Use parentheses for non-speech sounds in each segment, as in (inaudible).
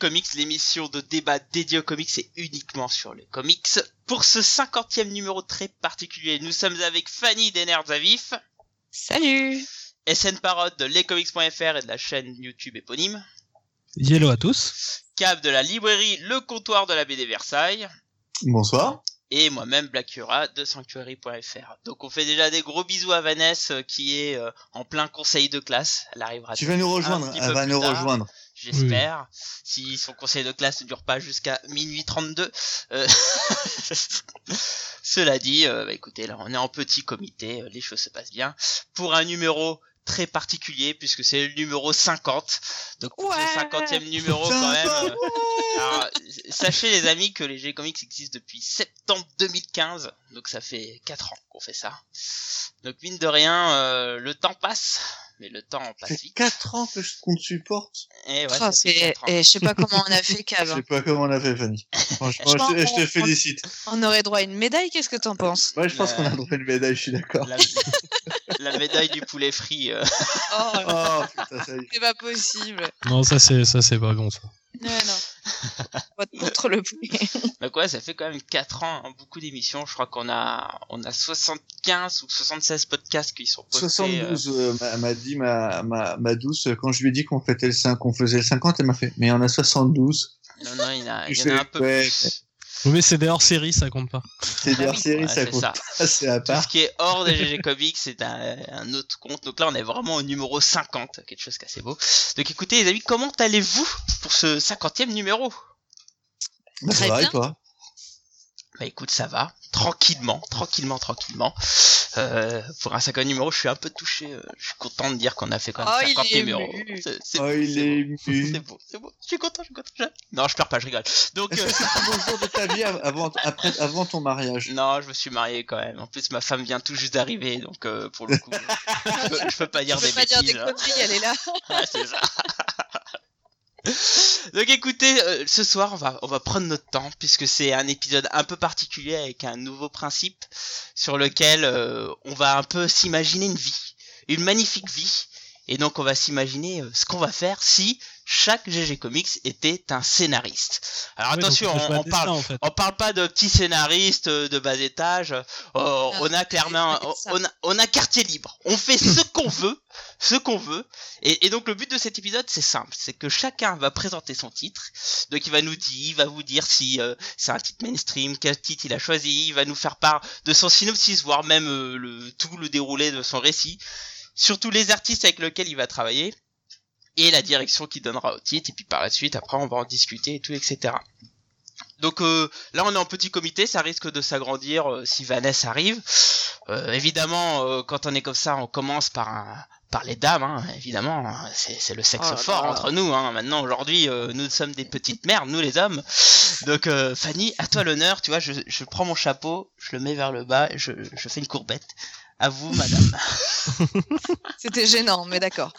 Comics, l'émission de débat dédiée aux comics et uniquement sur les comics. Pour ce cinquantième numéro très particulier, nous sommes avec Fanny des Nerds à vif. Salut SN Parode de lescomics.fr et de la chaîne YouTube éponyme. Hello à tous. Cave de la librairie Le Comptoir de la BD Versailles. Bonsoir. Et moi-même Blackura de Sanctuary.fr. Donc on fait déjà des gros bisous à Vanessa euh, qui est euh, en plein conseil de classe. Elle arrivera. Tu vas nous rejoindre, elle va nous tard. rejoindre. J'espère. Si son conseil de classe ne dure pas jusqu'à minuit 32. Euh, (laughs) Cela dit, euh, bah, écoutez, là on est en petit comité, euh, les choses se passent bien. Pour un numéro très particulier, puisque c'est le numéro 50. Donc Ouais. ce 50e numéro quand même. euh, alors, sachez les amis que les G-Comics existent depuis septembre 2015. Donc ça fait 4 ans qu'on fait ça. Donc mine de rien, euh, le temps passe. Mais le temps Ça passe fait vite. 4 ans que je qu'on te supporte. Et ouais, ça fait c'est- quatre ans. et Je sais pas comment on a (laughs) fait, Je Cave. sais pas comment on a fait, Fanny. Franchement, Je je, te- je te pense- félicite. On aurait droit à une médaille, qu'est-ce que t'en penses? Ouais, je pense Euh, qu'on a droit à une médaille, je suis d'accord. la, (laughs) la médaille du poulet frit. euh. Oh, Oh, putain, ça y est. c'est pas possible. Non, ça c'est ça c'est pas bon ça. Non, non. On va te montrer le poulet. Donc ouais, ça fait quand même 4 ans, hein, beaucoup d'émissions. Je crois qu'on a on a 75 ou 76 podcasts qui sont postés. 72 euh, m'a- m'a dit ma, ma, ma douce, euh, quand je lui ai dit qu'on fêtait le 5, qu'on faisait le 50, elle m'a fait, mais il y en a 72. euh, Non, non, il y en a, il y en a un peu ouais, plus. Oui, mais c'est des hors série, ça compte pas. C'est des Ah Ouais, ça c'est compte ça. pas, c'est à Tout part. ce qui est hors des GG Comics, c'est un, un autre compte. Donc là, on est vraiment au numéro 50, quelque chose qui est assez beau. Donc écoutez, les amis, comment allez-vous pour ce 50e numéro? Bah, Très ça va, et bien. toi? Bah écoute, ça va, tranquillement, tranquillement, tranquillement. Euh, pour un 50 numéro, je suis un peu touché. euh, je suis content de dire qu'on a fait quand même Oh, il 50 est numéros. C'est- c'est Oh, beau, il c'est est beau. C'est beau, c'est beau. Je suis content, je suis content. je- Non, je pleure pas, je rigole. Donc, Est-ce euh, que c'est le jour de ta vie av- avant, après, avant ton mariage? Non, je me suis marié quand même. En plus, ma femme vient tout juste d'arriver, donc euh, pour le coup, je, peux, je peux pas dire Je des peux pas dire des hein. conneries, elle est là. Ouais, c'est ça. (laughs) (laughs) Donc écoutez, euh, ce soir on va on va prendre notre temps puisque c'est un épisode un peu particulier avec un nouveau principe sur lequel euh, on va un peu s'imaginer une vie, une magnifique vie. Et donc on va s'imaginer euh, ce qu'on va faire si chaque GG Comics était un scénariste. Alors attention, on, parle en fait. on parle pas de petits scénaristes euh, de bas étage. Euh, on a clairement, on a, on a quartier libre. On fait ce qu'on (laughs) veut, ce qu'on veut. Et, et donc le but de cet épisode, c'est simple, c'est que chacun va présenter son titre. Donc il va nous dire, il va vous dire si euh, c'est un titre mainstream, quel titre il a choisi. Il va nous faire part de son synopsis, voire même euh, le tout le déroulé de son récit. Surtout les artistes avec lesquels il va travailler et la direction qu'il donnera au titre. Et puis par la suite, après, on va en discuter et tout, etc. Donc euh, là, on est en petit comité, ça risque de s'agrandir euh, si Vanessa arrive. Euh, évidemment, euh, quand on est comme ça, on commence par un, par les dames, hein, évidemment. hein, C'est, le sexe Oh fort là. entre nous. Hein. Maintenant, aujourd'hui, euh, nous sommes des petites mères, nous les hommes. Donc, euh, Fanny, à toi l'honneur. Tu vois, je, je prends mon chapeau, je le mets vers le bas, je, je fais une courbette. À vous, madame. (laughs) C'était gênant, mais d'accord.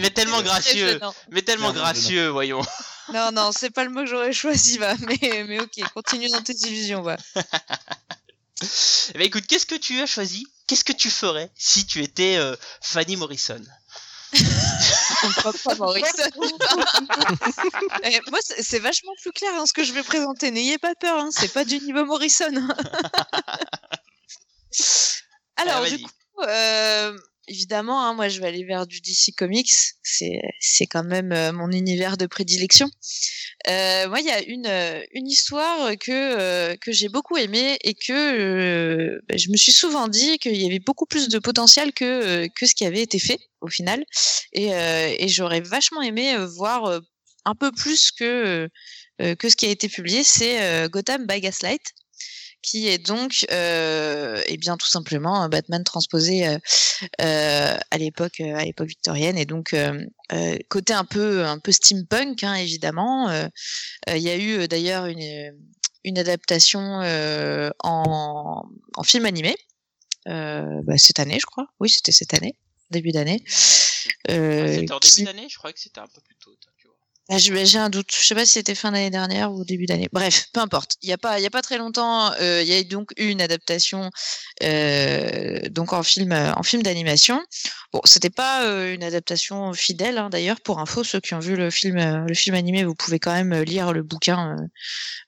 Mais, tellement gracieux, mais tellement gracieux, voyons. (laughs) Non, non, c'est pas le mot que j'aurais choisi, va. Mais, mais ok, continue dans tes illusions, va. (laughs) Eh ben écoute, qu'est-ce que tu as choisi? Qu'est-ce que tu ferais si tu étais euh, Fanny Morrison? On croit pas Morrison. Eh, moi, c'est c'est vachement plus clair hein, ce que je vais présenter. N'ayez pas peur, hein, c'est pas du niveau Morrison. Alors, Ah, du coup, euh, évidemment, hein, moi, je vais aller vers du DC Comics. C'est c'est quand même euh, mon univers de prédilection. Euh, moi, il y a une une histoire que que j'ai beaucoup aimée et que ben, je me suis souvent dit qu'il y avait beaucoup plus de potentiel que que ce qui avait été fait au final. Et, et j'aurais vachement aimé voir un peu plus que que ce qui a été publié. C'est Gotham by Gaslight qui est donc euh, eh bien tout simplement Batman transposé euh, euh, à l'époque à l'époque victorienne. Et donc côté un peu un peu steampunk hein, évidemment il y a eu d'ailleurs une une adaptation en, en film animé bah, cette année je crois. Oui c'était cette année début d'année. C'était en qui- début d'année Je croyais que c'était un peu plus tôt, j'ai j'ai un doute. Je sais pas si c'était fin d'année dernière ou début d'année. Bref, peu importe. Il y a pas, très longtemps, euh, il y a donc eu une adaptation, euh, donc en film, d'animation. Bon, c'était pas euh, une adaptation fidèle, hein, d'ailleurs. Pour info, ceux qui ont vu le film, le film animé, vous pouvez quand même lire le bouquin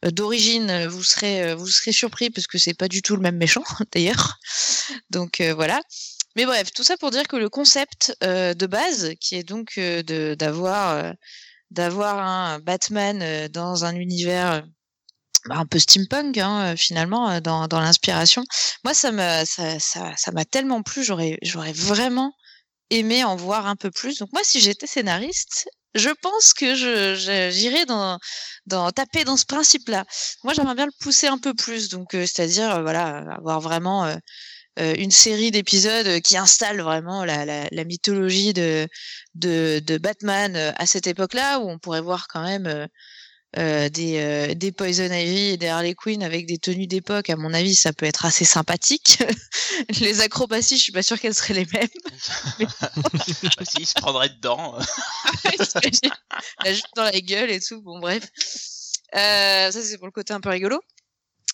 d'origine. Vous serez, vous serez surpris parce que c'est pas du tout le même méchant, (laughs) d'ailleurs. Donc voilà. Mais bref, tout ça pour dire que le concept de base, qui est donc d'avoir d'avoir un Batman euh, dans un univers euh, bah, un peu steampunk hein, euh, finalement dans, dans l'inspiration. Moi, ça m'a ça ça m'a tellement plu. J'aurais j'aurais vraiment aimé en voir un peu plus. Donc moi, si j'étais scénariste, je pense que je j'irais dans dans taper dans ce principe-là. Moi, j'aimerais bien le pousser un peu plus. Donc c'est-à-dire voilà avoir vraiment une série d'épisodes euh, qui installe vraiment la, la, la mythologie de, de, de Batman euh, à cette époque-là, où on pourrait voir quand même euh, euh, des, euh, des Poison Ivy et des Harley Quinn avec des tenues d'époque. À mon avis, ça peut être assez sympathique. (laughs) les acrobaties, je suis pas sûre qu'elles seraient les mêmes. (laughs) si, il se prendrait dedans. (laughs) La jupe dans la gueule et tout. Bon, bref. Euh, ça, c'est pour le côté un peu rigolo.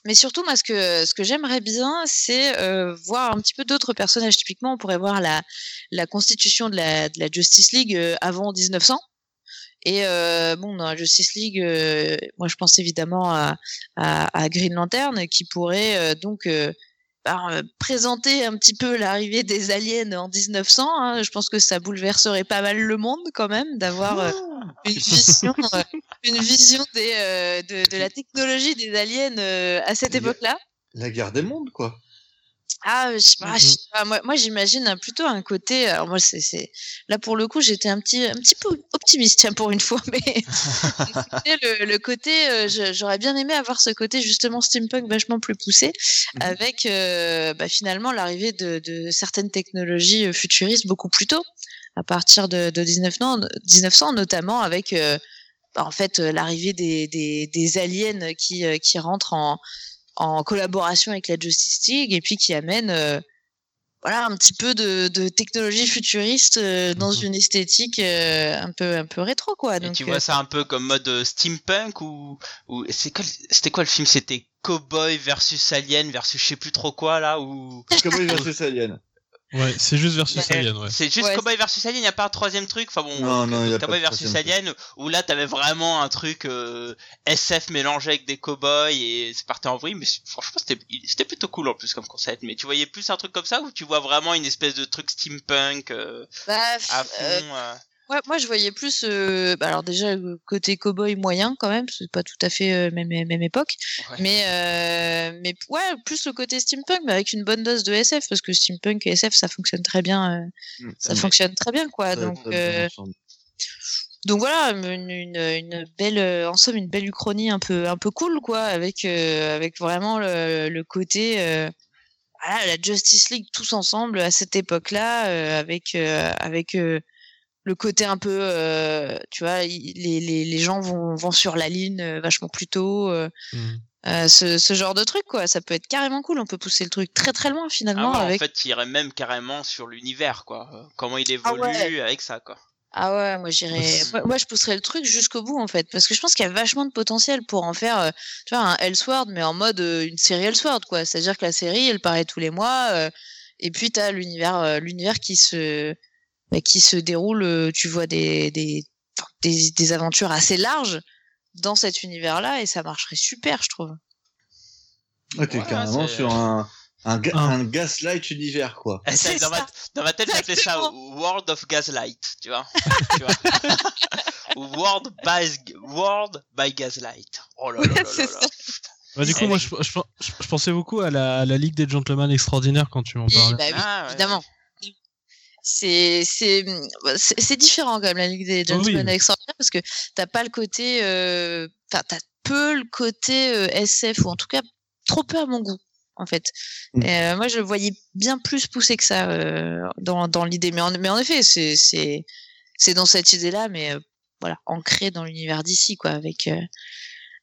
Mais surtout, moi, ce que, ce que j'aimerais bien, c'est euh, voir un petit peu d'autres personnages. Typiquement, on pourrait voir la, la constitution de la, Justice League euh, avant 1900. Et euh, bon, dans la Justice League, moi, je pense évidemment à, à, Green Lantern, qui pourrait donc euh, présenter un petit peu l'arrivée des aliens en 1900. hein. Je pense que ça bouleverserait pas mal le monde quand même d'avoir euh, une vision, euh, une vision des, euh, de, de la technologie des aliens à cette époque-là. La guerre des mondes, quoi. Ah, je sais pas, je sais pas, moi, moi j'imagine plutôt un côté. Alors moi, c'est, là pour le coup, j'étais un petit, un petit peu optimiste tiens, pour une fois, mais le, le côté. euh, j'aurais bien aimé avoir ce côté justement steampunk vachement plus poussé, Mhm. avec euh, bah, finalement l'arrivée de, de certaines technologies euh, futuristes beaucoup plus tôt, à partir de, de 1900, 1900 notamment avec. euh, bah, en fait, l'arrivée des, des, des aliens qui, qui rentrent en, en collaboration avec la Justice League et puis qui amène euh, voilà un petit peu de, de technologie futuriste euh, dans Mhm. une esthétique euh, un peu un peu rétro quoi. Et Donc tu euh, vois ça un peu comme mode euh, steampunk ou, ou c'est quoi, le- c'était quoi le film? C'était Cowboy versus Alien versus je sais plus trop quoi là ou il (laughs) versus Alien Ouais, c'est juste versus. Alien, ouais. c'est juste Ouais. Cowboy versus Alien, il y a pas un troisième truc Enfin bon, Non, non, Cowboy versus troisième Alien où là t'avais vraiment un truc euh, SF mélangé avec des cowboys et c'est parti en vrille mais franchement c'était c'était plutôt cool en plus comme concept mais tu voyais plus un truc comme ça ou tu vois vraiment une espèce de truc steampunk euh, bah, à fond euh, euh, ouais, moi je voyais plus euh, bah, alors déjà euh, côté cowboy moyen quand même, c'est pas tout à fait euh, même même époque, Ouais. mais euh, mais ouais plus le côté steampunk mais avec une bonne dose de SF parce que steampunk et SF ça fonctionne très bien, euh, Mm, ça ça- fonctionne très bien quoi. ça- donc ça donc voilà une, une, une belle en somme une belle uchronie un peu un peu cool quoi avec avec vraiment le, le côté voilà la Justice League tous ensemble à cette époque-là avec avec le côté un peu euh, tu vois les, les, les gens vont vont sur la ligne euh, vachement plus tôt euh, ce, ce genre de truc quoi ça peut être carrément cool on peut pousser le truc très très loin Ah finalement ouais, avec en fait, il irait même carrément sur l'univers, quoi. Comment il évolue Ah ouais. avec ça, quoi. Ah ouais, moi j'irais. Moi, moi, je pousserais le truc jusqu'au bout en fait, parce que je pense qu'il y a vachement de potentiel pour en faire, euh, tu vois, un Elseworld, mais en mode euh, une série Elseworld quoi. C'est-à-dire que la série, elle paraît tous les mois, euh, et puis t'as l'univers, euh, l'univers qui se, bah, qui se déroule. euh, tu vois des des, des des aventures assez larges dans cet univers-là, et ça marcherait super, je trouve. Ouais, t'es Ouais, carrément sur un, un, ga- Ah. un gaslight univers, quoi. Eh, ça, dans, ma, ça. dans ma tête, j'appelais ça. World of Gaslight, tu vois. (laughs) tu vois Ou World by, World by Gaslight. Oh là là là là (laughs) C'est là. ça. Bah, du coup, moi, je, je, je- je pensais beaucoup à la, à la Ligue des Gentlemen Extraordinaires quand tu m'en Oui, parlais. bah oui, Ah, ouais, évidemment. C'est c'est c'est différent quand même la Ligue des oui. Gentlemen extraordinaires parce que t'as pas le côté euh, enfin t'as peu le côté euh, SF ou en tout cas trop peu à mon goût en fait. Mm. Euh, moi je le voyais bien plus poussé que ça euh, dans dans l'idée mais en mais en effet c'est c'est c'est dans cette idée là mais euh, voilà ancré dans l'univers d'ici quoi avec euh,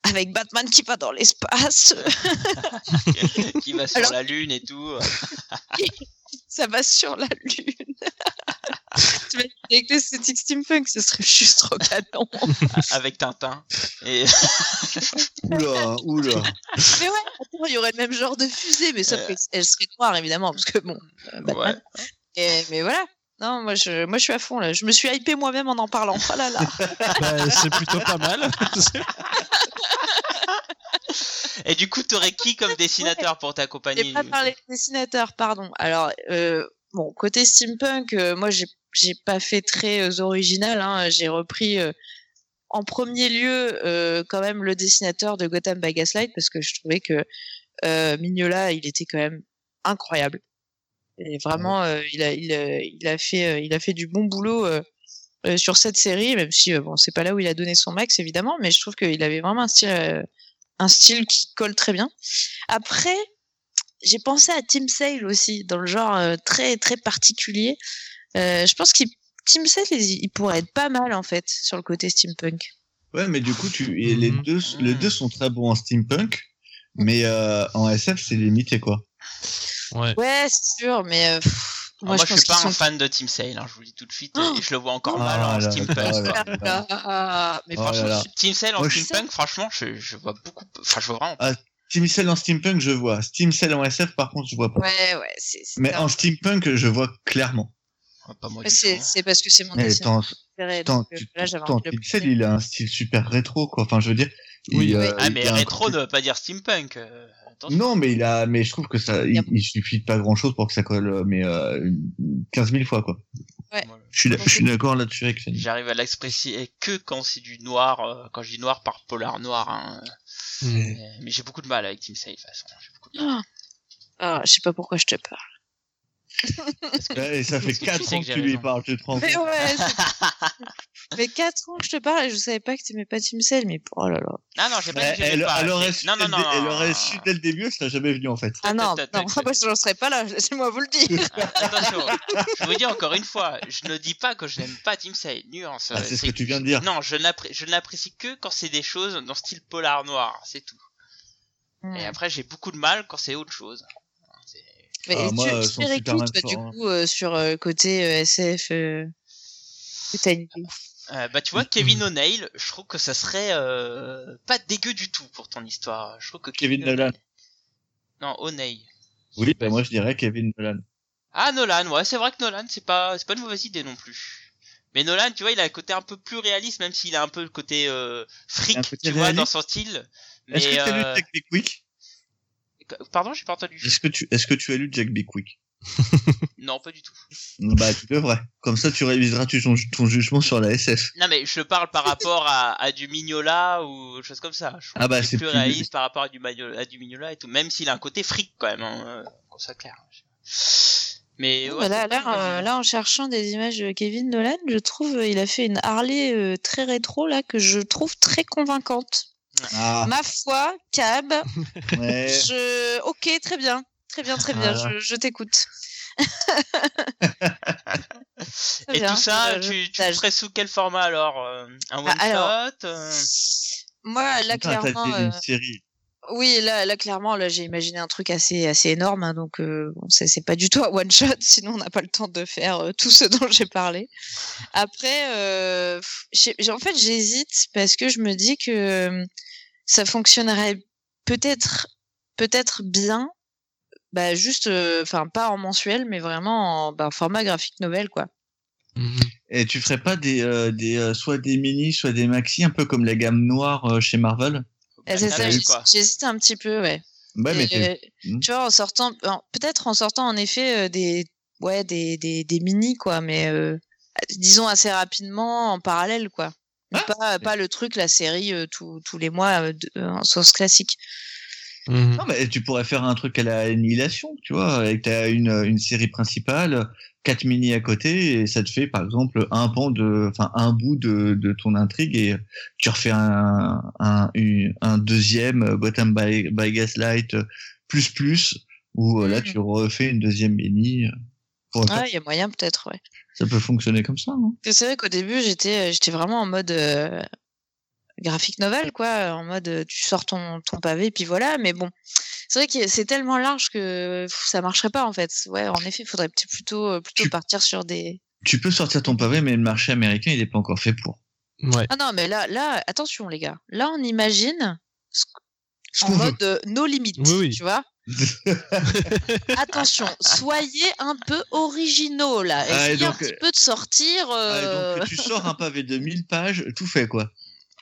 avec Batman qui va dans l'espace (laughs) qui va sur Alors- la lune et tout. (laughs) ça va sur la lune (laughs) Avec l'esthétique steampunk, ce serait juste trop canon. avec Tintin. Et Oula, oula. mais ouais, attends, il y aurait le même genre de fusée, mais sauf Euh. qu'elle serait noire, évidemment, parce que bon, euh, Batman. ouais. Et- mais voilà. Non, moi je, moi je suis à fond là. Je me suis hypé moi-même en en parlant. Oh là là. (laughs) Bah, c'est plutôt pas mal. (laughs) Et du coup, t'aurais qui comme dessinateur pour J'ai t'accompagner pas parlé de dessinateur, pardon. Alors, euh, bon, côté steampunk, euh, moi j'ai j'ai pas fait très euh, original. Hein. J'ai repris euh, en premier lieu euh, quand même le dessinateur de Gotham by Gaslight parce que je trouvais que euh, Mignola, il était quand même incroyable. Et vraiment, euh, il a il, a- il a fait euh, il a fait du bon boulot. euh, euh, sur cette série, même si euh, bon, c'est pas là où il a donné son max évidemment, mais je trouve qu'il avait vraiment un style, euh, un style qui colle très bien. Après, j'ai pensé à Team Sale aussi, dans le genre euh, très très particulier. Euh, je pense qu'il Team Sale, il, il pourrait être pas mal en fait sur le côté steampunk. Ouais, mais du coup, tu, et les, Mhm. deux, les deux sont très bons en steampunk, mais euh, en SF, c'est limité, quoi. Ouais. Ouais, c'est sûr, mais euh, pff, moi, moi, je, je pense suis pas un sont. fan de Team Sale, hein, je vous le dis tout de suite, Oh et je le vois encore Ah mal en là steampunk. là là. Ah, mais Oh franchement, là là. Team Sale en Moi, je- steampunk, franchement, je, je vois beaucoup, enfin, je vois vraiment. Team Cell en steampunk, je vois. Steam Cell en SF, par contre, je vois pas. ouais, ouais, c'est c'est Mais en steampunk, je vois clairement. Du c'est parce que c'est mon dessinateur tant, euh, Team Cell, il a un style super rétro, quoi. Enfin, je veux dire. il, Oui. euh, Ah, mais rétro ne veut pas dire steampunk. euh, attention. Non, mais il a, mais je trouve que ça, Il suffit de pas grand chose pour que ça colle, euh, mais euh, 15 000 fois, quoi. Je suis, d'accord là-dessus avec Fanny. J'arrive à l'expresser que quand c'est du noir, euh, quand je dis noir par polar noir. Hein, mais j'ai beaucoup de mal avec Team Sale, de toute façon. Ah, je sais pas pourquoi je te parle. Et ça fait Parce que tu 4 sais ans que que tu lui raison. parles, tu te rends Mais ouais, (laughs) mais 4 ans que je te parle et je savais pas que t'aimais pas Team Cell, mais oh là là. Non, non, j'ai pas dit que elle- pas. elle aurait su non, dès non, le non, elle aurait su dès le début, elle serait jamais venue en fait. Ah non, non, moi je n'en serais pas là, (laughs) laissez-moi vous le dire. (laughs) Attention, je vous dis encore une fois, je ne dis pas que je n'aime pas Team Sale. Nuance. Ah, c'est ce que tu viens de dire. Non, je n'appré- je ne l'apprécie que quand c'est des choses dans style polar noir, c'est tout. Hmm. Et après, j'ai beaucoup de mal quand c'est autre chose. Mais Ah, tu, moi, tu fais toi, du hein. coup, euh, sur euh, côté euh, SF. Euh... T'as une idée? Euh, bah tu vois, Kevin O'Neill, je trouve que ça serait euh, pas dégueu du tout pour ton histoire. Je trouve que Kevin Nolan. Non, O'Neill. Oui, bah moi je dirais Kevin Nolan. Ah Nolan, ouais, c'est vrai que Nolan, c'est pas, c'est pas une mauvaise idée non plus. Mais Nolan, tu vois, il a un côté un peu plus réaliste, même s'il a un peu le côté euh, fric, tu vois, dans son style. Mais Est-ce que tu as lu Bickwick pardon, j'ai pas entendu. Est-ce que tu est-ce que tu as lu Jack Bickwick (laughs) Non, pas du tout. Bah tu devrais. Comme ça tu réviseras tu- ton, ton jugement sur la SF. Non, mais je parle par rapport à, à du Mignola ou choses comme ça. Je trouve Ah bah, que c'est plus plus- réaliste par rapport à du, Magno- à du Mignola et tout. Même s'il a un côté fric quand même, hein, euh, qu'on soit clair. Mais ouais, bah là, euh, là, en cherchant des images de Kevin Nolan, je trouve euh, il a fait une Harley euh, très rétro là que je trouve très convaincante. Ah Ma foi, Cab, (laughs) ouais. je ok, très bien, très bien, très bien, je, je t'écoute. (laughs) Et bien, tout ça, je- je tu, tu le ferais sous quel format alors euh, Un one Ah, alors, shot euh, Moi, là, Putain, clairement, fait euh, une série. oui, là, là, clairement, là, j'ai imaginé un truc assez, assez énorme, hein, donc euh, bon, c'est pas du tout un (laughs) one shot, sinon on n'a pas le temps de faire euh, tout ce dont j'ai parlé. Après, euh, en fait, j'hésite parce que je me dis que euh, ça fonctionnerait peut-être, peut-être bien, bah juste, enfin pas en mensuel, mais vraiment en bah, format graphique novel, quoi. Mhm. Et tu ferais pas des euh, des euh, soit des mini soit des maxi un peu comme la gamme noire euh, chez Marvel? C'est ça, Banal, j'hésite un petit peu, ouais. Ouais mais Et, euh, Hmm. tu vois, en sortant, peut-être en sortant en effet euh, des, ouais, des, des, des mini quoi, mais euh, disons assez rapidement en parallèle quoi. Mais Ah, pas, pas le truc, la série euh, tous tous les mois euh, de- euh, en sauce classique. Mhm. Non, mais tu pourrais faire un truc à la annihilation, tu vois, avec ta une, une série principale, quatre mini à côté, et ça te fait, par exemple, un pan de, enfin, un bout de, de ton intrigue, et tu refais un, un, une- un deuxième Bottom by, by Gaslight plus plus, où là, Mhm. tu refais une deuxième mini. Ouais, il y a moyen peut-être, ouais. Ça peut fonctionner comme ça, hein. Parce que C'est vrai qu'au début, j'étais, euh, j'étais vraiment en mode euh, graphique novel, quoi, en mode euh, tu sors ton, ton pavé, puis voilà. Mais bon, c'est vrai que c'est tellement large que pff, ça marcherait pas en fait. Ouais, en effet, il faudrait peut-être plutôt, plutôt Tu- partir sur des, tu peux sortir ton pavé, mais le marché américain, il n'est pas encore fait pour. Ouais. Ah non, mais là, là, attention les gars. Là, on imagine ce- Ce en (laughs) mode euh, no limit, Oui, oui. tu vois. (laughs) Attention, soyez un peu originaux là. Ah, et Essayez un donc, petit euh, peu de sortir. Ah, et euh, donc, tu sors un pavé de 1000 pages, tout fait, quoi.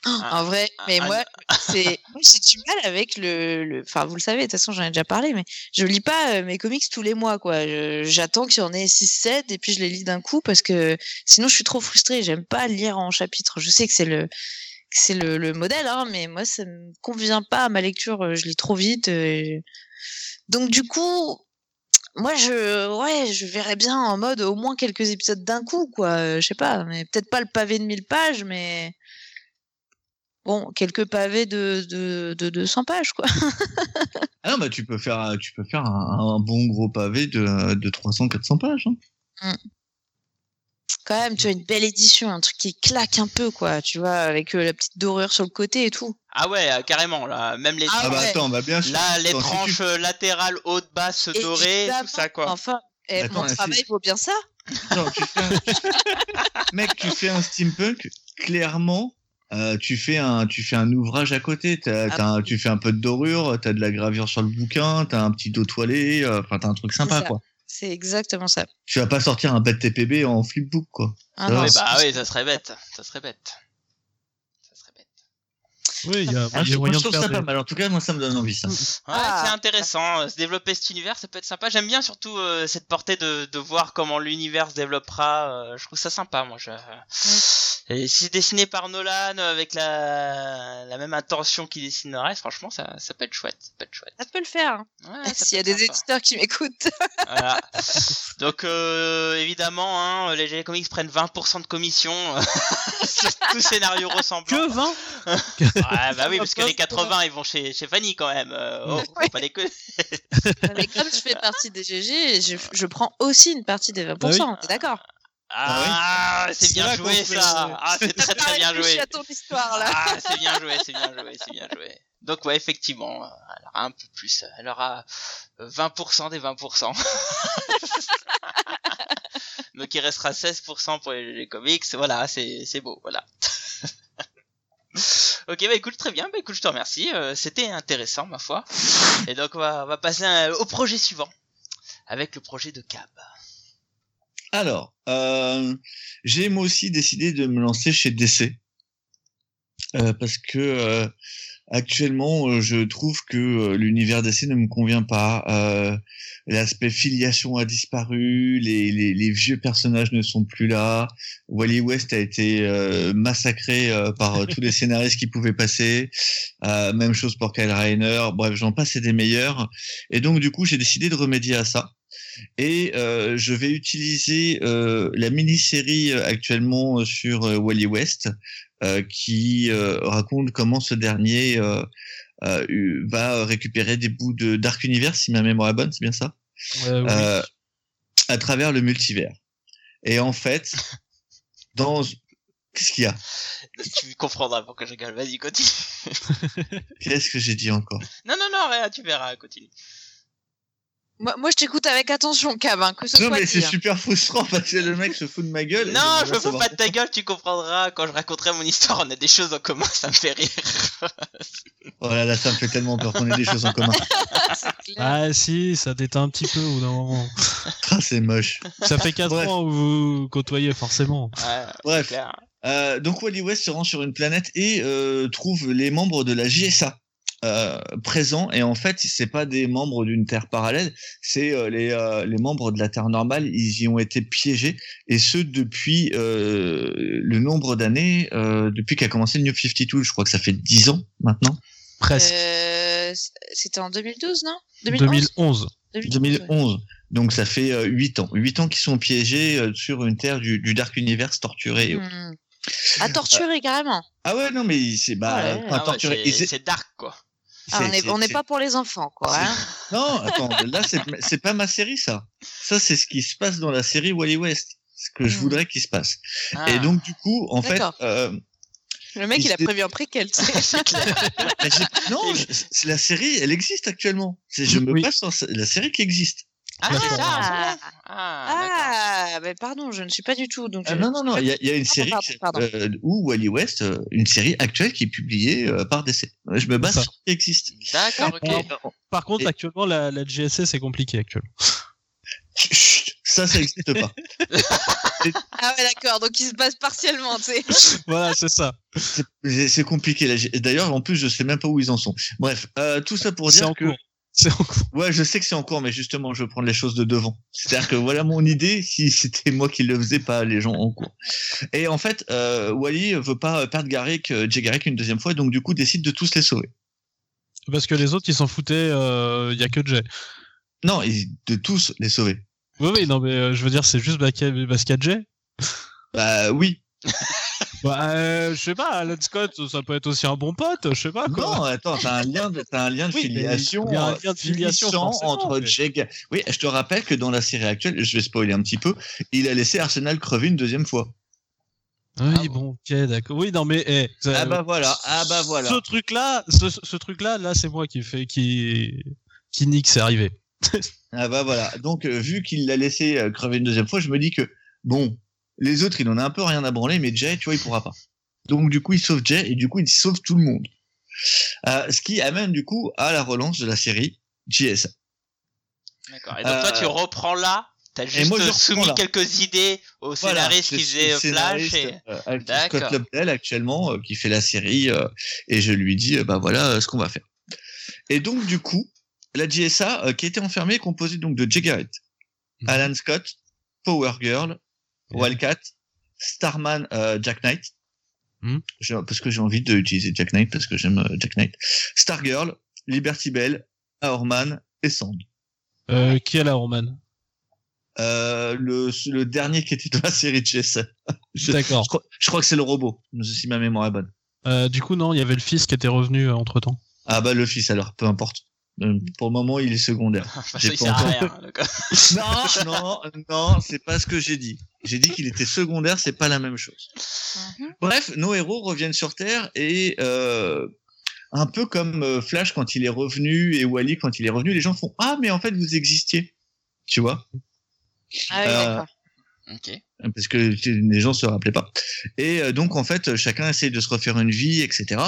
En vrai, mais un- moi, c'est, moi, j'ai du mal avec le, le, enfin, vous le savez, de toute façon, j'en ai déjà parlé, mais je lis pas euh, mes comics tous les mois, quoi. Je- J'attends qu'il y en ait 6, 7, et puis je les lis d'un coup, parce que sinon, je suis trop frustrée. J'aime pas lire en chapitres. Je sais que c'est le, que c'est le, le modèle, hein, mais moi, ça me convient pas à ma lecture. Je lis trop vite. euh, Donc, du coup, moi, je, ouais, je verrais bien en mode au moins quelques épisodes d'un coup, quoi. Euh, Je sais pas, mais peut-être pas le pavé de 1000 pages, mais bon, quelques pavés de, de, de 200 pages, quoi. (laughs) Ah non, bah, tu peux faire, un- tu peux faire un, un bon gros pavé de, de 300-400 pages. hein. Quand même, tu as une belle édition, un truc qui claque un peu, quoi, tu vois, avec euh, la petite dorure sur le côté et tout. Ah ouais, euh, carrément, là, même les, Ah Ah, bah ouais. attends, bah bien sûr. là, les Attends, si tu- tranches euh, latérales, hautes, basses, Et dorées, tout ça, quoi. Enfin, eh, Attends, mon travail vaut bien ça. (laughs) Non, tu fais un- Mec, tu fais un steampunk, clairement, euh, tu, fais un, tu fais un ouvrage à côté. T'as, Ah t'as un- tu fais un peu de dorure, t'as de la gravure sur le bouquin, t'as un petit dos toilé, euh, enfin, t'as un truc sympa, quoi. C'est exactement ça. Tu vas pas sortir un bête TPB en flipbook, quoi. Ah, non, c'est- bah oui, ça serait bête. Ça serait bête. Ça serait bête. Oui, il y a, Ah, je moyen je de trouve faire ça des- pas mal. En tout cas, moi, ça me donne envie, ça. Ouais, Ah. c'est intéressant. euh, Se développer cet univers, ça peut être sympa. J'aime bien surtout euh, cette portée de, de voir comment l'univers se développera. euh, je trouve ça sympa, moi. Je... Si c'est dessiné par Nolan euh, avec la, la même intention qu'il dessine le reste, franchement, ça, ça peut être chouette. Ça peut être chouette. Ça peut le faire. hein. Ouais, (laughs) S'il y a des sympa. éditeurs qui m'écoutent. (laughs) Voilà. Donc euh, évidemment, hein, les GG Comics prennent 20% de commission (laughs) sur tout scénario ressemblant. Que 20 Ouais, bah oui, parce que les 80 ils vont chez, chez Fanny quand même. Euh, oh, faut Ouais. pas déconner. Mais comme je fais partie des GG, je, je prends aussi une partie des 20%. Bah oui. T'es d'accord Ah, c'est C'est bien joué ça. Ah, c'est très très bien Je suis joué. (laughs) à ton histoire là. Ah, c'est bien joué, c'est bien joué, c'est bien joué. Donc ouais, effectivement, euh, elle aura un peu plus. Elle aura euh, 20% des 20%. (laughs) Donc il restera 16% pour les, les comics. Voilà, c'est c'est beau, voilà. (laughs) ok, bah écoute, très bien. Bah écoute, je te remercie. Euh, C'était intéressant, ma foi. Et donc on va, on va passer euh, au projet suivant. Avec le projet de Cab. Alors, euh, j'ai moi aussi décidé de me lancer chez DC. Euh, parce que euh, actuellement, euh, je trouve que euh, l'univers DC ne me convient pas. Euh, L'aspect filiation a disparu, les, les, les vieux personnages ne sont plus là. Wally West a été euh, massacré euh, par tous les (laughs) scénaristes qui pouvaient passer. Euh, même chose pour Kyle Reiner. Bref, j'en passe et des meilleurs. Et donc, du coup, j'ai décidé de remédier à ça et euh, je vais utiliser euh, la mini-série euh, actuellement sur euh, Wally West euh, qui euh, raconte comment ce dernier euh, euh, va récupérer des bouts de Dark Universe, si ma mémoire est bonne, c'est bien ça, Euh, oui. euh, à travers le multivers. Et en fait, (laughs) dans qu'est-ce qu'il y a? Tu comprendras pourquoi je rigole. Vas-y, continue. Qu'est-ce que j'ai dit encore? Non, non, non, rien, tu verras, continue. Moi, moi, je t'écoute avec attention, Cab, hein, que ce Non soit mais c'est hein. super frustrant parce que le mec se fout de ma gueule. Non, je me fous pas de ta gueule, tu comprendras. Quand je raconterai mon histoire, on a des choses en commun, ça me fait rire. Oh là là, ça me fait tellement peur qu'on ait des choses en commun. (laughs) Ah si, ça déteint un petit peu au bout d'un moment. (laughs) Ah, c'est moche. Ça fait 4 Bref. ans où vous côtoyez forcément. Ouais, Bref. Euh, donc Wally West se rend sur une planète et euh, trouve les membres de la JSA euh, présents. Et en fait, c'est pas des membres d'une Terre parallèle, c'est euh, les, euh, les membres de la Terre normale. Ils y ont été piégés et ce depuis euh, le nombre d'années euh, depuis qu'a commencé le New 52. Je crois que ça fait 10 ans maintenant. Presque. Euh, C'était en 2012, non? 2011 2011. 2011. Donc ça fait euh, 8 ans. 8 ans qu'ils sont piégés euh, sur une Terre du, du Dark Universe torturée. Hmm. À torturer carrément. Ah ouais, non mais c'est bah, Ouais. Ah ouais, dark, quoi. Ah, on n'est pas pour les enfants, quoi. hein. (laughs) Non, attends, là c'est pas ma série ça. Ça c'est ce qui se passe dans la série Wally West, ce que je Hmm. voudrais qu'il se passe. Ah. Et donc du coup, en fait, euh, Le mec, Il il a prévu un préquel. (laughs) non, (laughs) je- c'est- la série, elle existe actuellement. C'est je me Oui. passe sur la série qui existe. Ah, c'est ça. Ah. Ah, Ah, bah, pardon, je ne suis pas du tout. Donc Ah, non, non, non, il y a, il y a une Pardon, série euh, où Wally West, euh, une série actuelle qui est publiée euh, par DC. Je me base sur ce qui existe. D'accord, ok. Par contre, Et- actuellement, la, la GSC, c'est compliqué actuellement. Chut, ça, ça n'existe pas. (laughs) Ah ouais, d'accord. Donc il se passe partiellement, tu sais. (laughs) voilà, c'est ça. C'est compliqué. D'ailleurs, en plus, je sais même pas où ils en sont. Bref, euh, tout ça pour dire que cours. C'est en cours. Ouais, je sais que c'est en cours, mais justement, je veux prendre les choses de devant. C'est-à-dire que voilà mon idée, si c'était moi qui le faisais, pas les gens en cours. Et en fait, euh, Wally veut pas perdre Garrick, euh, Jay Garrick une deuxième fois, donc du coup décide de tous les sauver. Parce que les autres, ils s'en foutaient, il y a que Jay. Non, il- de tous les sauver. Oui, oui, non, mais euh, je veux dire, c'est juste a Jay. Bah oui. (laughs) Bah, euh, je sais pas, Alan Scott, ça peut être aussi un bon pote, je sais pas quoi. Non, attends, t'as un lien, de, t'as un lien de Oui, filiation, il y a un euh, lien de filiation, puissant forcément, entre mais- Oui, je te rappelle que dans la série actuelle, je vais spoiler un petit peu, il a laissé Arsenal crever une deuxième fois. Oui, Ah bon, ok, d'accord. Oui, non, mais eh, ça- Ah bah voilà, ah bah voilà. Ce truc-là, ce, ce truc-là, là, c'est moi qui fait, qui, qui nique, c'est arrivé. Ah bah voilà. Donc euh, vu qu'il l'a laissé euh, crever une deuxième fois, je me dis que bon, les autres, il en a un peu rien à branler, mais Jay, tu vois, il pourra pas. Donc du coup, il sauve Jay et du coup, il sauve tout le monde. Euh, ce qui amène du coup à la relance de la série JSA. D'accord. Et donc toi, Euh, tu reprends là. T'as juste moi, euh, soumis là. quelques idées au scénariste c'est- qui faisait euh, Flash et... euh. Scott Lobdell actuellement euh, qui fait la série euh, et je lui dis euh, bah voilà euh, ce qu'on va faire. Et donc du coup, la JSA euh, qui était enfermée est composée donc de Jay Garrett, Mhm. Alan Scott, Power Girl. Wildcat, Starman, euh, Jack Knight. Je- parce que j'ai envie d'utiliser Jack Knight parce que j'aime euh, Jack Knight. Stargirl, Liberty Bell, Hourman et Sand. Euh, qui est la Roman Euh, le, le dernier qui était dans la série. Je- D'accord. Je crois, je crois que c'est le robot, si ma mémoire est bonne. Euh, du coup, non, il y avait le fils qui était revenu entre temps. Ah bah le fils alors, peu importe. Euh, Pour le moment, il est secondaire. (laughs) Enfin, J'ai il pas sert à rien. le. (laughs) Non, non, non, c'est pas ce que j'ai dit. J'ai dit qu'il était secondaire, c'est pas la même chose. Mhm. Bref, nos héros reviennent sur Terre et euh, un peu comme euh, Flash quand il est revenu et Wally quand il est revenu, les gens font ah mais en fait vous existiez, tu vois, Ah oui, Euh, d'accord. Parce que les gens se rappelaient pas. Et euh, donc en fait chacun essaye de se refaire une vie, etc.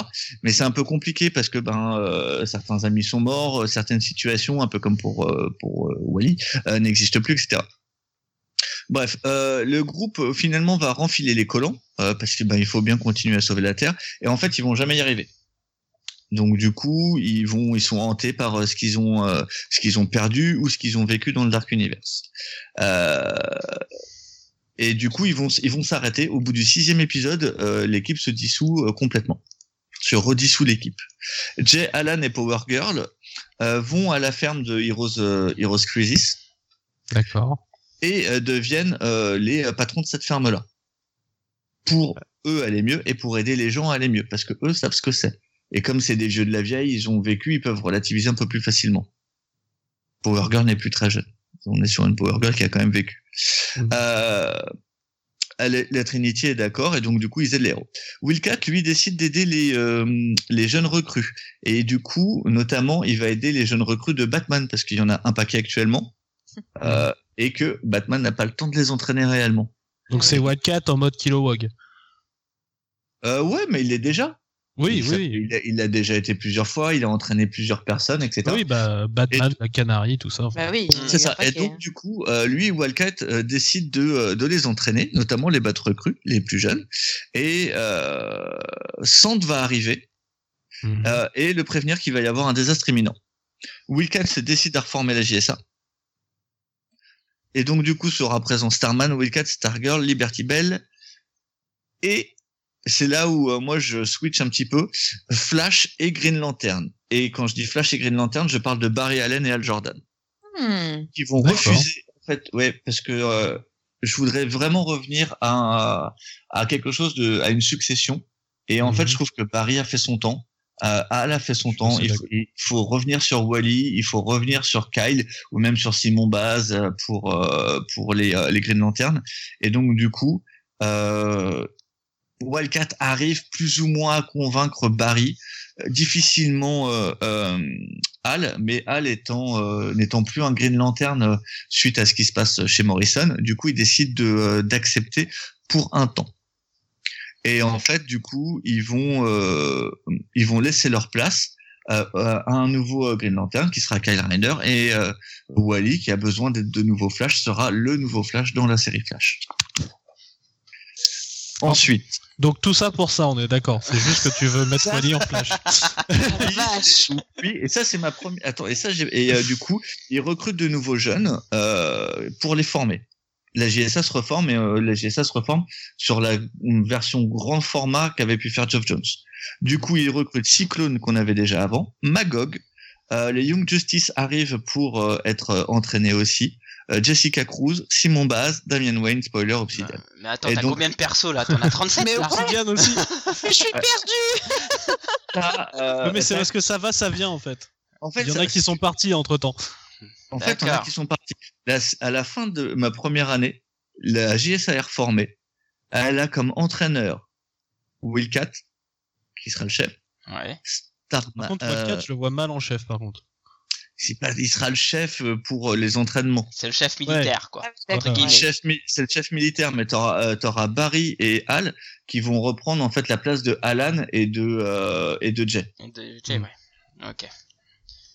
Mais c'est un peu compliqué parce que ben euh, certains amis sont morts, euh, certaines situations, un peu comme pour pour Wally, n'existent plus, etc. Bref, le groupe finalement va renfiler les collants parce que ben il faut bien continuer à sauver la Terre et en fait ils vont jamais y arriver. Donc du coup ils vont ils sont hantés par ce qu'ils ont ce qu'ils ont perdu ou ce qu'ils ont vécu dans le Dark Universe. Euh, et du coup ils vont ils vont s'arrêter au bout du sixième épisode euh, l'équipe se dissout euh, complètement se redissout l'équipe. Jay, Alan et Power Girl euh, vont à la ferme de Heroes, euh, Heroes Crisis D'accord. et euh, deviennent euh, les patrons de cette ferme-là. Pour eux aller mieux et pour aider les gens à aller mieux, parce que eux savent ce que c'est. Et comme c'est des vieux de la vieille, ils ont vécu, ils peuvent relativiser un peu plus facilement. Power Girl n'est plus très jeune. On est sur une Power Girl qui a quand même vécu. Mhm. Euh, elle- la Trinity est d'accord et donc du coup ils aident les héros. Willcat lui décide d'aider les euh, les jeunes recrues et du coup notamment il va aider les jeunes recrues de Batman parce qu'il y en a un paquet actuellement (laughs) euh, et que Batman n'a pas le temps de les entraîner réellement. Donc c'est Wildcat en mode Kilowog. Euh, ouais, mais il l'est déjà. Oui, il, oui. Il a, il a déjà été plusieurs fois, il a entraîné plusieurs personnes, etc. Oui, bah, Batman, la Canary, tout ça. Bah oui. C'est ça. Et donc, du coup, euh, lui, Wildcat, euh, décide de, euh, de les entraîner, notamment les battre recrues, les plus jeunes. Et euh, Sand va arriver Mhm. euh, et le prévenir qu'il va y avoir un désastre imminent. Wildcat se décide à reformer la JSA. Et donc, du coup, sera présent Starman, Wildcat, Stargirl, Liberty Bell. Et c'est là où euh, moi je switch un petit peu. Flash et Green Lantern. Et quand je dis Flash et Green Lantern, je parle de Barry Allen et Al Jordan Hmm. qui vont refuser en fait ouais parce que euh, je voudrais vraiment revenir à à quelque chose de à une succession et en Mhm. fait je trouve que Barry a fait son temps euh, Al a fait son temps il faut, il faut revenir sur Wally il faut revenir sur Kyle ou même sur Simon Baz euh, pour euh, pour les euh, les Green Lantern et donc du coup euh, Wildcat arrive plus ou moins à convaincre Barry Euh, difficilement euh, euh, Hal, mais Hal étant n'étant plus un Green Lantern suite à ce qui se passe chez Morrison, du coup, il décide de d'accepter pour un temps. Et en fait, du coup, ils vont ils vont laisser leur place à un nouveau Green Lantern qui sera Kyle Rayner et Wally qui a besoin d'être de nouveau Flash sera le nouveau Flash dans la série Flash. Ensuite, Donc tout ça pour ça, on est d'accord. C'est juste que tu veux mettre Wally en flash. (laughs) Oui, et ça c'est ma première. Attends, et ça j'ai et euh, du coup ils recrutent de nouveaux jeunes euh, pour les former. La GSA se reforme et euh, la GSA se reforme sur la une version grand format qu'avait pu faire Geoff Jones. Du coup, ils recrutent Cyclone qu'on avait déjà avant, Magog, les Young Justice arrivent pour euh, être euh, entraînés aussi. Euh, Jessica Cruz, Simon Baz, Damian Wayne, spoiler Obsidian. Euh, Mais attends, t'as donc- combien de persos là? T'en as 37 (laughs) Mais. Obsidian aussi. (laughs) Mais je suis perdu. Euh, Ouais, mais c'est ça- parce que ça va, ça vient en fait. en fait, Il y en ça- a qui sont partis entre temps. En fait, il y en a qui sont partis. À la fin de ma première année, la JSAR formée, elle a comme entraîneur Willcat, qui sera le chef. Ouais. Par contre, euh, je le vois mal en chef par contre. pas, il sera le chef pour les entraînements. C'est le chef militaire quoi. Ouais. mi- c'est le chef militaire, mais t'auras euh, t'auras Barry et Al qui vont reprendre en fait la place de Alan et de euh, et de Jay. Et de- Jay, ouais. Ok.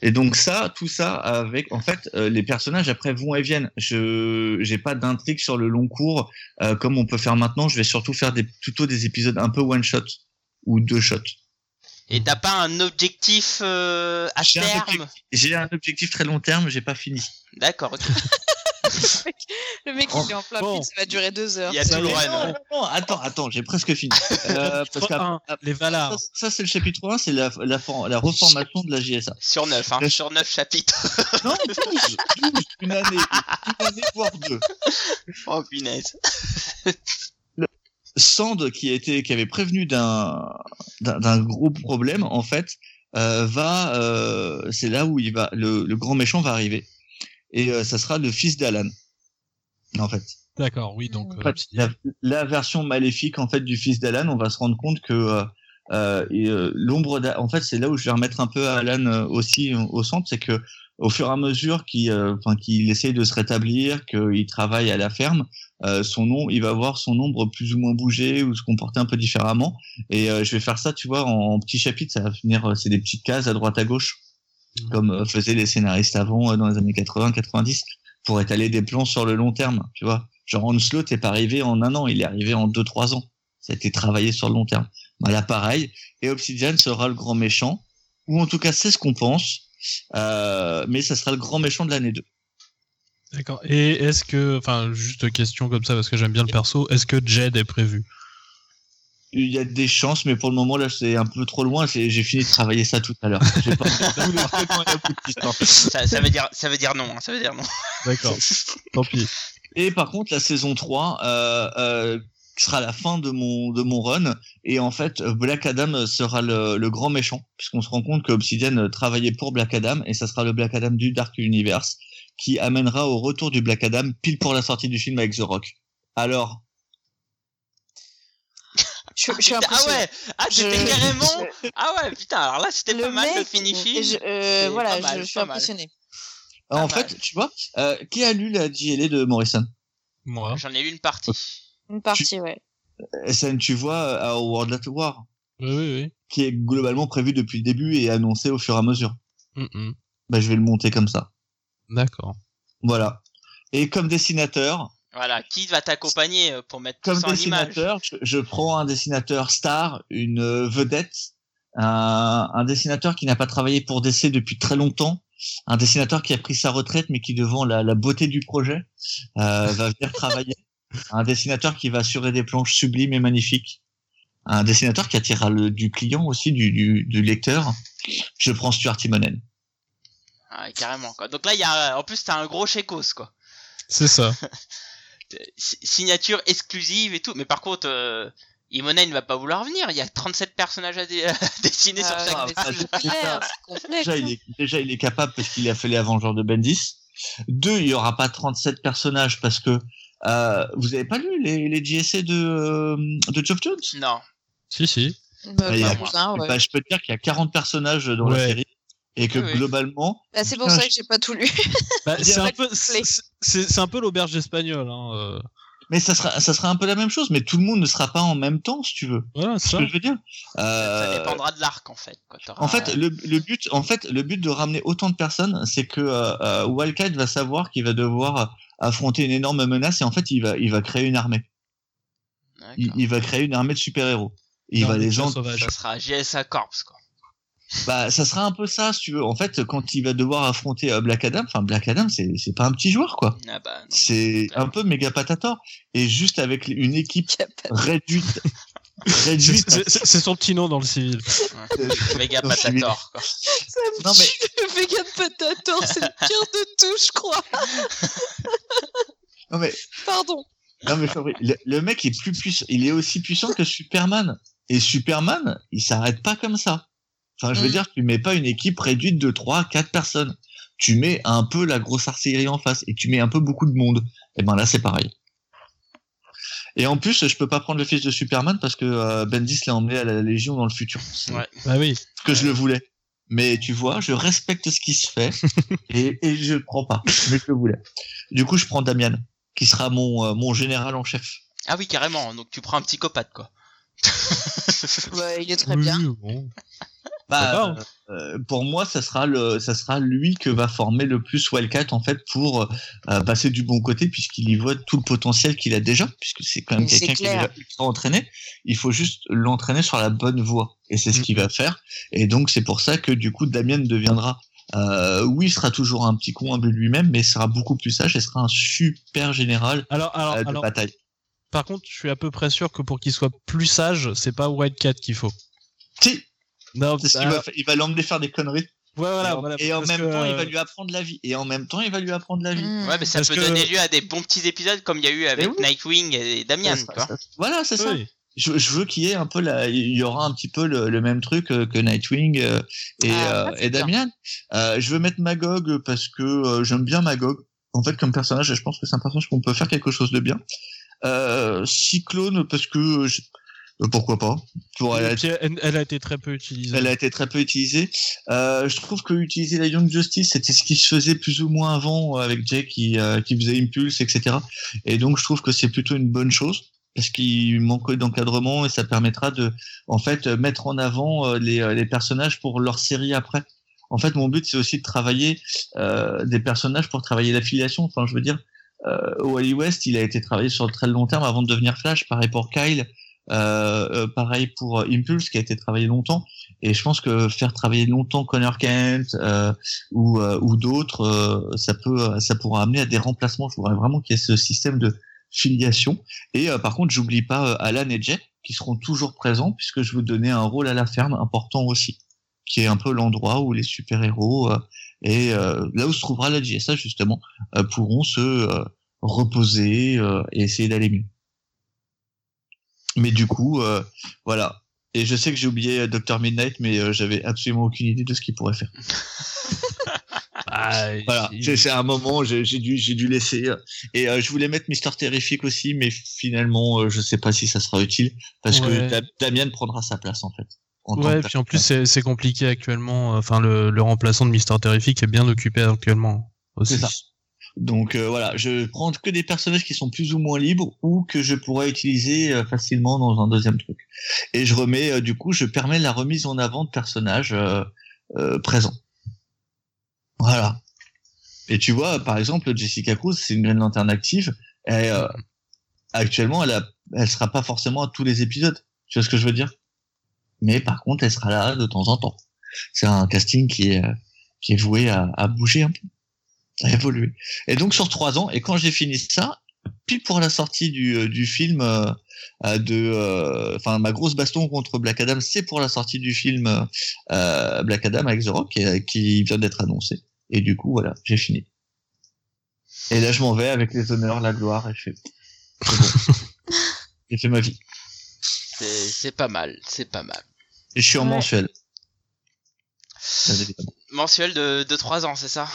Et donc ça, tout ça avec, en fait, euh, les personnages après vont et viennent. Je j'ai pas d'intrigue sur le long cours euh, comme on peut faire maintenant. Je vais surtout faire des plutôt des épisodes un peu one shot ou deux shots. Et t'as pas un objectif euh, à J'ai un terme objectif. J'ai un objectif très long terme, j'ai pas fini. D'accord, ok. (laughs) Le mec, il est en plein Bon. ça va durer deux heures. Il y a Ça tout run. Non, non, non, attends, attends, j'ai presque fini. (laughs) Euh, parce Chapitre qu'après- 1, les ça, Valar. ça, c'est le chapitre 1, c'est la, la, la reformation de la JSA. Sur 9, hein. Le- Sur 9 chapitres. (laughs) Non, 12, 12, une année, une année voire deux. Oh punaise. Sand qui a été qui avait prévenu d'un d'un gros problème en fait euh, va euh, c'est là où il va le, le grand méchant va arriver et euh, ça sera le fils d'Alan en fait D'accord, oui, donc. En euh, fait, la, la version maléfique en fait du fils d'Alan on va se rendre compte que euh, euh, euh, l'ombre en fait c'est là où je vais remettre un peu Alan aussi au centre c'est que au fur et à mesure qu'il euh, enfin qu'il essaye de se rétablir qu'il travaille à la ferme euh, son nom il va voir son ombre plus ou moins bouger ou se comporter un peu différemment. Et euh, je vais faire ça tu vois en, en petits chapitres. Ça va euh, c'est des petites cases à droite à gauche comme faisaient les scénaristes avant euh, dans les années 80 90 pour étaler des plans sur le long terme tu vois. Genre Onslaught n'est pas arrivé en un an il est arrivé en deux trois ans. Ça a été travaillé sur le long terme. Voilà pareil. Et Obsidian sera le grand méchant ou en tout cas c'est ce qu'on pense mais ça sera le grand méchant de l'année 2 D'accord. Et est-ce que, enfin, juste question comme ça parce que j'aime bien le perso, est-ce que Jed est prévu? Il y a des chances mais pour le moment là c'est un peu trop loin j'ai fini de travailler ça tout à l'heure ça veut dire, ça veut dire non. hein, Ça veut dire non. D'accord. (laughs) Tant pis. Et par contre, la saison 3 euh, euh, sera la fin de mon de mon run et en fait Black Adam sera le, le grand méchant puisqu'on se rend compte que Obsidian travaillait pour Black Adam et ça sera le Black Adam du Dark Universe qui amènera au retour du Black Adam pile pour la sortie du film avec The Rock. Alors, Je, je suis Ah ouais. Ah c'était Je- carrément. Ah ouais. Putain. Alors là c'était Le pas mal le finishing. je- euh, voilà, mal, je, suis impressionnée. en mal. fait, tu vois, euh, qui a lu la JLA de Morrison? Moi. J'en ai lu une partie. Une partie, ouais. SN, tu vois, à World at War, Oui, oui, oui. qui est globalement prévu depuis le début et annoncé au fur et à mesure. Bah, je vais le monter comme ça. D'accord. Voilà. Et comme dessinateur, Voilà. Qui va t'accompagner euh, pour mettre tout comme ça en image dessinateur, je, je prends un dessinateur star, une euh, vedette, un, un dessinateur qui n'a pas travaillé pour DC depuis très longtemps, un dessinateur qui a pris sa retraite mais qui devant la, la beauté du projet euh, va venir (laughs) travailler, un dessinateur qui va assurer des planches sublimes et magnifiques, un dessinateur qui attirera le du client aussi du, du, du lecteur. Je prends Stuart Timonen. Ah, ouais, carrément quoi. Donc là il y a, en plus t'as un gros chécos quoi. C'est ça. (laughs) Si- Signature exclusive et tout. Mais par contre. Euh... Imonen ne va pas vouloir venir, il y a 37 personnages à, dé- (laughs) à dessiner sur Ah, chaque ah, complexe. Déjà, il est, déjà, il est capable parce qu'il a fait les Avengers de Bendis. Deux, il y aura pas 37 personnages parce que euh, vous avez pas lu les, les JSA de, euh, de Geoff Jones? Non. Si, si. Bah, il y a- pas cousin, ouais. Bah, Je peux te dire qu'il y a 40 personnages dans Ouais. la série et que Oui, globalement, Bah, c'est pour ça que j'ai pas tout lu. Bah, (laughs) c'est un peu, play. c'est c'est- c'est un peu l'auberge espagnole. Hein. euh. mais ça sera, ça sera un peu la même chose, mais tout le monde ne sera pas en même temps, si tu veux. Voilà, c'est C'est ce ça. que je veux dire? Ça Euh, dépendra de l'arc en fait. quoi. En fait, le, le but, en fait, le but de ramener autant de personnes, c'est que euh, euh, Wildcat va savoir qu'il va devoir affronter une énorme menace et en fait, il va, il va créer une armée. Il, va créer une armée de super-héros. Et il va les gens. Ça sera JSA Corps quoi. bah, ça sera un peu ça, si tu veux. En fait, quand il va devoir affronter euh, Black Adam, enfin Black Adam, c'est, c'est pas un petit joueur, quoi. Ah bah. C'est un peu méga patator. Et juste avec une équipe réduite, C'est- son petit nom dans le civil. C'est Patator Non, mais- potato, c'est le pire de tout, je crois. Non mais Pardon. Non mais Fabri, le, le mec est plus puissant, il est aussi puissant que Superman. Et Superman, il s'arrête pas comme ça. Enfin, je veux Mm. dire, tu mets pas une équipe réduite de 3 4 personnes. Tu mets un peu la grosse artillerie en face et tu mets un peu beaucoup de monde. Et ben là, c'est pareil. Et en plus, je peux pas prendre le fils de Superman parce que euh, Bendis l'a emmené à la Légion dans le futur. Ouais. Bah oui. que je le voulais. Mais tu vois, je respecte ce qui se fait (laughs) et, et je le prends pas. Mais je le voulais. Du coup, je prends Damian, qui sera mon, euh, mon général en chef. Ah oui carrément. Donc tu prends un psychopathe quoi. (laughs) Ouais, il est très Oui, bien. bon. Bah, pas, euh, pour moi, ça sera le, ça sera lui que va former le plus Wildcat en fait pour euh, passer du bon côté puisqu'il y voit tout le potentiel qu'il a déjà puisque c'est quand même quelqu'un qui est déjà ultra entraîné. Il faut juste l'entraîner sur la bonne voie et c'est ce Mm. qu'il va faire. Et donc c'est pour ça que du coup Damien deviendra, euh, oui, il sera toujours un petit con un peu lui-même, mais sera beaucoup plus sage et sera un super général Alors, alors, euh, de alors, bataille. par contre, je suis à peu près sûr que pour qu'il soit plus sage, c'est pas Wildcat qu'il faut. Si, Non, c'est ce bah, qu'il va faire. Il va l'emmener faire des conneries. ouais, voilà, et en, voilà, et en parce même que, temps, il va euh, lui apprendre la vie. Et en même temps, il va lui apprendre la vie. Mm. Ouais mais ça Parce peut que- donner lieu à des bons petits épisodes comme il y a eu avec oui. Nightwing et Damian Ça quoi. ça- Voilà, c'est ça. Je, je veux qu'il y ait un peu la, il y aura un petit peu le, le même truc euh, que Nightwing euh, et, Ah, euh, et. Damian. Euh, je veux mettre Magog parce que euh, j'aime bien Magog. En fait, comme personnage, je pense que c'est un personnage qu'on peut faire quelque chose de bien. Euh, Cyclone parce que pourquoi pas. Pour elle, a- elle, elle a été très peu utilisée. elle a été très peu utilisée. Euh, je trouve que utiliser la Young Justice, c'était ce qui se faisait plus ou moins avant euh, avec Jake qui, euh, qui faisait Impulse, etc. Et donc je trouve que c'est plutôt une bonne chose parce qu'il manque d'encadrement et ça permettra de, en fait, euh, mettre en avant euh, les, euh, les personnages pour leur série après. En fait, mon but c'est aussi de travailler euh, des personnages pour travailler l'affiliation. Enfin, je veux dire, euh, Wally West, il a été travaillé sur le très long terme avant de devenir Flash. Pareil pour Kyle. Euh, euh, pareil pour euh, Impulse qui a été travaillé longtemps. Et je pense que faire travailler longtemps Connor Kent euh, ou, euh, ou d'autres euh, ça peut ça pourra amener à des remplacements. Je voudrais vraiment qu'il y ait ce système de filiation. Et par contre j'oublie pas Alan et Jay qui seront toujours présents puisque je veux donner un rôle à la ferme important aussi qui est un peu l'endroit où les super héros et là où se trouvera la JSA justement pourront se reposer et essayer d'aller mieux mais du coup, euh, voilà. Et je sais que j'ai oublié Dr Midnight, mais euh, j'avais absolument aucune idée de ce qu'il pourrait faire. (laughs) Ah, Voilà, il- c'est un moment, j'ai j'ai dû, j'ai dû laisser. euh, Et euh, je voulais mettre Mister Terrific aussi, mais finalement, euh, je sais pas si ça sera utile parce Ouais. que Da- Damien prendra sa place en fait. en Ouais, puis en plus, c'est compliqué actuellement. Enfin, le, le remplaçant de Mister Terrific est bien occupé actuellement aussi. C'est ça. Donc euh, voilà, je prends que des personnages qui sont plus ou moins libres ou que je pourrais utiliser euh, facilement dans un deuxième truc. Et je remets, euh, du coup, je permets la remise en avant de personnages présents. Voilà. Et tu vois, par exemple, Jessica Cruz, c'est une Green Lantern active. Et, actuellement, elle, a, sera pas forcément à tous les épisodes. Tu vois ce que je veux dire? Mais par contre, elle sera là de temps en temps. C'est un casting qui est, voué à bouger un peu à évoluer. Et donc sur trois ans, et quand j'ai fini ça, pile pour la sortie du, euh, du film euh, euh, de, euh, enfin ma grosse baston contre Black Adam, c'est pour la sortie du film euh, Black Adam avec The Rock qui, qui vient d'être annoncé. Et du coup voilà, j'ai fini. Et là je m'en vais avec les honneurs, la gloire, et je fais. bon. (laughs) j'ai fait ma vie. C'est c'est pas mal, c'est pas mal. Et je suis en Ouais. mensuel. Mensuel de, de 3 ans, c'est ça?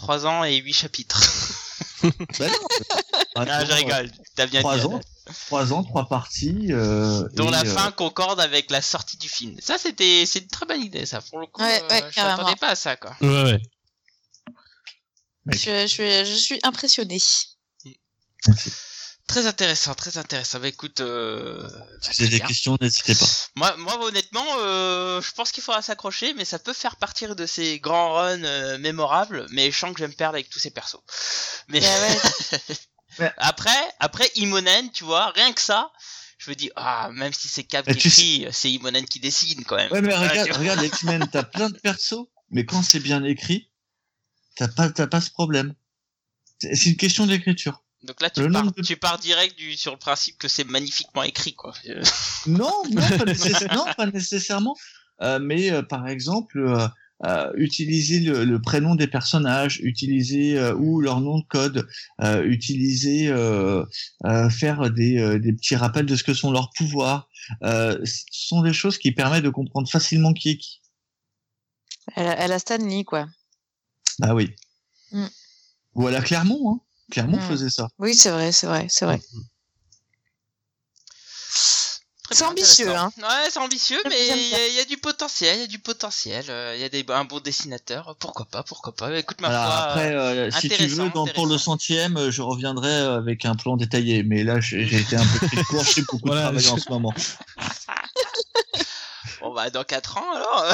3 ans et 8 chapitres. (laughs) Non, Ah, je rigole. T'as bien Trois dit. ans. Trois ans, trois parties. Euh, Dont la euh, fin concorde avec la sortie du film. Ça, c'était, c'est une très bonne idée, ça. Pour le coup, Ouais, euh, ouais, je carrément. m'attendais pas à ça, quoi. Ouais, ouais. Je, je, suis- je suis impressionnée. merci. Très intéressant, très intéressant. Bah écoute, euh, Si vous avez des questions, n'hésitez pas. moi, moi honnêtement, euh, je pense qu'il faudra s'accrocher, mais ça peut faire partir de ces grands runs euh, mémorables. Mais je sens que je vais me perdre avec tous ces persos. Mais ouais. Ouais. (laughs) après, après Imonen, tu vois, rien que ça, je me dis ah même si c'est Cap Mais qui tu sais- écrit, c'est Imonen qui décide quand même. Ouais, mais regarde, regarde (laughs) X-Men, t'as plein de persos, mais quand c'est bien écrit, t'as pas, t'as pas ce problème. C'est une question d'écriture. Donc là, tu Le pars, de- tu pars direct du, sur le principe que c'est magnifiquement écrit, quoi. (laughs) Non, non, pas, nécessaire- non, pas nécessairement. Euh, mais euh, par exemple, euh, euh, utiliser le, le prénom des personnages, utiliser euh, ou leur nom de code, euh, utiliser, euh, euh, faire des, euh, des petits rappels de ce que sont leurs pouvoirs, euh, ce sont des choses qui permettent de comprendre facilement qui est qui. Elle, a- elle a Stanley, quoi. Bah oui. Mm. Ou à la Clermont, hein. Clermont Mm. faisait ça. Oui, c'est vrai, c'est vrai, c'est vrai. très C'est bien, ambitieux, hein. Ouais, c'est ambitieux, mais il y, a- il y a du potentiel, il y a du potentiel. euh, Il y a des, un bon dessinateur. Pourquoi pas, pourquoi pas. Écoute, ma Voilà, foi. après, euh, si tu veux, dans, pour le centième, euh, je reviendrai euh, avec un plan détaillé. Mais là, j'ai été un peu pris de court, j'ai beaucoup Voilà, travaillé je- en ce moment. (laughs) Bon, bah, dans 4 ans, alors. (laughs)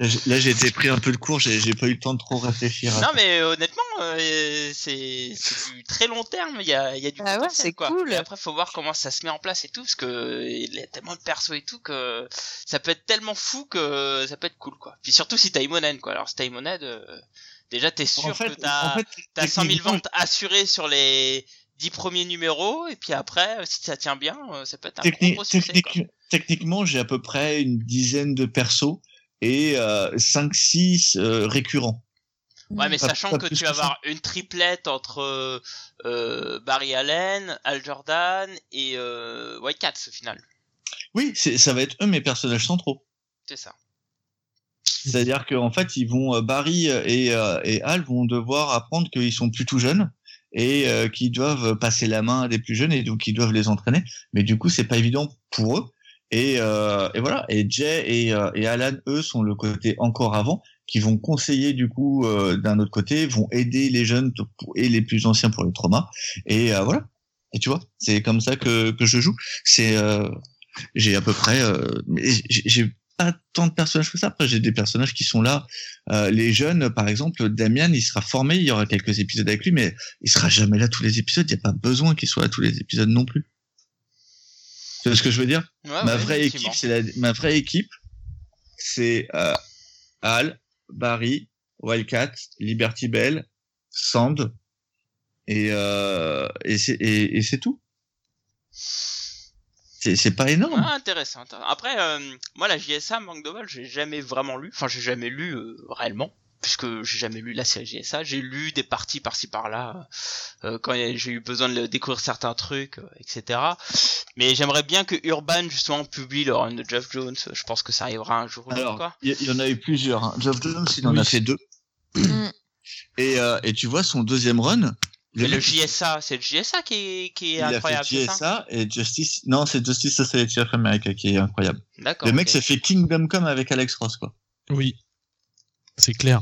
euh, Là, j'ai- été pris un peu de court, j'ai pas eu le temps de trop réfléchir. non, mais euh, honnêtement, euh, c'est c'est du très long terme. Il y a, il y a du Ah ouais, c'est cool. Et après, faut voir comment ça se met en place et tout, parce que il y a tellement de persos et tout que ça peut être tellement fou que ça peut être cool, quoi. Puis surtout si t'as Imonen, quoi. Alors, si t'as Imonen, euh, déjà, t'es sûr en fait, que t'as en fait, t'as 100 000 techniquement, ventes assurées sur les 10 premiers numéros, et puis après, euh, si ça tient bien, euh, ça peut être un techni- gros, succès, quoi. techniquement, j'ai à peu près une dizaine de persos et euh, 5-6 récurrents. Ouais, mais Pas- sachant pas que tu vas avoir une triplette entre euh, euh, Barry Allen, Al Jordan et euh, White Cats au final. Oui, ça va être eux mes personnages centraux. C'est ça. C'est-à-dire qu'en fait, ils vont euh, Barry et, euh, et Al vont devoir apprendre qu'ils sont plus tout jeunes et euh, qu'ils doivent passer la main à des plus jeunes et donc ils doivent les entraîner. Mais du coup, c'est pas évident pour eux. Et, euh, et voilà. Et Jay et, euh, et Alan, eux, sont le côté encore avant, qui vont conseiller du coup euh, d'un autre côté, vont aider les jeunes et les plus anciens pour les traumas. Et euh, voilà. Et tu vois, c'est comme ça que, que je joue. C'est euh, j'ai à peu près, euh, j'ai pas tant de personnages que ça. Après, j'ai des personnages qui sont là. Euh, les jeunes, par exemple, Damien, il sera formé, il y aura quelques épisodes avec lui, mais il sera jamais là tous les épisodes. Il n'y a pas besoin qu'il soit là tous les épisodes non plus. Tu vois ce que je veux dire? Ouais, Ma ouais, vraie équipe, c'est la, ma vraie équipe, c'est euh, Al, Barry, Wildcat, Liberty Bell, Sand, et euh, et c'est et, et tout. C'est pas énorme. Ah, intéressant. intéressant. Après, euh, moi, la JSA, Manque de Vol, j'ai jamais vraiment lu. Enfin, j'ai jamais lu euh, réellement, puisque j'ai jamais lu la série JSA. J'ai lu des parties par-ci par-là euh, quand y a- j'ai eu besoin de le- découvrir certains trucs, euh, etc. Mais j'aimerais bien que Urban justement publie le run de Jeff Jones. Je pense que ça arrivera un jour ou l'autre, Alors, il y, en a eu plusieurs. Hein. Geoff Jones, il en Oui. a fait deux. Mm. Et, euh, et tu vois, son deuxième run, Mais le mec, JSA, c'est le JSA qui est, qui est il a incroyable, fait c'est ça? GSA et Justice. Non, c'est Justice Society of America qui est incroyable. D'accord. Le mec ok. s'est fait Kingdom Come avec Alex Ross, quoi. Oui. C'est clair.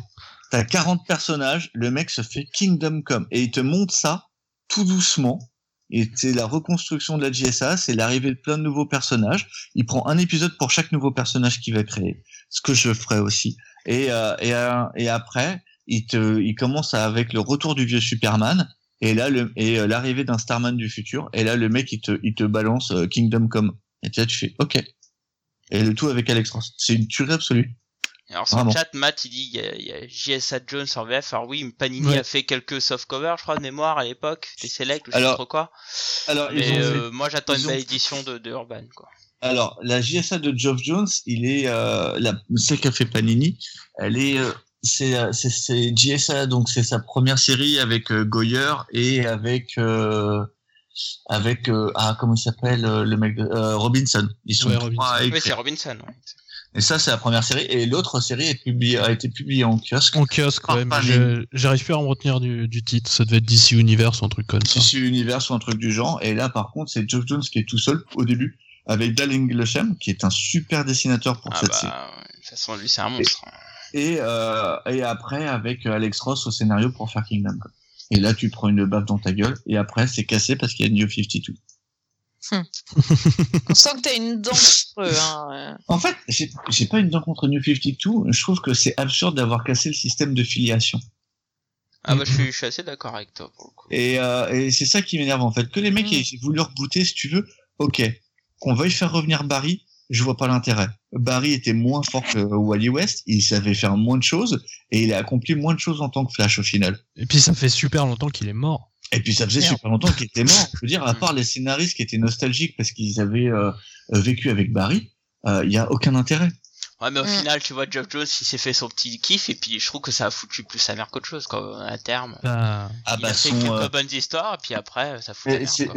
T'as 40 personnages, le mec se fait Kingdom Come. Et il te montre ça tout doucement. Et c'est la reconstruction de la GSA, c'est l'arrivée de plein de nouveaux personnages. Il prend un épisode pour chaque nouveau personnage qu'il va créer. Ce que je ferai aussi. Et, euh, et, euh, et après, il te, il commence avec le retour du vieux Superman. Et là, le, et euh, l'arrivée d'un Starman du futur. Et là, le mec, il te, il te balance euh, Kingdom Come. Et vois, tu fais, ok. Et le tout avec Alex Ross. C'est une tuerie absolue. Alors sur le chat, Matt il dit il y a, il y a JSA Jones en VF. Alors oui, Panini Ouais. a fait quelques soft covers, je crois, de mémoire à l'époque, des select ou je sais trop quoi. Alors, ils Mais fait- euh, moi j'attends ils une ont belle fait- édition de, de Urban quoi. Alors, la JSA de Geoff Jones, il est euh, la, celle qu'a fait Panini. Elle est, euh, c'est, c'est, c'est JSA, donc c'est sa première série avec euh, Goyer et avec euh, avec euh, ah comment il s'appelle euh, le mec de, euh, Robinson. Ils sont Ouais, trois Robinson. Oui, c'est Robinson. ouais. Et ça, c'est la première série. Et l'autre série est publiée, a été publiée en kiosque. En kiosque, ouais, mais j'arrive plus à me retenir du, du titre. Ça devait être DC Universe ou un truc comme ça. DC Universe ou un truc du genre. Et là, par contre, c'est Geoff Jones qui est tout seul au début, avec Dal Inglesham, qui est un super dessinateur pour Ah cette bah, série. ouais, de toute façon, lui, c'est un monstre. Et, euh, et après, avec euh, Alex Ross au scénario pour faire Kingdom. Et là, tu prends une baffe dans ta gueule. Et après, c'est cassé parce qu'il y a New 52. (laughs) On sent que t'as une dent contre eux. Hein. euh. En fait, j'ai pas une dent contre New 52. Je trouve que c'est absurde d'avoir cassé le système de filiation. Ah bah, je suis, je suis assez d'accord avec toi, pour le coup. Et, euh, et c'est ça qui m'énerve en fait. Que les mecs Mm. aient voulu rebooter, si tu veux, ok. Qu'on veuille faire revenir Barry, je vois pas l'intérêt. Barry était moins fort que Wally West, il savait faire moins de choses, et il a accompli moins de choses en tant que Flash au final. Et puis ça fait super longtemps qu'il est mort. Et puis ça faisait Merde. super longtemps qu'il était mort. Je veux dire, à part les scénaristes qui étaient nostalgiques parce qu'ils avaient euh, euh, vécu avec Barry, euh, il y a aucun intérêt. Ouais, mais au Mm. final, tu vois, Geoff Jones, il s'est fait son petit kiff, et puis je trouve que ça a foutu plus sa mère qu'autre chose, quoi, à terme. Bah, Ah il a fait son, quelques euh, bonnes histoires, et puis après, ça fout c'est.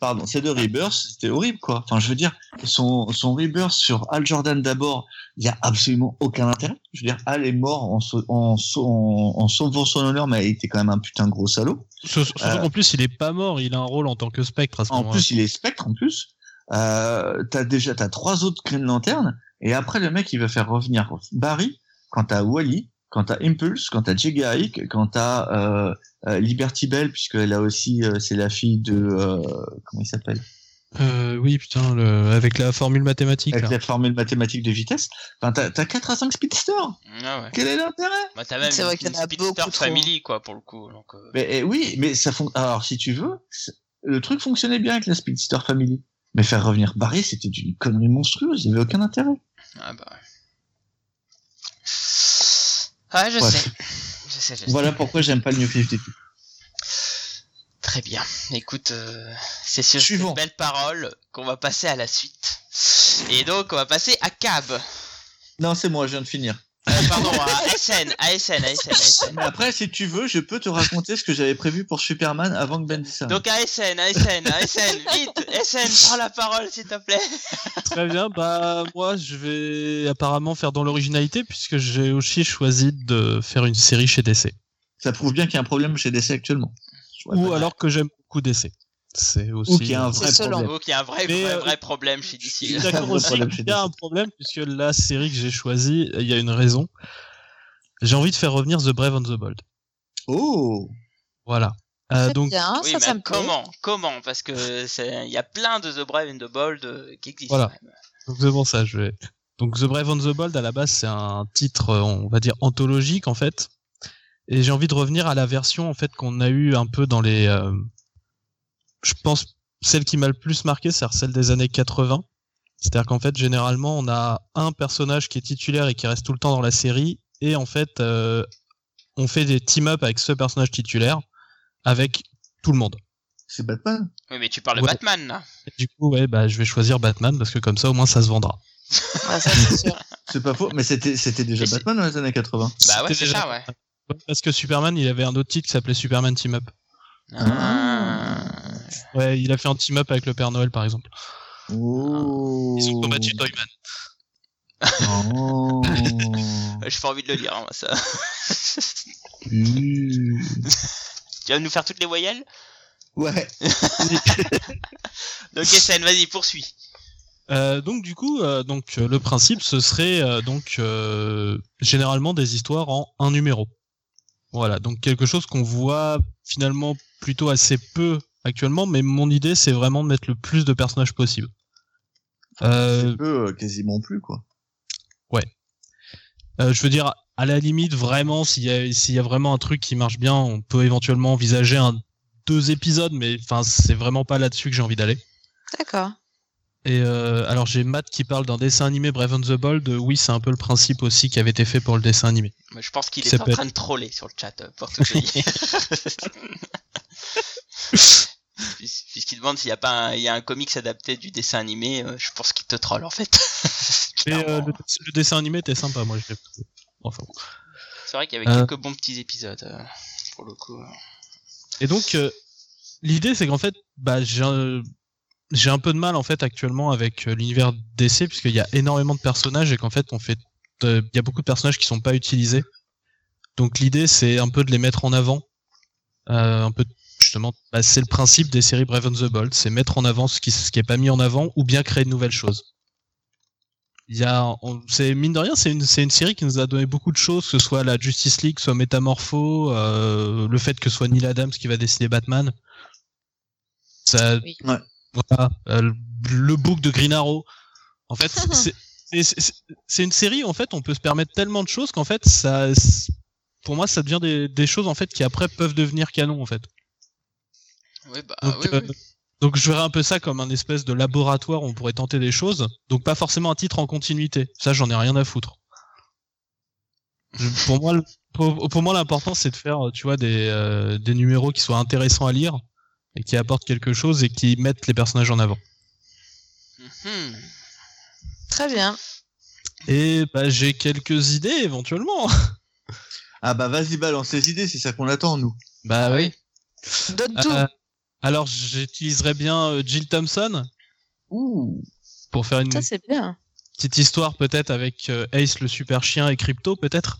Pardon, c'est de Rebirth, c'était horrible, quoi. Enfin, je veux dire, son, son Rebirth sur Al Jordan d'abord, il y a absolument aucun intérêt. Je veux dire, Al est mort en, sau- en, sau- en, en sauvant son honneur, mais il était quand même un putain de gros salaud. surtout Euh, qu'en plus, il est pas mort. Il a un rôle en tant que spectre à ce En plus, il est spectre, en plus. Euh, t'as déjà, t'as trois autres Green Lantern, et après, le mec, il va faire revenir Barry, quand t'as Wally, quand t'as Impulse, quand t'as Jay Garrick, quand t'as, euh, euh, Liberty Bell, puisqu'elle a aussi, euh, c'est la fille de, euh, comment il s'appelle? Euh, oui, putain, le... avec la formule mathématique. avec là. la formule mathématique de vitesse, enfin, t'as, t'as 4 à 5 speedsters. Ah ouais. Quel est l'intérêt? Bah, t'as même C'est vrai une, qu'il y en une a Speedster. Family, quoi, pour le coup. Donc, euh, mais, eh oui, mais ça fon... Alors, si tu veux, c'est- le truc fonctionnait bien avec la Speedster Family. Mais faire revenir Barry, c'était d'une connerie monstrueuse, il n'y avait aucun intérêt. Ah bah ouais. Ah, je Ouais. sais. Je sais, je sais. Voilà pourquoi j'aime pas le New 52. Très bien. Écoute, euh, c'est sur Suivant. cette belle parole qu'on va passer à la suite. Et donc, on va passer à Cab. Non, c'est moi, je viens de finir. Euh, pardon, à SN, ASN, ASN, ASN. Mais après, si tu veux, je peux te raconter ce que j'avais prévu pour Superman avant que Ben dise ça. Donc ASN, ASN, ASN, vite, SN, prends la parole s'il te plaît. Très bien, bah moi je vais apparemment faire dans l'originalité puisque j'ai aussi choisi de faire une série chez DC. Ça prouve bien qu'il y a un problème chez DC actuellement. Ou alors que j'aime beaucoup DC. C'est aussi. Ou qu'il y a un vrai problème. Donc il y a un vrai, Mais, vrai, euh, vrai problème chez Je suis DC. d'accord Un vrai aussi qu'il y a un problème puisque la série que j'ai choisie, il y a une raison. J'ai envie de faire revenir The Brave and the Bold. Oh Voilà. Euh, donc bien, Oui, ça, me plaît. comment Comment? Parce que il y a plein de The Brave and the Bold euh, qui existent. Voilà. Donc c'est pour ça, je vais. Donc The Brave and the Bold à la base c'est un titre, euh, on va dire anthologique en fait. Et j'ai envie de revenir à la version en fait qu'on a eu un peu dans les. euh, Je pense celle qui m'a le plus marqué, c'est celle des années 80. C'est-à-dire qu'en fait généralement on a un personnage qui est titulaire et qui reste tout le temps dans la série, et en fait euh, on fait des team-up avec ce personnage titulaire avec tout le monde. C'est Batman Oui, mais tu parles de. Batman là. Et du coup ouais bah je vais choisir Batman parce que comme ça au moins ça se vendra. Ouais, ça, c'est sûr. (laughs) C'est pas faux, mais c'était, c'était déjà Batman dans les années 80. Bah ouais, c'est déjà- ça, ouais. Ouais, Parce que Superman, il avait un autre titre qui s'appelait Superman Team Up. Ah. Ouais, il a fait un team up avec le Père Noël, par exemple. Oh. Ils ont combattu Toyman. Oh. (laughs) J'ai pas envie de le lire, hein, moi, ça. Uh. (laughs) tu vas nous faire toutes les voyelles? Ouais. (laughs) Donc SN, vas-y, poursuis. Euh, donc du coup, euh, donc euh, le principe, ce serait euh, donc euh, généralement des histoires en un numéro. Voilà, donc quelque chose qu'on voit finalement plutôt assez peu actuellement, mais mon idée c'est vraiment de mettre le plus de personnages possible. Euh, peu, euh, quasiment plus, quoi. Euh, je veux dire, à la limite, vraiment, s'il y a, s'il y a vraiment un truc qui marche bien, on peut éventuellement envisager un deux épisodes, mais enfin, c'est vraiment pas là-dessus que j'ai envie d'aller. D'accord. Et euh, alors j'ai Matt qui parle d'un dessin animé Brave and the Bold. Oui, c'est un peu le principe aussi qui avait été fait pour le dessin animé. Mais Je pense qu'il est en train de troller sur le chat pour tout (laughs) (laughs) (laughs) Puisqu'il demande s'il y a pas un, il y a un comics adapté du dessin animé, euh, je pense qu'il te troll en fait. (laughs) Mais euh, le, le dessin animé était sympa, moi je l'ai trouvé. Enfin. bon. C'est vrai qu'il y avait Euh. quelques bons petits épisodes euh, pour le coup. Et donc euh, l'idée c'est qu'en fait, bah j'ai un- j'ai un peu de mal en fait actuellement avec l'univers DC puisqu'il y a énormément de personnages et qu'en fait on fait il y a beaucoup de personnages qui sont pas utilisés. Donc l'idée c'est un peu de les mettre en avant. Euh, un peu justement bah, c'est le principe des séries Brave and the Bold, c'est mettre en avant ce qui ce qui est pas mis en avant ou bien créer de nouvelles choses. Il y a on- c'est mine de rien c'est une c'est une série qui nous a donné beaucoup de choses que ce soit la Justice League, soit Métamorpho, euh, le fait que ce soit Neil Adams qui va dessiner Batman. Ça Oui. Ouais. voilà, euh, le- book de Green Arrow. En fait, (laughs) c'est- c'est c'est- c'est une série. En fait, on peut se permettre tellement de choses qu'en fait, ça, pour moi, ça devient des, des choses en fait qui après peuvent devenir canon en fait. Oui, bah, Donc, oui, euh, oui. donc je verrais un peu ça comme un espèce de laboratoire où on pourrait tenter des choses. Donc pas forcément un titre en continuité. Ça, j'en ai rien à foutre. Je- pour moi, le- pour, pour moi, l'important c'est de faire, tu vois, des, euh, des numéros qui soient intéressants à lire et qui apportent quelque chose et qui mettent les personnages en avant. Mhm. Très bien. Et bah, j'ai quelques idées éventuellement. Ah bah vas-y, balance les idées, c'est ça qu'on attend, nous. Bah oui. Donne tout. Alors j'utiliserai bien euh, Jill Thompson Ouh. pour faire une Ça, c'est bien. petite histoire peut-être avec euh, Ace le super chien et Crypto peut-être?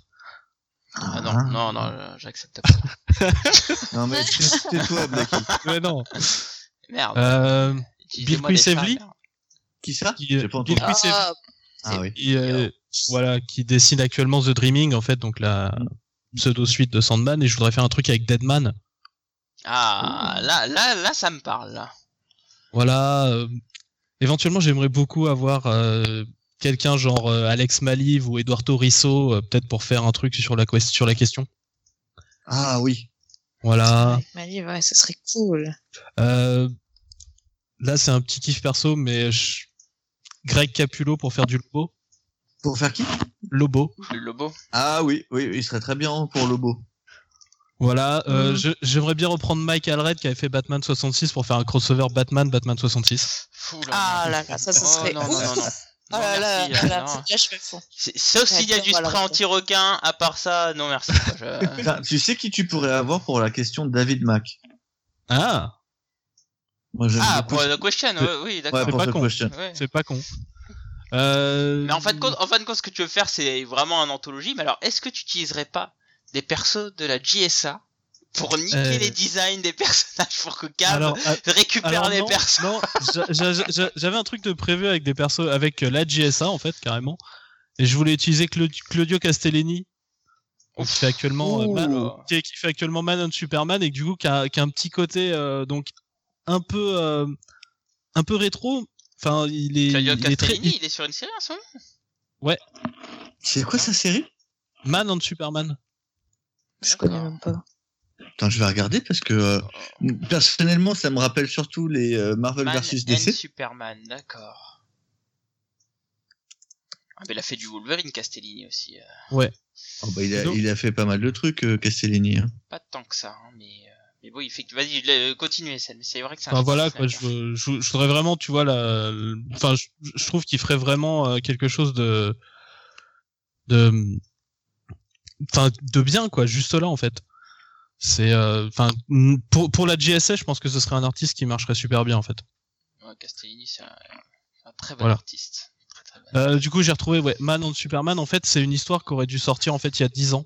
Ah non, non, non, euh, j'accepte pas. (laughs) Non mais tais-toi, Blacky. (laughs) Ouais non. Merde. Euh, Bill Quisevely. Qui ça? Qui, J'ai pas entendu. Quisevely. Ah, Ah oui. qui, euh, voilà, qui dessine actuellement The Dreaming en fait, donc la pseudo suite de Sandman, et je voudrais faire un truc avec Deadman. Ah, là, là, là, ça me parle. Là. Voilà. euh, éventuellement, j'aimerais beaucoup avoir euh, quelqu'un genre euh, Alex Maliv ou Eduardo Risso, euh, peut-être pour faire un truc sur la, quest- sur la question. Ah oui. Voilà. avec Mali, ouais, ça serait cool. Euh, là, c'est un petit kiff perso, mais je- Greg Capullo pour faire du Lobo. Pour faire qui? Lobo. Le Lobo. Ah oui, oui, il serait très bien pour Lobo. Voilà. euh, je- J'aimerais bien reprendre Mike Allred qui avait fait Batman 66 pour faire un crossover Batman Batman 66. Fou, là, Ah non. là là, ça, ça Oh, serait non, ouf. non, non, non. Oh Non, là là, merci, là, euh, non. là, je fais fond. C'est- Sauf s'il y a du spray anti-requin, à part ça, non merci. quoi, (laughs) je- tu sais qui tu pourrais avoir pour la question de David Mack? Ah, Moi, Ah, beaucoup pour The Question, C'est- ouais, oui, Ouais, d'accord. pour pas The con. Ouais. c'est pas con. Euh... Mais en fin, de compte, en fin de compte, ce que tu veux faire, c'est vraiment un anthologie. Mais alors, est-ce que tu utiliserais pas des persos de la JSA pour niquer Euh. les designs des personnages pour que Cam alors, ah, récupère alors les non, persos non, j'a- j'a- j'a- j'avais un truc de prévu avec des persos, avec euh, la GSA en fait carrément, et je voulais utiliser Clau- Claudio Castellini, qui fait actuellement euh. Man- qui, est- qui fait actuellement Man on Superman et que, du coup qui a, qui a un petit côté euh, donc un peu euh, un peu rétro. Enfin, il est, Claudio il est très Castellini, il- il est sur une série en ce moment? C'est quoi sa série? Man on Superman. Je connais même pas. Attends, je vais regarder parce que euh, personnellement, ça me rappelle surtout les euh, Marvel Man and DC. Superman, d'accord. Ah, mais il a fait du Wolverine, Castellini aussi. euh. Oh, bah, il, a, Donc- il a fait pas mal de trucs, euh, Castellini. hein. Pas tant que ça, hein, mais. euh, Mais bon, il fait que. Vas-y, continuez, mais c'est vrai que c'est un Enfin voilà quoi, je, veux- je, je voudrais vraiment, tu vois la, enfin je, je trouve qu'il ferait vraiment euh, quelque chose de, de, enfin de bien quoi, juste là en fait. C'est, euh, enfin pour pour la GSA, je pense que ce serait un artiste qui marcherait super bien en fait. Ouais, Castellini, c'est un, un très bon Voilà. artiste. Très, très bon. Euh, du coup j'ai retrouvé ouais, Man on Superman. En fait c'est une histoire qui aurait dû sortir en fait il y a 10 ans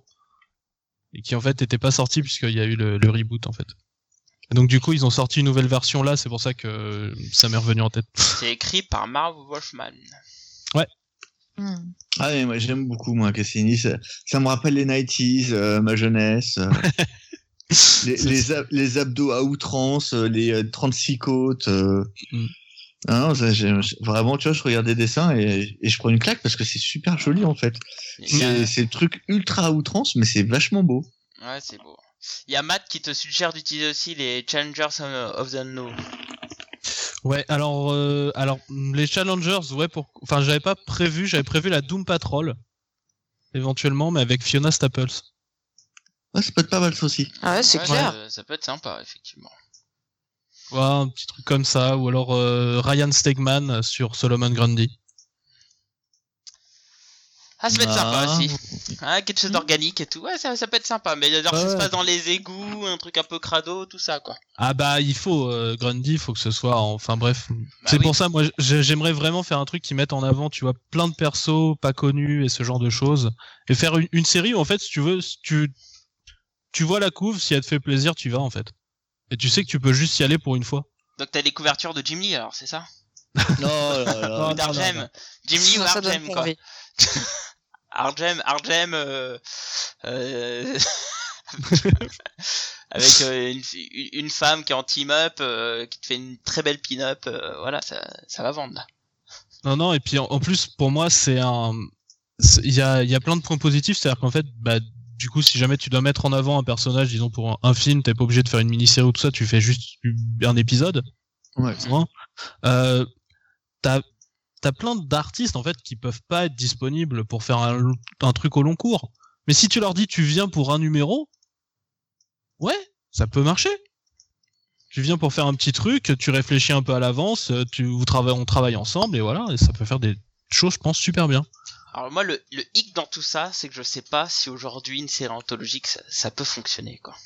et qui en fait n'était pas sortie puisqu'il y a eu le, le reboot en fait. Et donc du coup ils ont sorti une nouvelle version là, c'est pour ça que ça m'est revenu en tête. C'est écrit par Marv Wolfman. Ah mais moi j'aime beaucoup moi Castellini. Ça, ça me rappelle les 90s, euh, ma jeunesse. euh, (laughs) les, les, ab- les abdos à outrance, euh, les euh, 36 côtes. euh. Mm. Ah ça, vraiment, tu vois, je regarde des dessins et, et je prends une claque parce que c'est super joli en fait. C'est le truc ultra à outrance, mais c'est vachement beau. Ouais, c'est beau. Il y a Matt qui te suggère d'utiliser aussi les Challengers of the Unknown. Ouais, alors, euh, alors les Challengers, ouais, pour, enfin, j'avais pas prévu, j'avais prévu la Doom Patrol, éventuellement, mais avec Fiona Staples. Ouais, ça peut être pas mal ça aussi. Ah ouais, c'est Ouais, clair. Ça, ça peut être sympa, effectivement. Ouais, un petit truc comme ça, ou alors euh, Ryan Stegman sur Solomon Grundy. Ah, ça peut être sympa Ah. aussi. Ah, quelque chose d'organique et tout. Ouais, ça, ça peut être sympa. Mais alors, Ouais, ça se passe dans les égouts, un truc un peu crado, tout ça, quoi. Ah bah il faut euh, Grundy, il faut que ce soit enfin bref. Bah c'est oui. pour ça moi j'ai- j'aimerais vraiment faire un truc qui mette en avant, tu vois, plein de persos pas connus et ce genre de choses et faire une, une série où en fait si tu veux si tu tu vois la couve, si elle te fait plaisir, tu y vas en fait. Et tu sais que tu peux juste y aller pour une fois. Donc t'as les couvertures de Jim Lee, alors, c'est ça? (laughs) Non. Non, Ou non. Jim Lee ou Argem, quoi. (laughs) Argem, Argem, euh, euh, (laughs) avec euh, une, une- femme qui est en team-up, euh, qui te fait une très belle pin-up, euh, voilà, ça, ça va vendre là. Non non et puis en, en plus pour moi c'est un il y a il y a plein de points positifs, c'est-à-dire qu'en fait bah du coup, si jamais tu dois mettre en avant un personnage, disons pour un, un film, t'es pas obligé de faire une mini-série ou tout ça, tu fais juste un épisode. Ouais. Hein. Euh, t'as t'as plein d'artistes en fait qui peuvent pas être disponibles pour faire un, truc au long cours. Mais si tu leur dis tu viens pour un numéro, ouais, ça peut marcher. Tu viens pour faire un petit truc, tu réfléchis un peu à l'avance, tu on travaille ensemble et voilà, ça peut faire des choses, je pense, super bien. Alors moi, le, hic dans tout ça, c'est que je sais pas si aujourd'hui une série anthologique, ça, ça peut fonctionner, quoi.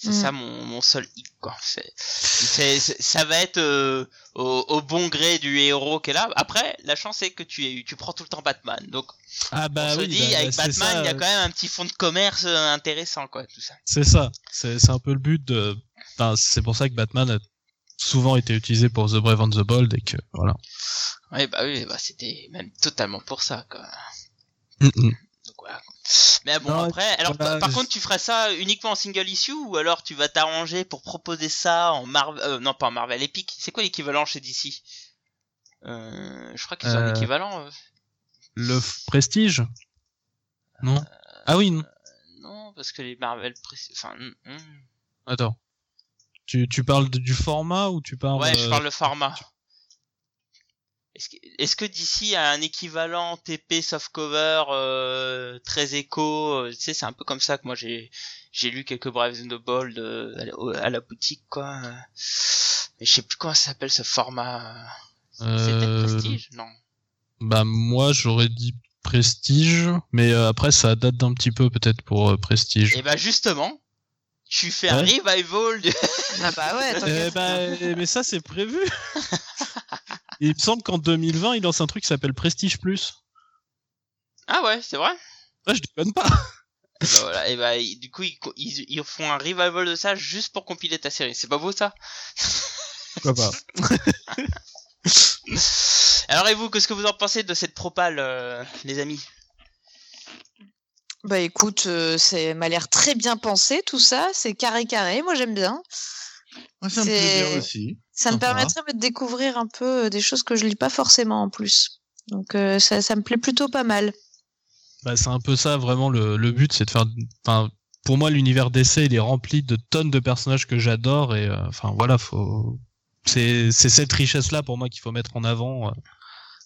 C'est Mm. ça mon, mon seul hic, quoi. C'est, c'est, c'est- ça va être euh, au, au bon gré du héros qui est là. Après, la chance c'est que tu, tu prends tout le temps Batman. Donc, Ah bah on se oui, dit, bah, avec Batman, il y a quand même un petit fond de commerce euh, intéressant, quoi, tout ça. C'est ça, c'est c'est un peu le but de. Enfin, c'est pour ça que Batman a souvent été utilisé pour The Brave and the Bold et que voilà. Ouais, bah oui, bah c'était même totalement pour ça, quoi. Mm, mm. Voilà. Mais bon, Non, après, alors par, contre, tu ferais ça uniquement en single issue ou alors tu vas t'arranger pour proposer ça en Marvel, euh, non pas en Marvel Epic. C'est quoi l'équivalent chez DC euh, Je crois qu'ils ont un Euh, équivalent. euh. Le Prestige? Non? Ah oui, non. Non, parce que les Marvel, enfin, hum, hum. Attends. Tu, tu parles de- du format ou tu parles ouais, je parle le format. Est-ce que, est-ce que DC a un équivalent TP softcover euh, très éco euh, Tu sais, c'est un peu comme ça que moi j'ai j'ai lu quelques Braves and the Bold euh, à, à la boutique quoi. Mais je sais plus comment ça s'appelle ce format. C'est peut-être euh, Prestige? Non. Bah moi j'aurais dit Prestige, mais euh, après ça date d'un petit peu peut-être pour euh, Prestige. Et bah justement, tu fais un Ouais. revival de... Ah bah ouais, Eh bah, faire. mais ça c'est prévu. (laughs) Il me semble qu'en 2020 il lance un truc qui s'appelle Prestige Plus. Ah ouais, c'est vrai? Là je déconne pas. Et bah voilà, et bah ils- du coup ils, co- ils, ils font un revival de ça juste pour compiler ta série. C'est pas beau ça? Pourquoi pas? (laughs) Alors et vous, qu'est-ce que vous en pensez de cette propale, euh, les amis? Bah écoute, euh, c'est m'a l'air très bien pensé tout ça, c'est carré carré, moi j'aime bien. Moi, ça me plaît C'est- bien aussi. Ça me permettrait de découvrir un peu euh, des choses que je lis pas forcément en plus. Donc euh, ça, ça me plaît plutôt pas mal. Bah, c'est un peu ça, vraiment, le, le but, c'est de faire. Enfin, pour moi, l'univers d'essai, il est rempli de tonnes de personnages que j'adore, et euh, enfin, voilà, faut. C'est c'est cette richesse-là pour moi qu'il faut mettre en avant.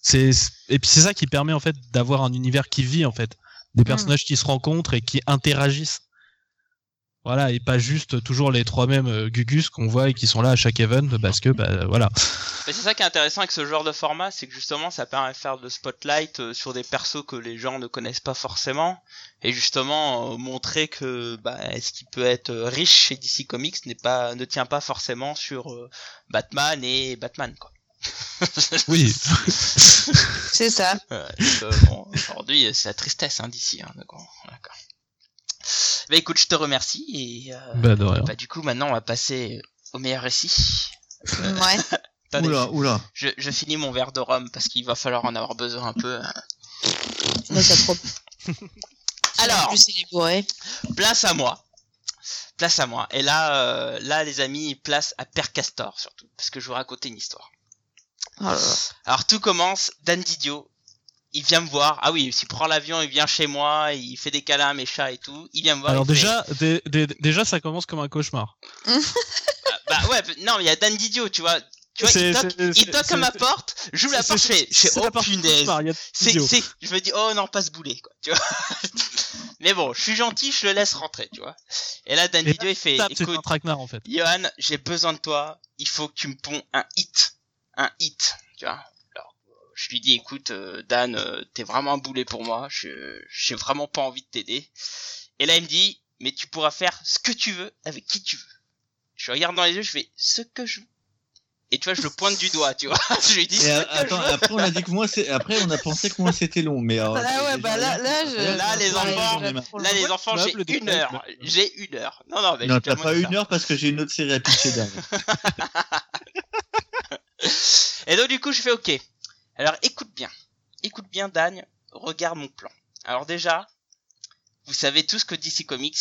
C'est et puis c'est ça qui permet en fait d'avoir un univers qui vit en fait, des personnages qui se rencontrent et qui interagissent. Voilà, et pas juste toujours les trois mêmes euh, Gugus qu'on voit et qui sont là à chaque event parce que bah voilà. Mais c'est ça qui est intéressant avec ce genre de format, c'est que justement ça permet de faire de spotlight euh, sur des persos que les gens ne connaissent pas forcément, et justement euh, montrer que bah, ce qui peut être euh, riche chez DC Comics n'est pas, ne tient pas forcément sur euh, Batman et Batman quoi. (laughs) Oui. C'est ça. Ouais, euh, bon, aujourd'hui c'est la tristesse hein, d'ici. Hein, d'accord. Bah écoute, je te remercie et euh, bah de rien. bah, du coup maintenant on va passer au meilleur récit. Ouais. (laughs) Attendez, Oula, oula. je, je finis mon verre de rhum parce qu'il va falloir en avoir besoin un peu. hein. Moi, ça trop. (laughs) Alors, plus place à moi. Place à moi. Et là, euh, là les amis, place à Père Castor surtout, parce que je vais vous raconter une histoire. Oh là là. Alors tout commence, Dan Didio, il vient me voir. Ah oui, il prend l'avion, il vient chez moi, il fait des câlins à mes chats et tout. Il vient me voir. Alors fait- déjà, dé- dé- déjà ça commence comme un cauchemar. Ah, bah ouais, non, mais il y a Dan Didio, tu vois. Tu vois, il toque, il toque à ma porte, j'ouvre la porte, je fais, je fais, oh punaise. C'est, je me dis, oh non, pas ce boulet, quoi, tu vois. (laughs) mais bon, je suis gentil, je le laisse rentrer, tu vois. Et là, Dan Didio, il fait, écoute, traquenard en fait. Johan, j'ai besoin de toi, il faut que tu me ponds un hit. Un hit, tu vois. Je lui dis écoute euh, Dan, euh, t'es vraiment un boulet pour moi, je j'ai vraiment pas envie de t'aider. Et là il me dit mais tu pourras faire ce que tu veux avec qui tu veux. Je regarde dans les yeux, je fais ce que je veux. Et tu vois, je le pointe du doigt, tu vois. (laughs) je lui dis ce Et, que attends, je veux. après on a dit que moi c'est après on a pensé que moi c'était long mais alors, Ah ouais, bah là, là, je... Là, les enfants, Là les enfants, tu j'ai une heure. J'ai une heure. Non non, mais Non, t'as pas une ça. heure parce que j'ai une autre série à pitcher derrière. (laughs) Et donc du coup, je fais OK. Alors écoute bien. Écoute bien Dan, regarde mon plan. Alors déjà, vous savez tous que DC Comics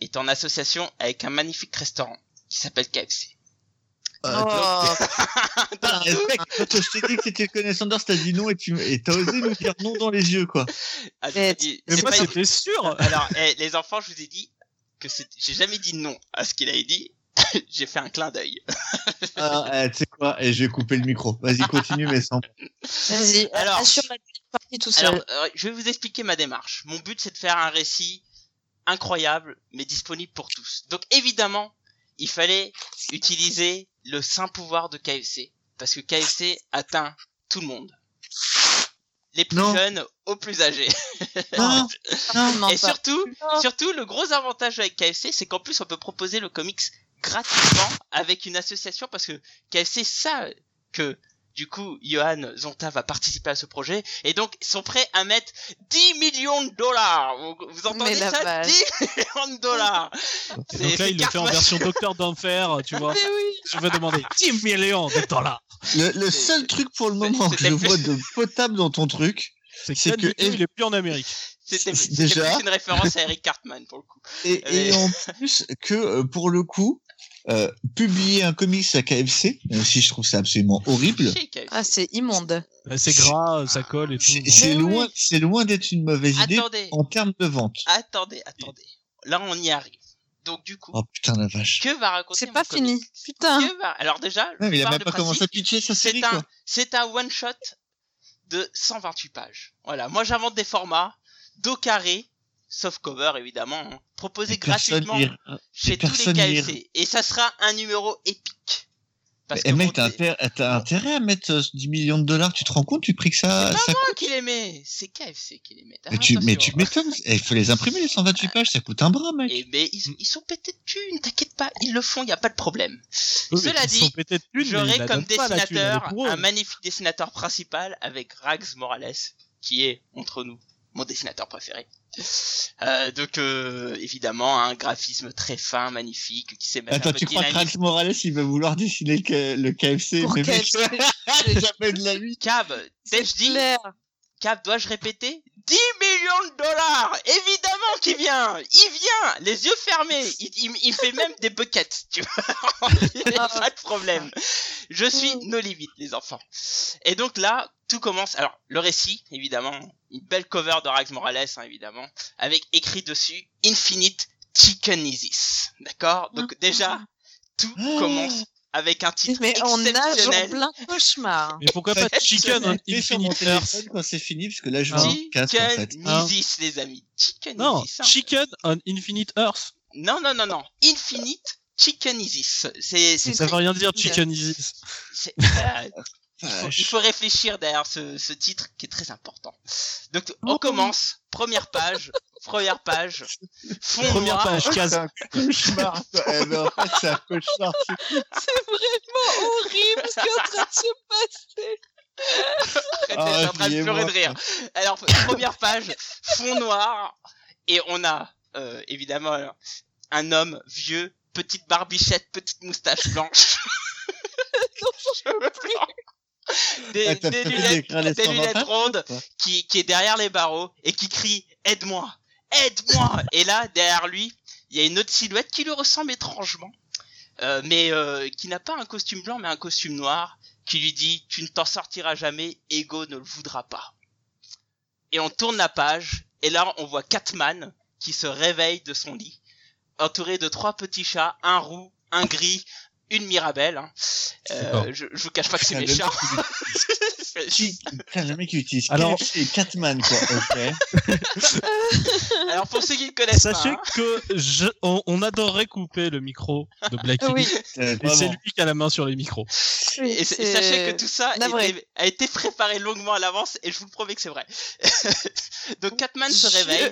est en association avec un magnifique restaurant qui s'appelle KFC. Euh, Oh, Putain, (laughs) quand je t'ai dit que c'était le connaissant d'or, t'as dit non et tu et t'as osé nous dire non dans les yeux, quoi. Ah, Mais- Mais moi, c'était sûr. Alors, eh, les enfants, je vous ai dit que c'est- j'ai jamais dit non à ce qu'il avait dit. (laughs) j'ai fait un clin d'œil. Alors, eh, tu sais quoi Et je vais couper le micro. Vas-y, continue, mais sans. vas-y, Alors- assure la partie tout seul. Alors, euh, je vais vous expliquer ma démarche. Mon but, c'est de faire un récit incroyable, mais disponible pour tous. Donc, évidemment, il fallait utiliser le saint pouvoir de KFC, parce que KFC atteint tout le monde. Les plus Non. jeunes aux plus âgés. (laughs) Non, (laughs) non, non, Et surtout, Non. surtout, le gros avantage avec KFC, c'est qu'en plus, on peut proposer le comics gratuitement avec une association parce que KFC sait que du coup, Johan Zonta va participer à ce projet et donc ils sont prêts à mettre 10 millions de dollars. Vous, vous entendez ça? vache. 10 millions de dollars. C'est- Donc là, c'est il le fait en version Docteur d'Enfer, tu vois. Mais oui. Je vais demander 10 millions de dollars. le, le C'est- seul truc pour le moment que je vois de potable dans ton truc, C'est C'est que, que- il est plus en Amérique. C'était C'est- c'était déjà- plus une référence à Eric Cartman pour le coup. et, et Mais- en plus que euh, pour le coup, euh, publier un comics à KFC, même si je trouve ça absolument horrible. Ah, c'est immonde. C'est gras, ça colle et tout. c'est loin, c'est loin d'être une mauvaise idée Attendez, en termes de vente. attendez, attendez. Là, on y arrive. Donc du coup, Oh putain la vache. que va raconter C'est pas fini. Putain. Que va- Alors déjà, mais il a même pas commencé à pitcher sa série c'est un, quoi. c'est un one shot de 128 pages. Voilà, moi j'invente des formats, dos carré, soft cover évidemment, hein, proposé gratuitement chez tous les personne KFC. Et ça sera un numéro épique. Parce Eh que mec, t'as intérêt, à mettre euh, 10 millions de dollars, tu te rends compte du prix que ça, ça C'est moi qui les mets, c'est KFC qui les met. mais tu, mais tu m'étonnes, Eh, il faut les imprimer les 128 pages, ça coûte un bras mec. Et mais ils, ils sont pétés de thunes, t'inquiète pas, ils le font, y a pas de problème. Oui, Cela ils dit, de mais J'aurai comme pas, dessinateur un magnifique dessinateur principal avec Rags Morales, qui est entre nous mon dessinateur préféré. Euh, donc euh, évidemment un graphisme très fin, magnifique, qui sait mettre un Attends, peu tu crois que. Rax Morales, il va vouloir dessiner le, le KFC, Pour mais (laughs) KFC. jamais de la vie. Cab, dès je dis, Cab, dois-je répéter? 10 millions de dollars! Évidemment qu'il vient! Il vient! Les yeux fermés! Il, il, il fait même des buckets, tu vois. (laughs) Il y a pas de problème. Je suis no limit, les enfants. Et donc là, tout commence... Alors, le récit, évidemment, une belle cover de Rags Morales, hein, évidemment, avec écrit dessus « Infinite Chickenesis ». D'accord? Donc déjà, tout Ah. commence avec un titre Mais on a genre exceptionnel. plein de cauchemars. Mais pourquoi pas Chicken on Infinite Earth quand c'est fini, parce que là, je vois un casque, en fait. Chickenesis, les amis. Chickenesis. Non, hein. Chicken on Infinite Earth. Non, non, non, non. Infinite Chickenesis. C'est, c'est, Ça veut rien dire Chicken Isis. c'est- euh, il, faut, (laughs) Vache. il faut réfléchir derrière ce, ce titre qui est très important. Donc, on commence. Première page. Première page. Fond Première noir. page, C'est case. un cauchemar. Eh ben, en fait, c'est un cauchemar. c'est- (laughs) C'est vraiment horrible ce qui est en train de se passer. Arrêtez, Ah, en train de pleurer de rire. Alors, première page, fond noir, et on a, euh, évidemment, un homme vieux, petite barbichette, petite moustache blanche. (laughs) Blancs. Des, Ah, des lunettes, des 120 lunettes rondes, qui, qui est derrière les barreaux, et qui crie, aide-moi, aide-moi! Et là, derrière lui, il y a une autre silhouette qui lui ressemble étrangement, euh, mais euh, qui n'a pas un costume blanc, mais un costume noir, qui lui dit tu ne t'en sortiras jamais, Ego ne le voudra pas. Et on tourne la page et là on voit Catman qui se réveille de son lit, entouré de trois petits chats, un roux, un gris, une Mirabelle. hein. Euh, je, je vous cache pas que c'est méchant. Qui... Putain, le mec il utilise (laughs) Alors- et Catman, quoi. Ok. (laughs) Alors pour ceux qui ne connaissent Sachez pas, hein, que je, on, on adorerait couper le micro de Blacky. Oui, Euh, Et c'est lui qui a la main sur les micros. oui, et, sachez que tout ça était- a été préparé longuement à l'avance et je vous le promets que c'est vrai. (laughs) Donc Catman se Je- réveille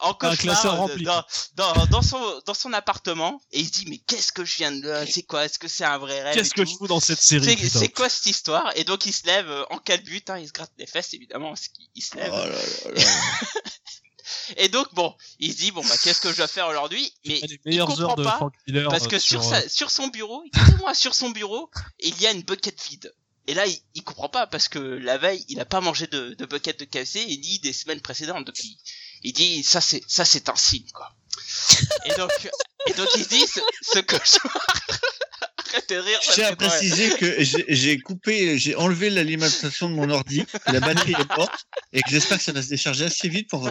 en Un classeur cauchemar rempli. dans, dans, dans son, dans son appartement et il se dit mais qu'est-ce que je viens de... C'est quoi Est-ce que c'est un vrai rêve Qu'est-ce que je fous dans cette série C'est quoi cette histoire? Et donc il se lève euh, en calbut, hein, il se gratte les fesses évidemment, parce qu'il il se Oh lève. là là là. (laughs) Et donc bon, il se dit bon bah qu'est-ce que je dois faire aujourd'hui? Mais Il comprend heures de pas Frank Miller. parce que euh, sur, euh, sa, sur son bureau, écoutez-moi, sur son bureau, il y a une bucket vide. Et là, il, il comprend pas parce que la veille, il a pas mangé de, de bucket de KFC et ni des semaines précédentes. Donc il, il dit ça c'est ça c'est un signe quoi. Et donc et donc il dit ce, ce cauchemar. (laughs) Arrête de rire. Je tiens à préciser que j'ai- coupé, j'ai enlevé l'alimentation de mon ordi, que la batterie est morte, et que j'espère que ça va se décharger assez vite pour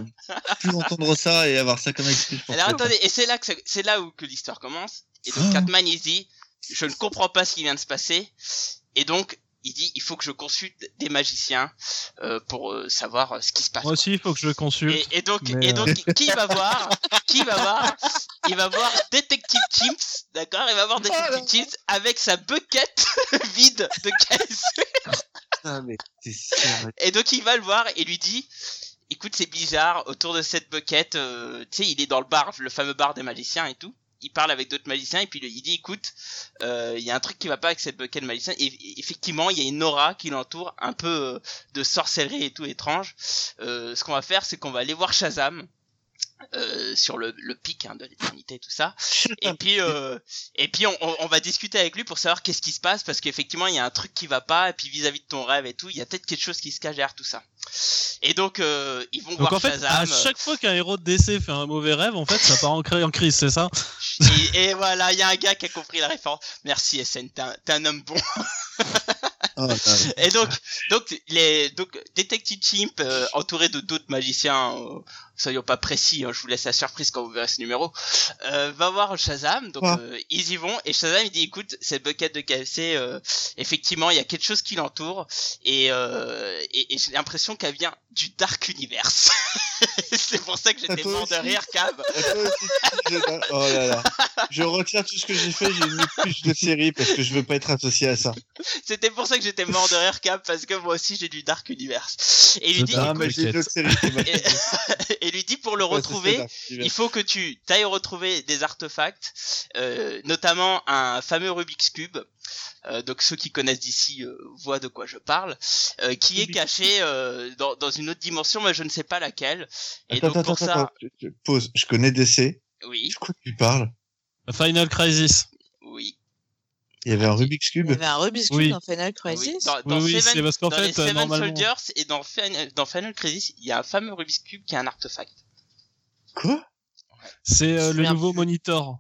plus entendre ça et avoir ça comme excuse. pour Alors attendez, et c'est là que c'est- là où que l'histoire commence. Et donc. Catman il dit, je ne comprends pas ce qui vient de se passer. Et donc il dit, il faut que je consulte des magiciens euh, pour euh, savoir euh, ce qui se passe. Moi aussi, il faut que je le consulte. Et, et donc, mais, et euh, donc, (laughs) qui va voir Qui va voir Il va voir Detective Chimps, d'accord Il va voir Detective Chimps avec sa bucket (laughs) vide de KFC. Ah, mais t'es sérieux. Et donc, il va le voir et lui dit Écoute, c'est bizarre, autour de cette bucket, euh, tu sais, il est dans le bar, le fameux bar des magiciens et tout. Il parle avec d'autres magiciens et puis il dit écoute, euh, il y a un truc qui va pas avec cette bucket de magiciens. Et effectivement, il y a une aura qui l'entoure, un peu euh, de sorcellerie et tout étrange. Euh, ce qu'on va faire, c'est qu'on va aller voir Shazam. euh, sur le, le pic hein, de l'éternité et tout ça (laughs) et puis euh, et puis on, on, on va discuter avec lui pour savoir qu'est-ce qui se passe parce qu'effectivement il y a un truc qui va pas et puis vis-à-vis de ton rêve et tout il y a peut-être quelque chose qui se cache derrière tout ça et donc euh, ils vont Donc voir en fait, à Shazam chaque fois qu'un héros de DC fait un mauvais rêve, en fait, ça part en, cri- en crise, c'est ça? Et, et voilà il y a un gars qui a compris la référence. Merci SN t'es un, homme bon. Oh, là. et donc donc les donc Detective Chimp euh, entouré de d'autres magiciens euh, soyons pas précis hein, je vous laisse la surprise quand vous verrez ce numéro. Euh, va voir Shazam donc euh, ils y vont et Shazam il dit écoute cette bucket de KFC euh, effectivement il y a quelque chose qui l'entoure et, euh, et, et j'ai l'impression qu'elle vient du Dark Universe. (laughs) C'est pour ça que j'étais mort de rire Cab Oh là là. Je retire tout ce que j'ai fait, j'ai mis plus de séries parce que je veux pas être associé à ça. c'était pour ça que j'étais mort de rire Cab parce que moi aussi j'ai du Dark Universe. Et il lui dit Ah, mais j'ai une autre série qui m'a et, (laughs) et lui dit pour le retrouver il faut que tu ailles retrouver des artefacts, euh, notamment un fameux Rubik's Cube. Euh, donc ceux qui connaissent d'ici euh, voient de quoi je parle, euh, qui est caché euh, dans, dans une autre dimension, mais je ne sais pas laquelle. Et Attends, donc attends, pour attends, ça, attends. Je- je- Pause. Je connais DC. oui, De quoi tu parles Final Crisis. Oui, Il y avait un Rubik's Il Cube. y avait un Rubik's Cube Oui. dans Final oui. Crisis. Dans, dans oui, oui, Seven, c'est parce qu'en dans les fait, euh, Seven normalement. Soldiers et dans, Fin- dans Final Crisis, il y a un fameux Rubik's Cube qui est un artefact. Quoi? C'est euh, Je le nouveau plus. monitor.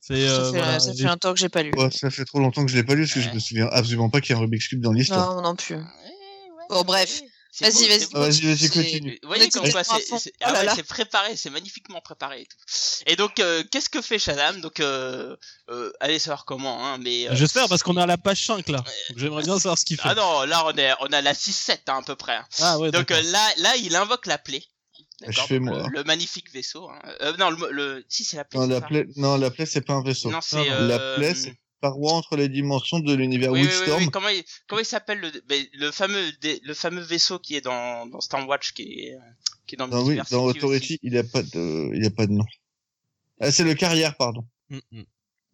C'est ça euh, fait, voilà, ça les- fait un temps que j'ai pas lu. Ouais, Ça fait trop longtemps que je l'ai pas lu parce que je Ouais. me souviens absolument pas qu'il y a un Rubik's Cube dans l'histoire. Non, non plus. Ouais, ouais, Bon, bref. C'est Vas-y, vas-y. Ah, Vas-y, vas-y, continue. Vous voyez comme quoi c'est Oh ah là ouais, c'est préparé, c'est magnifiquement préparé et tout. Et donc euh, qu'est-ce que fait Shazam? Donc euh, euh, allez savoir comment hein, mais euh, J'espère parce qu'on est à la page 5 là. J'aimerais bien savoir ce qu'il fait. Ah non, là on est on a la 6 7 hein, à peu près. hein. Ah ouais, Donc euh, là là il invoque la plaie. Je fais moi. Le, le magnifique vaisseau hein. Euh, non, le, le si c'est la plaie. Non, c'est la plaie, non, la plaie, c'est pas un vaisseau. Non, c'est euh, La plaie, c'est paroi entre les dimensions de l'univers oui, oui, oui, oui, Comment il comment il s'appelle le ben, le fameux dé- le fameux vaisseau qui est dans dans Stormwatch qui est qui est dans Non, oui, Multiversity dans aussi. Authority, il a pas de, il y a pas de nom. Ah, c'est le carrière, pardon. Mm, mm.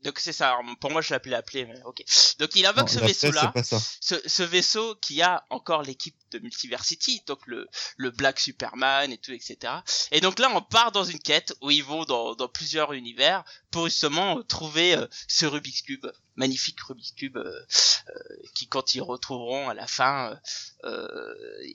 Donc c'est ça. alors, Pour moi, je l'appelais la plaie, mais ok. Donc il Non, invoque ce vaisseau-là. ce, ce vaisseau qui a encore l'équipe de Multiversity, donc le, le Black Superman et tout, etc. Et donc là, on part dans une quête où ils vont dans, dans plusieurs univers pour justement euh, trouver euh, ce Rubik's Cube, magnifique Rubik's Cube, euh, euh, qui quand ils retrouveront à la fin euh,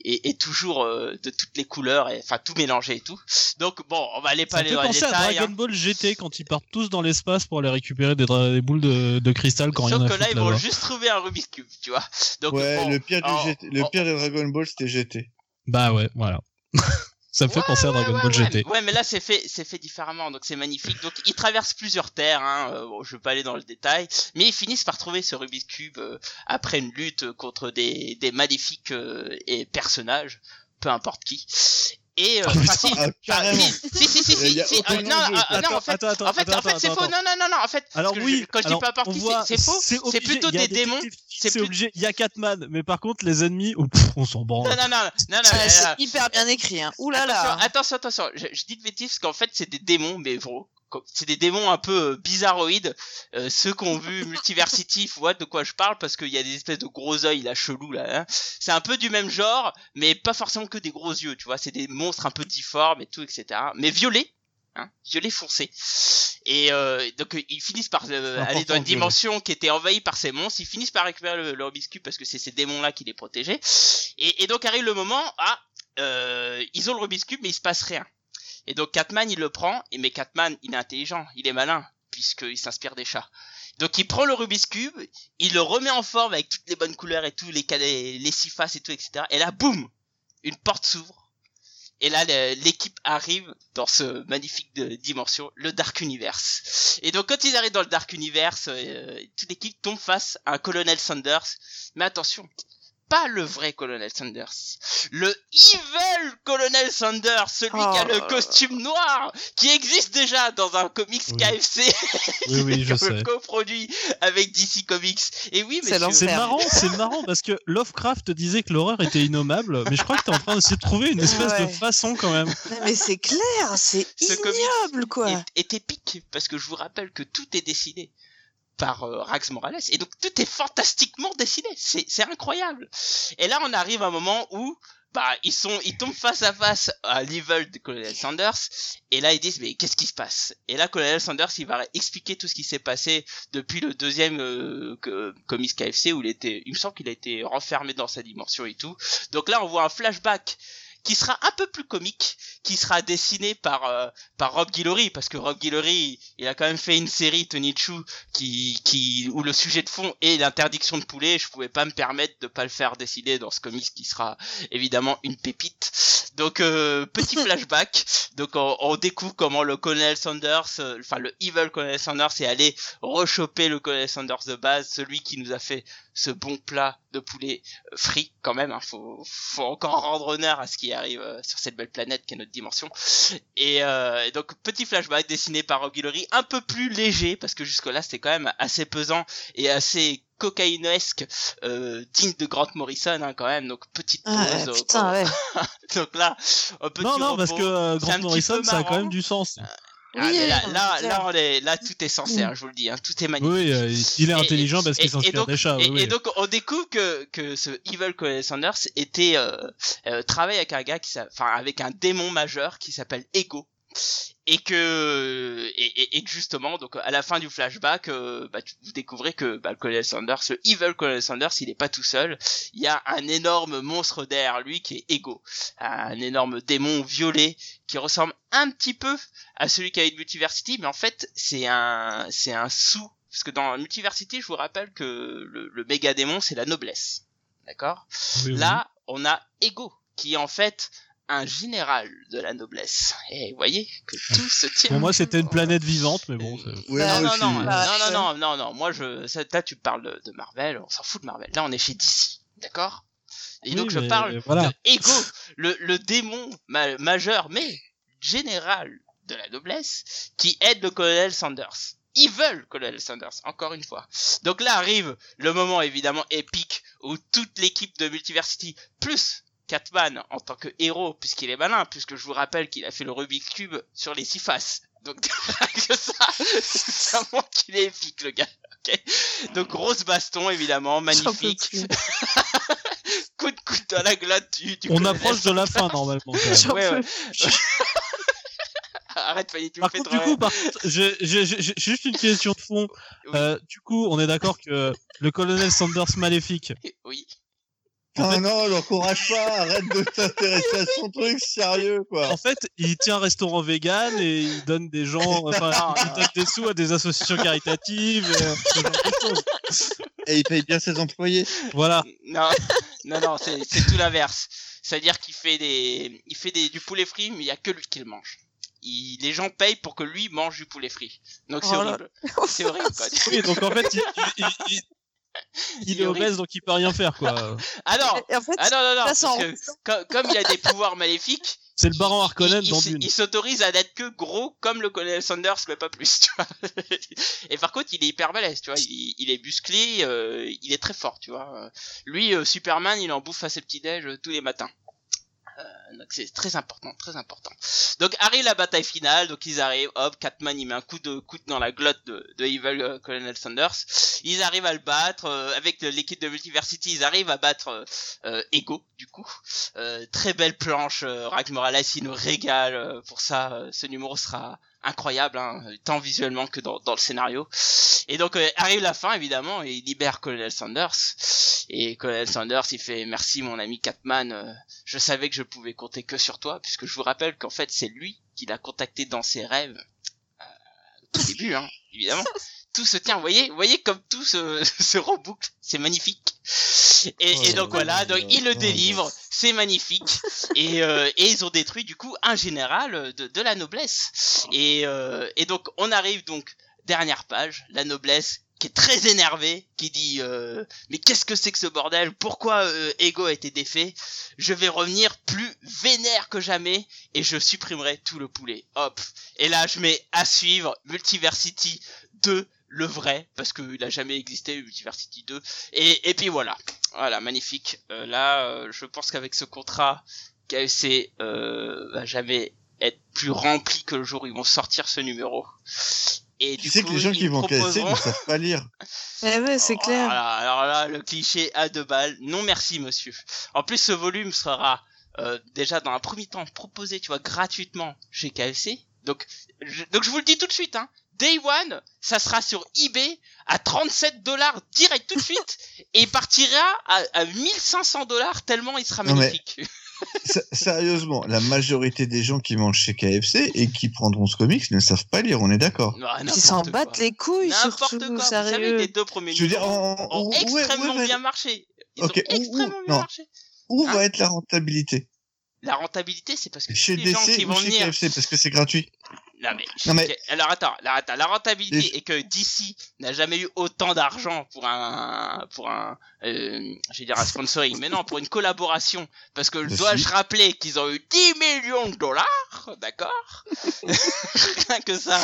est, est toujours euh, de toutes les couleurs, et enfin tout mélangé et tout. Donc bon, on va aller pas Ça aller dans les penser à détails. Dragon hein. Ball GT quand ils partent tous dans l'espace pour aller récupérer des, des boules de, de cristal quand rien Sauf à que là, foutre ils vont juste trouver un Rubik's Cube, tu vois. Donc ouais, bon, le pire du alors, GT, le on- pire de Dragon Ball, c'était GT. Bah ouais, voilà. (laughs) Ça me fait Ouais, penser à Dragon ouais, Ball GT. mais- Ouais, mais là c'est fait, c'est fait différemment, donc c'est magnifique. Donc ils traversent plusieurs terres. Hein. euh, bon, je vais pas aller dans le détail, mais ils finissent par trouver ce Rubik's cube euh, après une lutte contre des des maléfiques euh, et personnages, peu importe qui. Et euh, Oh, enfin, putain, si, ah, enfin, carrément. si, si, si, si, si, si, ah, non, ah, non, en fait, attends, attends, en fait, attends, en fait, c'est faux. Non, non, non, non, en fait, Alors je- quand je dis alors, qui, voit, c'est faux. C'est plutôt des démons. c'est plus- obligé. Il y a Catman, mais par contre les ennemis, oh, pff, on s'en branle. Non, non, non, non, non, Ah, non, c'est non. hyper bien écrit. Hein. Ouh là là. Attention, attention, attention. Je, je dis de bêtises parce qu'en fait, c'est des démons, mais gros. C'est des démons un peu euh, bizarroïdes. Euh, ceux qui ont vu (laughs) Multiversity voient de quoi je parle parce qu'il y a des espèces de gros yeux là chelous là. hein. C'est un peu du même genre, mais pas forcément que des gros yeux, tu vois. C'est des monstres un peu difformes et tout, etc. Mais violets, hein, violet foncé. Et euh, donc euh, ils finissent par euh, aller dans une dimension qui était envahie par ces monstres. Ils finissent par récupérer le, le Rubik's Cube parce que c'est ces démons-là qui les protégeaient. Et, et donc arrive le moment, ah, euh, ils ont le Rubik's Cube mais il se passe rien. Et donc Catman il le prend, et mais Catman il est intelligent, il est malin puisqu'il s'inspire des chats. Donc il prend le Rubik's Cube, il le remet en forme avec toutes les bonnes couleurs et tout, les, les, les six faces et tout, etc. Et là, boum, une porte s'ouvre. Et là, l'équipe arrive dans ce magnifique dimension, le Dark Universe. Et donc, quand ils arrivent dans le Dark Universe, euh, toute l'équipe tombe face à un Colonel Sanders. Mais attention, pas le vrai Colonel Sanders. Le Evil Colonel Sanders, celui qui a le Oh. costume noir, qui existe déjà dans un comics Oui. KFC. (laughs) Oui, oui, je sais. coproduit avec DC Comics. Et oui, mais C'est marrant, c'est marrant parce que Lovecraft disait que l'horreur était innommable, mais je crois que t'es en train d'essayer de trouver une espèce de façon quand même. Non, mais c'est clair, c'est Ce ignoble quoi. est, est épique parce que je vous rappelle que tout est dessiné par euh, Rax Morales et donc tout est fantastiquement dessiné. C'est incroyable. Et là, on arrive à un moment où bah ils sont ils tombent face à face à l'evil de Colonel Sanders et là ils disent mais qu'est-ce qui se passe? Et là Colonel Sanders il va expliquer tout ce qui s'est passé depuis le deuxième euh, que- KFC où il était il me semble qu'il a été renfermé dans sa dimension et tout. Donc là on voit un flashback qui sera un peu plus comique, qui sera dessiné par euh, par Rob Guillory parce que Rob Guillory il a quand même fait une série Tony Chu qui qui où le sujet de fond est l'interdiction de poulet. Je pouvais pas me permettre de pas le faire dessiner dans ce comics qui sera évidemment une pépite. Donc euh, petit (laughs) flashback. Donc on, on découvre comment le colonel Sanders euh, enfin le evil colonel Sanders est allé rechoper le colonel Sanders de base celui qui nous a fait ce bon plat de poulet euh, frit quand même hein, faut faut encore rendre honneur à ce qui arrive euh, sur cette belle planète qui est notre dimension et, euh, et donc petit flashback dessiné par Rob Guillory, un peu plus léger parce que jusque là c'était quand même assez pesant et assez cocaïnesque, euh, digne de Grant Morrison hein, quand même. Donc petite pause. Ah, euh, putain, ouais. (laughs) donc là, un petit Non, non, parce repos. que euh, C'est un Grant Morrison, ça a quand même du sens. Ah, là, là, là, on est, là, tout est sincère, je vous le dis, hein, tout est magnifique. Oui, euh, il est Et- intelligent parce et- qu'il et s'inspire des chats. Et, oui, et donc on découvre que, que ce Evil Colonel Sanders était euh, euh, travaille avec un gars qui enfin avec un démon majeur qui s'appelle Ego et que et, et- justement donc à la fin du flashback euh, bah, vous découvrez que bah, le Colonel Sanders le Evil Colonel Sanders il est pas tout seul il y a un énorme monstre derrière lui qui est Ego un énorme démon violet qui ressemble un petit peu à celui qui a eu Multiversity mais en fait c'est un c'est un sous parce que dans Multiversity, je vous rappelle que le, le méga démon, c'est la noblesse. D'accord? Oui, oui. Là, on a Ego, qui en fait un général de la noblesse. Et vous voyez que tout se tient. Pour moi, c'était une planète vivante, mais bon. c'est- Ouais, Bah, non, non, non, Bah, non, non, non, non, non, moi, je, ça, là, tu parles de, de Marvel, on s'en fout de Marvel. Là, on est chez DC. D'accord? Et Oui, donc, je parle voilà. de Ego, le, le démon ma- majeur, mais général de la noblesse, qui aide le colonel Sanders. Ils veulent colonel Sanders, encore une fois. Donc là arrive le moment évidemment épique où toute l'équipe de Multiversity, plus Catman en tant que héros, puisqu'il est malin, puisque je vous rappelle qu'il a fait le Rubik's Cube sur les six faces. Donc (laughs) que ça, ça montre qu'il est épique le gars. ok Donc grosse baston évidemment, magnifique. (laughs) coup de coude dans la glotte du, du On approche de la fin normalement. quand même. J'en Ouais, ouais. (laughs) Arrête Fanny, tu me Par fais contre, trop du coup, par contre, j'ai j'ai- j'ai- j'ai juste une question de fond. Oui. Euh, du coup, on est d'accord que le colonel Sanders maléfique, Oui. Ah fait- non, l'encourage pas, arrête de t'intéresser à son truc, sérieux, quoi. en fait, il tient un restaurant vegan et il donne des gens, (laughs) enfin, Non, il donne des sous à des associations caritatives, euh, ce genre de choses. Et il paye bien ses employés. Voilà. Non, non, non, c'est tout l'inverse. C'est-à-dire qu'il fait des, il fait des, du poulet frit, mais il y a que lui qui le mange. Il, les gens payent pour que lui mange du poulet frit. Donc c'est Oh horrible. C'est horrible, quoi. Oui, donc en fait, il, il, il, est obèse, donc il peut rien faire, quoi. Ah non, en fait, ah non, non, non, parce que comme, comme il a des pouvoirs maléfiques, C'est le baron Harkonnen il, dans il s- Dune. il s'autorise à n'être que gros comme le colonel Sanders, mais pas plus, (laughs) tu vois. Et par contre, il est hyper balèze, tu vois. Il, il est musclé, euh, il est très fort, tu vois. Lui, euh, Superman, il en bouffe à ses petits déj euh, tous les matins. Euh, donc c'est très important, très important. Donc arrive la bataille finale, donc ils arrivent, hop, Catman il met un coup de coude dans la glotte de, de Evil euh, Colonel Sanders. Ils arrivent à le battre euh, avec l'équipe de Multiversity, ils arrivent à battre Ego du coup. Très belle planche, Rack Morales il nous régale pour ça. ce numéro sera incroyable, hein, tant visuellement que dans, dans le scénario. Et donc euh, arrive la fin évidemment et il libère Colonel Sanders. Et Colonel Sanders il fait merci mon ami Catman, euh, je savais que je pouvais compter que sur toi puisque je vous rappelle qu'en fait c'est lui qui l'a contacté dans ses rêves euh, au début hein, évidemment. (laughs) Tout se tient, vous voyez, vous voyez comme tout se, (laughs) se reboucle, c'est magnifique. Et, et donc voilà, donc il le délivre, c'est magnifique. (laughs) Et, euh, et ils ont détruit du coup un général de, de la noblesse. Et, euh, et donc on arrive donc dernière page, la noblesse qui est très énervée, qui dit euh, mais qu'est-ce que c'est que ce bordel? Pourquoi euh, Ego a été défait? Je vais revenir plus vénère que jamais et je supprimerai tout le poulet. Hop. Et là je mets à suivre Multiversity 2 le vrai parce qu'il a jamais existé Multiversity 2 et, et puis voilà. Voilà magnifique. Euh, là euh, je pense qu'avec ce contrat KFC euh, va jamais être plus rempli que le jour où ils vont sortir ce numéro. Et Tu du sais coup que les gens qui vont proposeront- ne savent pas lire. (laughs) Eh ouais, c'est Oh, clair. voilà. alors là le cliché à deux balles. Non merci monsieur. En plus ce volume sera euh, déjà dans un premier temps proposé tu vois gratuitement chez KFC donc je, donc je vous le dis tout de suite hein Day One, ça sera sur eBay à 37 dollars direct tout de (laughs) suite et il partira à, à 1500 dollars tellement il sera magnifique. (laughs) Sérieusement, la majorité des gens qui mangent chez KFC et qui prendront ce comics ne savent pas lire, on est d'accord. Ah, Ils s'en battent les couilles, N'importe surtout, quoi. Vous savez, les deux premiers Je veux dire, ont extrêmement bien marché. Ils ont où- où- extrêmement bien non. marché. Où Hein va être la rentabilité? La rentabilité, c'est parce que Chez les gens DC qui ou vont chez venir KFC parce que c'est gratuit. Non mais, Non, mais- ok, alors attends, attends, la rentabilité Les- est que DC n'a jamais eu autant d'argent pour un pour un euh, je vais dire un sponsoring, mais non pour une collaboration parce que dois-je rappeler qu'ils ont eu 10 millions de dollars, d'accord? (laughs) Rien que ça.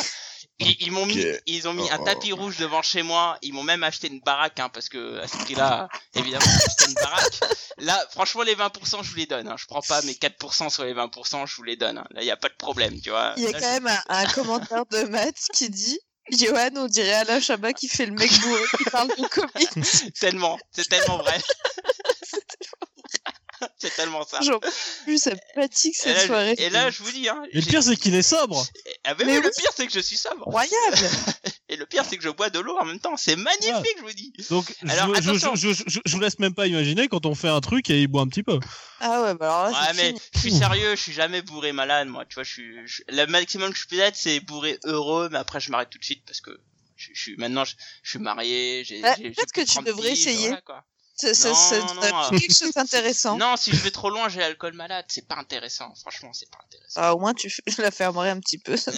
Ils, ils m'ont mis, ils ont mis un Oh. tapis rouge devant chez moi. Ils m'ont même acheté une baraque, hein, parce que à ce prix-là, évidemment, j'ai acheté une baraque. Là, franchement, les 20%, je vous les donne. Hein. Je prends pas mes 4% sur les 20%, je vous les donne. hein. Là, il y a pas de problème, tu vois. Il y a Là, quand je- même un, un commentaire de Matt qui dit Johan, on dirait Alain Chabat qui fait le mec bourré qui parle du comics. (laughs) tellement, c'est tellement vrai. (laughs) (laughs) c'est tellement ça. J'en peux plus, ça me fatigue Et cette là, soirée. et là, je vous dis, hein. Et le pire, c'est qu'il est sobre. Ah, mais Mais oui, le pire, c'est que je suis sobre. Incroyable (laughs) Et le pire, c'est que je bois de l'eau en même temps. C'est magnifique, je vous dis. Donc, Alors, je, je, attention. je, je, je- je vous laisse même pas imaginer quand on fait un truc et il boit un petit peu. Ah ouais, bah alors là, Ouais, mais fini. je suis sérieux, je suis jamais bourré malade, moi. Tu vois, je suis, je- le maximum que je peux être, c'est bourré heureux, mais après, je m'arrête tout de suite parce que je, je suis, maintenant, je, je suis marié, j'ai, j'ai peut-être que tu 30 devrais essayer. voilà, quoi. Ça, ça, Non, ça, non, ça- non, quelque chose d'intéressant. Non, si je vais trop loin, j'ai l'alcool malade. C'est pas intéressant. Franchement, c'est pas intéressant. Ah, au moins, tu la fermerai un petit peu. (laughs) Ça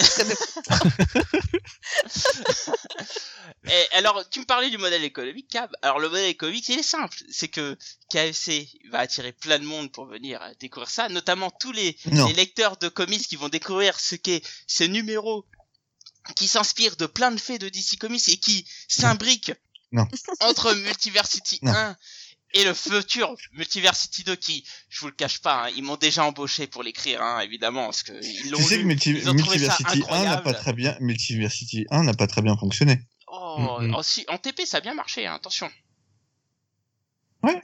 Et (laughs) alors, tu me parlais du modèle économique, Cab. Alors, le modèle économique, il est simple. C'est que KFC va attirer plein de monde pour venir euh, découvrir ça, notamment tous les, les lecteurs de comics qui vont découvrir ce qu'est ce numéro qui s'inspire de plein de faits de DC Comics et qui s'imbrique Non. (laughs) entre Multiversity Non. 1 et le futur Multiversity 2 qui, je vous le cache pas, hein, ils m'ont déjà embauché pour l'écrire, hein, évidemment, parce que ils l'ont Tu sais que Multi- Multiversity 1 n'a pas très bien, Multiversity 1 n'a pas très bien fonctionné. Oh, Mhm. en, si- en TP, ça a bien marché, hein, attention. Ouais.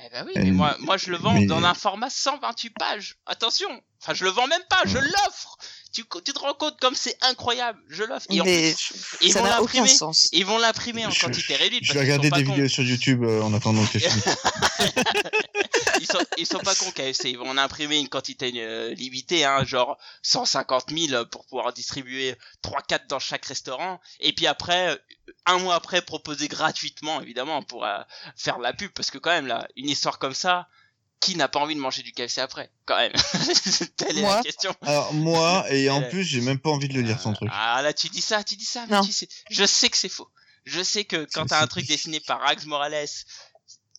Eh ben oui, Euh, mais moi, moi je le vends mais- dans un format 128 pages. Attention. Enfin, je le vends même pas, je l'offre. Tu, tu te rends compte comme c'est incroyable. Je l'offre. Et en Mais plus, ils ça vont n'a aucun l'imprimer. sens. ils vont l'imprimer en Je- quantité réduite. Je vais regarder des vidéos sur YouTube euh, en attendant que je finisse. (laughs) ils sont, ils sont pas cons KFC. Ils vont en imprimer une quantité euh, limitée, hein, genre 150 000 pour pouvoir distribuer 3-4 dans chaque restaurant. Et puis après, euh, un mois après, proposer gratuitement, évidemment, pour euh, faire de la pub. Parce que quand même, là, une histoire comme ça, qui n'a pas envie de manger du KFC après Quand même. (laughs) Telle est Moi. la question. Alors moi, et en Euh, plus, j'ai même pas envie de le lire son truc. Ah là, tu dis ça, tu dis ça, mais Non. tu sais, je sais que c'est faux. Je sais que quand t'as un truc dessiné par Rags Morales,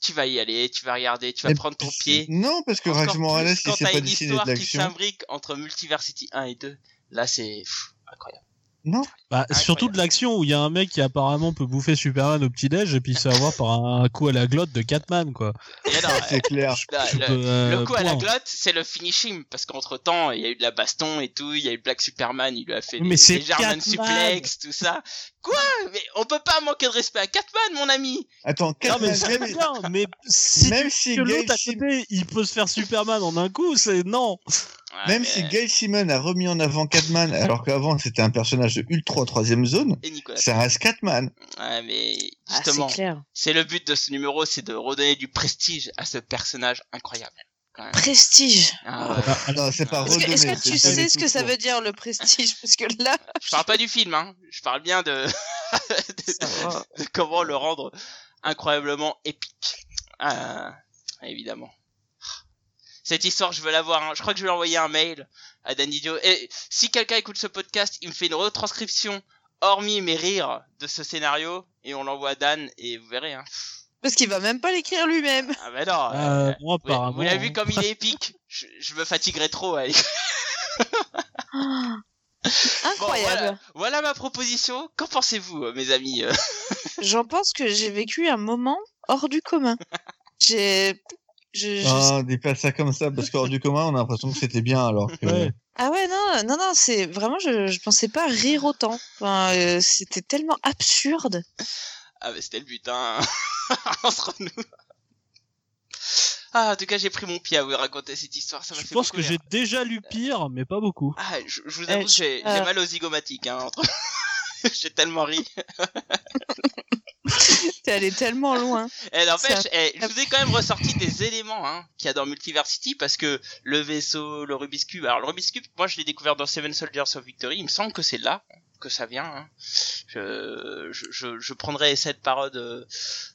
tu vas y aller, tu vas regarder, tu vas Mais prendre ton pied. Non, parce que Encore Rax plus Morales, il quand sait t'as pas une dessiner de histoire qui l'action. s'imbrique entre Multiversity 1 et 2, là c'est incroyable. Non, Bah, surtout de l'action où il y a un mec qui apparemment peut bouffer Superman au petit-déj et puis se avoir par un coup à la glotte de Catman, quoi. (laughs) C'est clair. là, Je le, peux, euh, le coup à la glotte, c'est le finishing, parce qu'entre temps, il y a eu de la baston et tout, il y a eu Black Superman, il lui a fait Mais des, c'est des German Catman. suplex, tout ça. Quoi? Mais on peut pas manquer de respect à Catman, mon ami Attends, Non, Catman, mais c'est même, bien, mais si même tu si l'autre à côté, il peut se faire Superman en un coup, c'est non. Ouais, même mais- si Gail Simon a remis en avant Catman, (laughs) alors qu'avant c'était un personnage de Ultra troisième zone, Et Nicolas. ça reste Catman. Ouais, mais Ah, justement, c'est clair. c'est le but de ce numéro, c'est de redonner du prestige à ce personnage incroyable. Quand même. Prestige. Ah, Non, c'est pas Est-ce que, tu sais ce que ça veut dire le prestige? (laughs) Parce que là, je parle pas du film, hein. Je parle bien de, (laughs) de- de comment le rendre incroyablement épique. Ah, évidemment. Cette histoire, je veux la voir. hein. Je crois que je vais envoyer un mail à Dan Didio. Et si quelqu'un écoute ce podcast, il me fait une retranscription, hormis mes rires, de ce scénario, et on l'envoie à Dan, et vous verrez. Hein. Parce qu'il va même pas l'écrire lui-même. Ah bah non. Euh, euh, moi, vous, l'avez vu comme il est épique. Je, je me fatiguerai trop à l'écrire. Ah. Bon, Incroyable. voilà, voilà ma proposition. Qu'en pensez-vous, euh, mes amis euh (laughs) J'en pense que j'ai vécu un moment hors du commun. J'ai. Je, je- Ah, dis pas ça comme ça, parce qu'hors du commun, on a l'impression que c'était bien, alors que... Ouais. Ah ouais, non, non, non, c'est vraiment, je, je pensais pas rire autant. Enfin, euh, c'était tellement absurde. Ah bah c'était le but, hein. (laughs) Entre nous. Ah, en tout cas, j'ai pris mon pied à vous raconter cette histoire. Ça m'a Je fait pense que rire. j'ai déjà lu pire, mais pas beaucoup. Ah, je, je vous avoue que je- j'ai j'ai euh. mal aux zygomatiques, hein. Entre... (laughs) j'ai tellement ri. (laughs) T'es allé tellement loin. Et n'empêche, Ça- eh, je vous ai quand même ressorti des éléments hein, qu'il y a dans Multiversity parce que le vaisseau, le Rubik's Cube. Alors le Rubik's Cube, moi je l'ai découvert dans Seven Soldiers of Victory. Il me semble que c'est là que ça vient. Hein. Je, je, je, prendrai cette parode euh,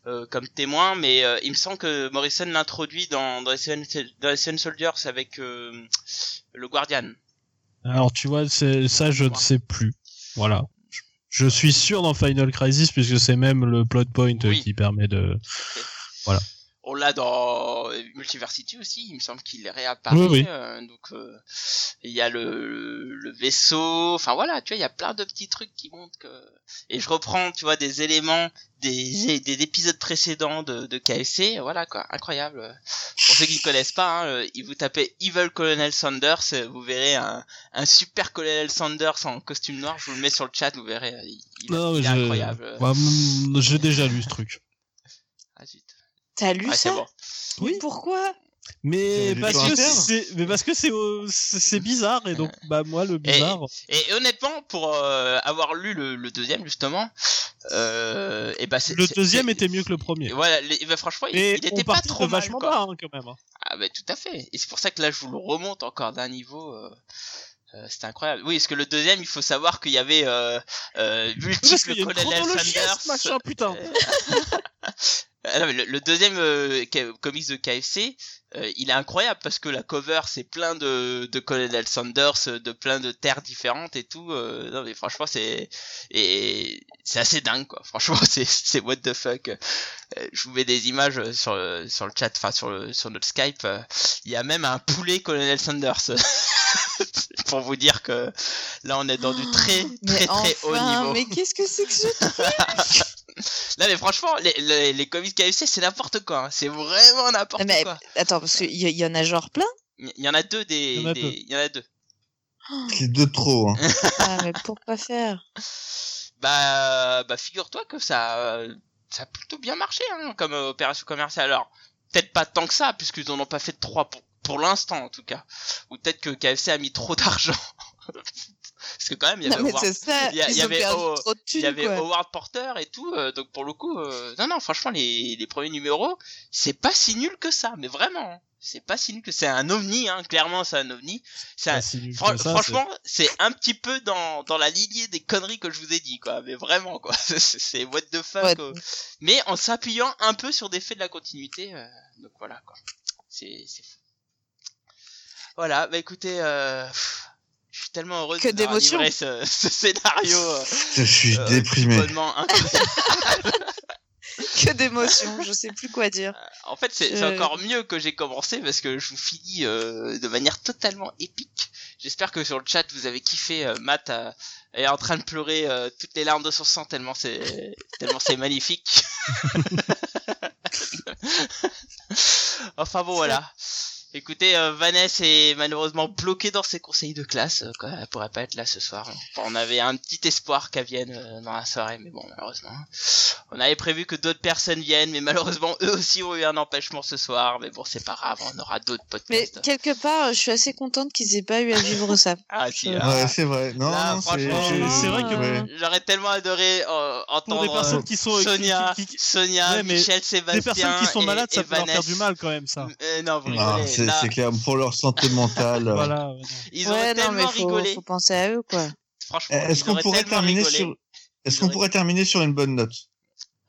euh, comme témoin, mais euh, il me semble que Morrison l'introduit dans, dans, dans Seven Soldiers avec euh, le Guardian. Alors, tu vois, ça, je ne sais plus. Voilà. Je- Je suis sûr dans Final Crisis, puisque c'est même le plot point Oui. qui permet de. On l'a dans euh, Multiversity aussi, il me semble qu'il réapparaît. Oui, oui. euh, donc euh, il y a le, le vaisseau, enfin voilà, tu vois, il y a plein de petits trucs qui montrent que. Et je reprends, tu vois, des éléments des, des épisodes précédents de, de KFC, voilà quoi, incroyable. Pour ceux qui ne connaissent pas, hein, euh, vous tapez Evil Colonel Sanders, vous verrez un, un super Colonel Sanders en costume noir, je vous le mets sur le chat, vous verrez, il, il- Non, il est je- incroyable. Mm, J'ai déjà lu ce truc. T'as lu Ouais, ça? bon. Oui. Pourquoi? Mais parce que c'est, mais parce que c'est, euh, c'est c'est bizarre et donc bah moi le bizarre. Et honnêtement, pour euh, avoir lu le, le deuxième justement, euh, et bah c'est Le c'est- deuxième c'est- était mieux que le premier. Voilà, les- bah, franchement, il, il on était pas trop mal, vachement quoi. bas hein, quand même. hein. Ah bah tout à fait. Et c'est pour ça que là, je vous le remonte encore d'un niveau. Euh, euh, c'était incroyable. Oui, parce que le deuxième, il faut savoir qu'il y avait euh, euh, y a une Sanders. ce machin, putain. (laughs) Ah le, le deuxième euh, comics de KFC, euh, il est incroyable parce que la cover c'est plein de, de Colonel Sanders, euh, de plein de terres différentes et tout. euh, non mais franchement c'est et c'est assez dingue quoi. Franchement (laughs) c'est c'est what the fuck. Euh, je vous mets des images sur le, sur le chat, enfin sur le, sur notre Skype. euh, Il y a même un poulet Colonel Sanders. (laughs) Pour vous dire que là on est dans du très Mais très très haut enfin, niveau. Mais qu'est-ce que c'est que ce (laughs) Là mais franchement les, les, les comics KFC c'est n'importe quoi. hein. C'est vraiment n'importe Mais quoi. attends, parce qu'il y, y en a genre plein? Il y en a deux des. Il y en a des- deux. Il y en a deux. C'est de trop. Hein. (laughs) Ah, mais pourquoi faire? Bah, bah figure-toi que ça, euh, ça a plutôt bien marché hein, comme euh, opération commerciale. Alors, peut-être pas tant que ça, puisqu'ils en ont pas fait trois pour, pour l'instant en tout cas. Ou peut-être que KFC a mis trop d'argent. (laughs) Parce que quand même, il y Non, avait, mais Howard, ça. il y avait il y avait Porter et tout. euh, donc pour le coup, euh, non, non, franchement, les, les premiers numéros, c'est pas si nul que ça. Mais vraiment, hein. c'est pas si nul que c'est un ovni. Hein, clairement, c'est un ovni. C'est un- si ça, franchement, c'est un petit peu dans, dans la lignée des conneries que je vous ai dit, quoi. Mais vraiment, quoi. (laughs) C'est- what the fuck. Ouais. quoi. Mais en s'appuyant un peu sur des faits de la continuité. euh, donc voilà, quoi. c'est c'est fou. Voilà, bah écoutez, euh, pff, je suis tellement heureux Que de livré ce, ce scénario. euh, (laughs) Je suis euh, déprimé. complètement incroyable. (laughs) Que d'émotions, je sais plus quoi dire. En fait, c'est Je- encore mieux que j'ai commencé parce que je vous finis euh, de manière totalement épique. J'espère que sur le chat vous avez kiffé. euh, Matt euh, est en train de pleurer euh, toutes les larmes de son sang tellement c'est tellement c'est magnifique. (laughs) enfin bon voilà. Écoutez, euh, Vanessa est malheureusement bloquée dans ses conseils de classe. euh, quoi. Elle pourrait pas être là ce soir. Enfin, on avait un petit espoir qu'elle vienne euh, dans la soirée, mais bon, malheureusement. On avait prévu que d'autres personnes viennent, mais malheureusement, eux aussi ont eu un empêchement ce soir. Mais bon, c'est pas grave, on aura d'autres Mais podcasts. quelque part, je suis assez contente qu'ils aient pas eu à vivre ça. (laughs) Ah, si, Ouais, là, Ouais, c'est vrai. Non, Là, non, c'est franchement, c'est vrai que- ouais. J'aurais tellement adoré euh, Pour entendre des personnes qui sont Sonia, qui- qui- Sonia, Ouais, mais Michel, Sébastien. des personnes qui sont et- malades, ça peut leur faire du mal quand même ça. Euh, non, vous Ah, rigolez. C'est Là, c'est clair, pour leur santé mentale. (laughs) Voilà. ouais, ils ouais, auraient non, mais tellement faut, rigolé. faut penser à eux, quoi. Franchement, Est-ce qu'on pourrait terminer rigolé. sur Est-ce Ils qu'on pourrait terminer sur une bonne note?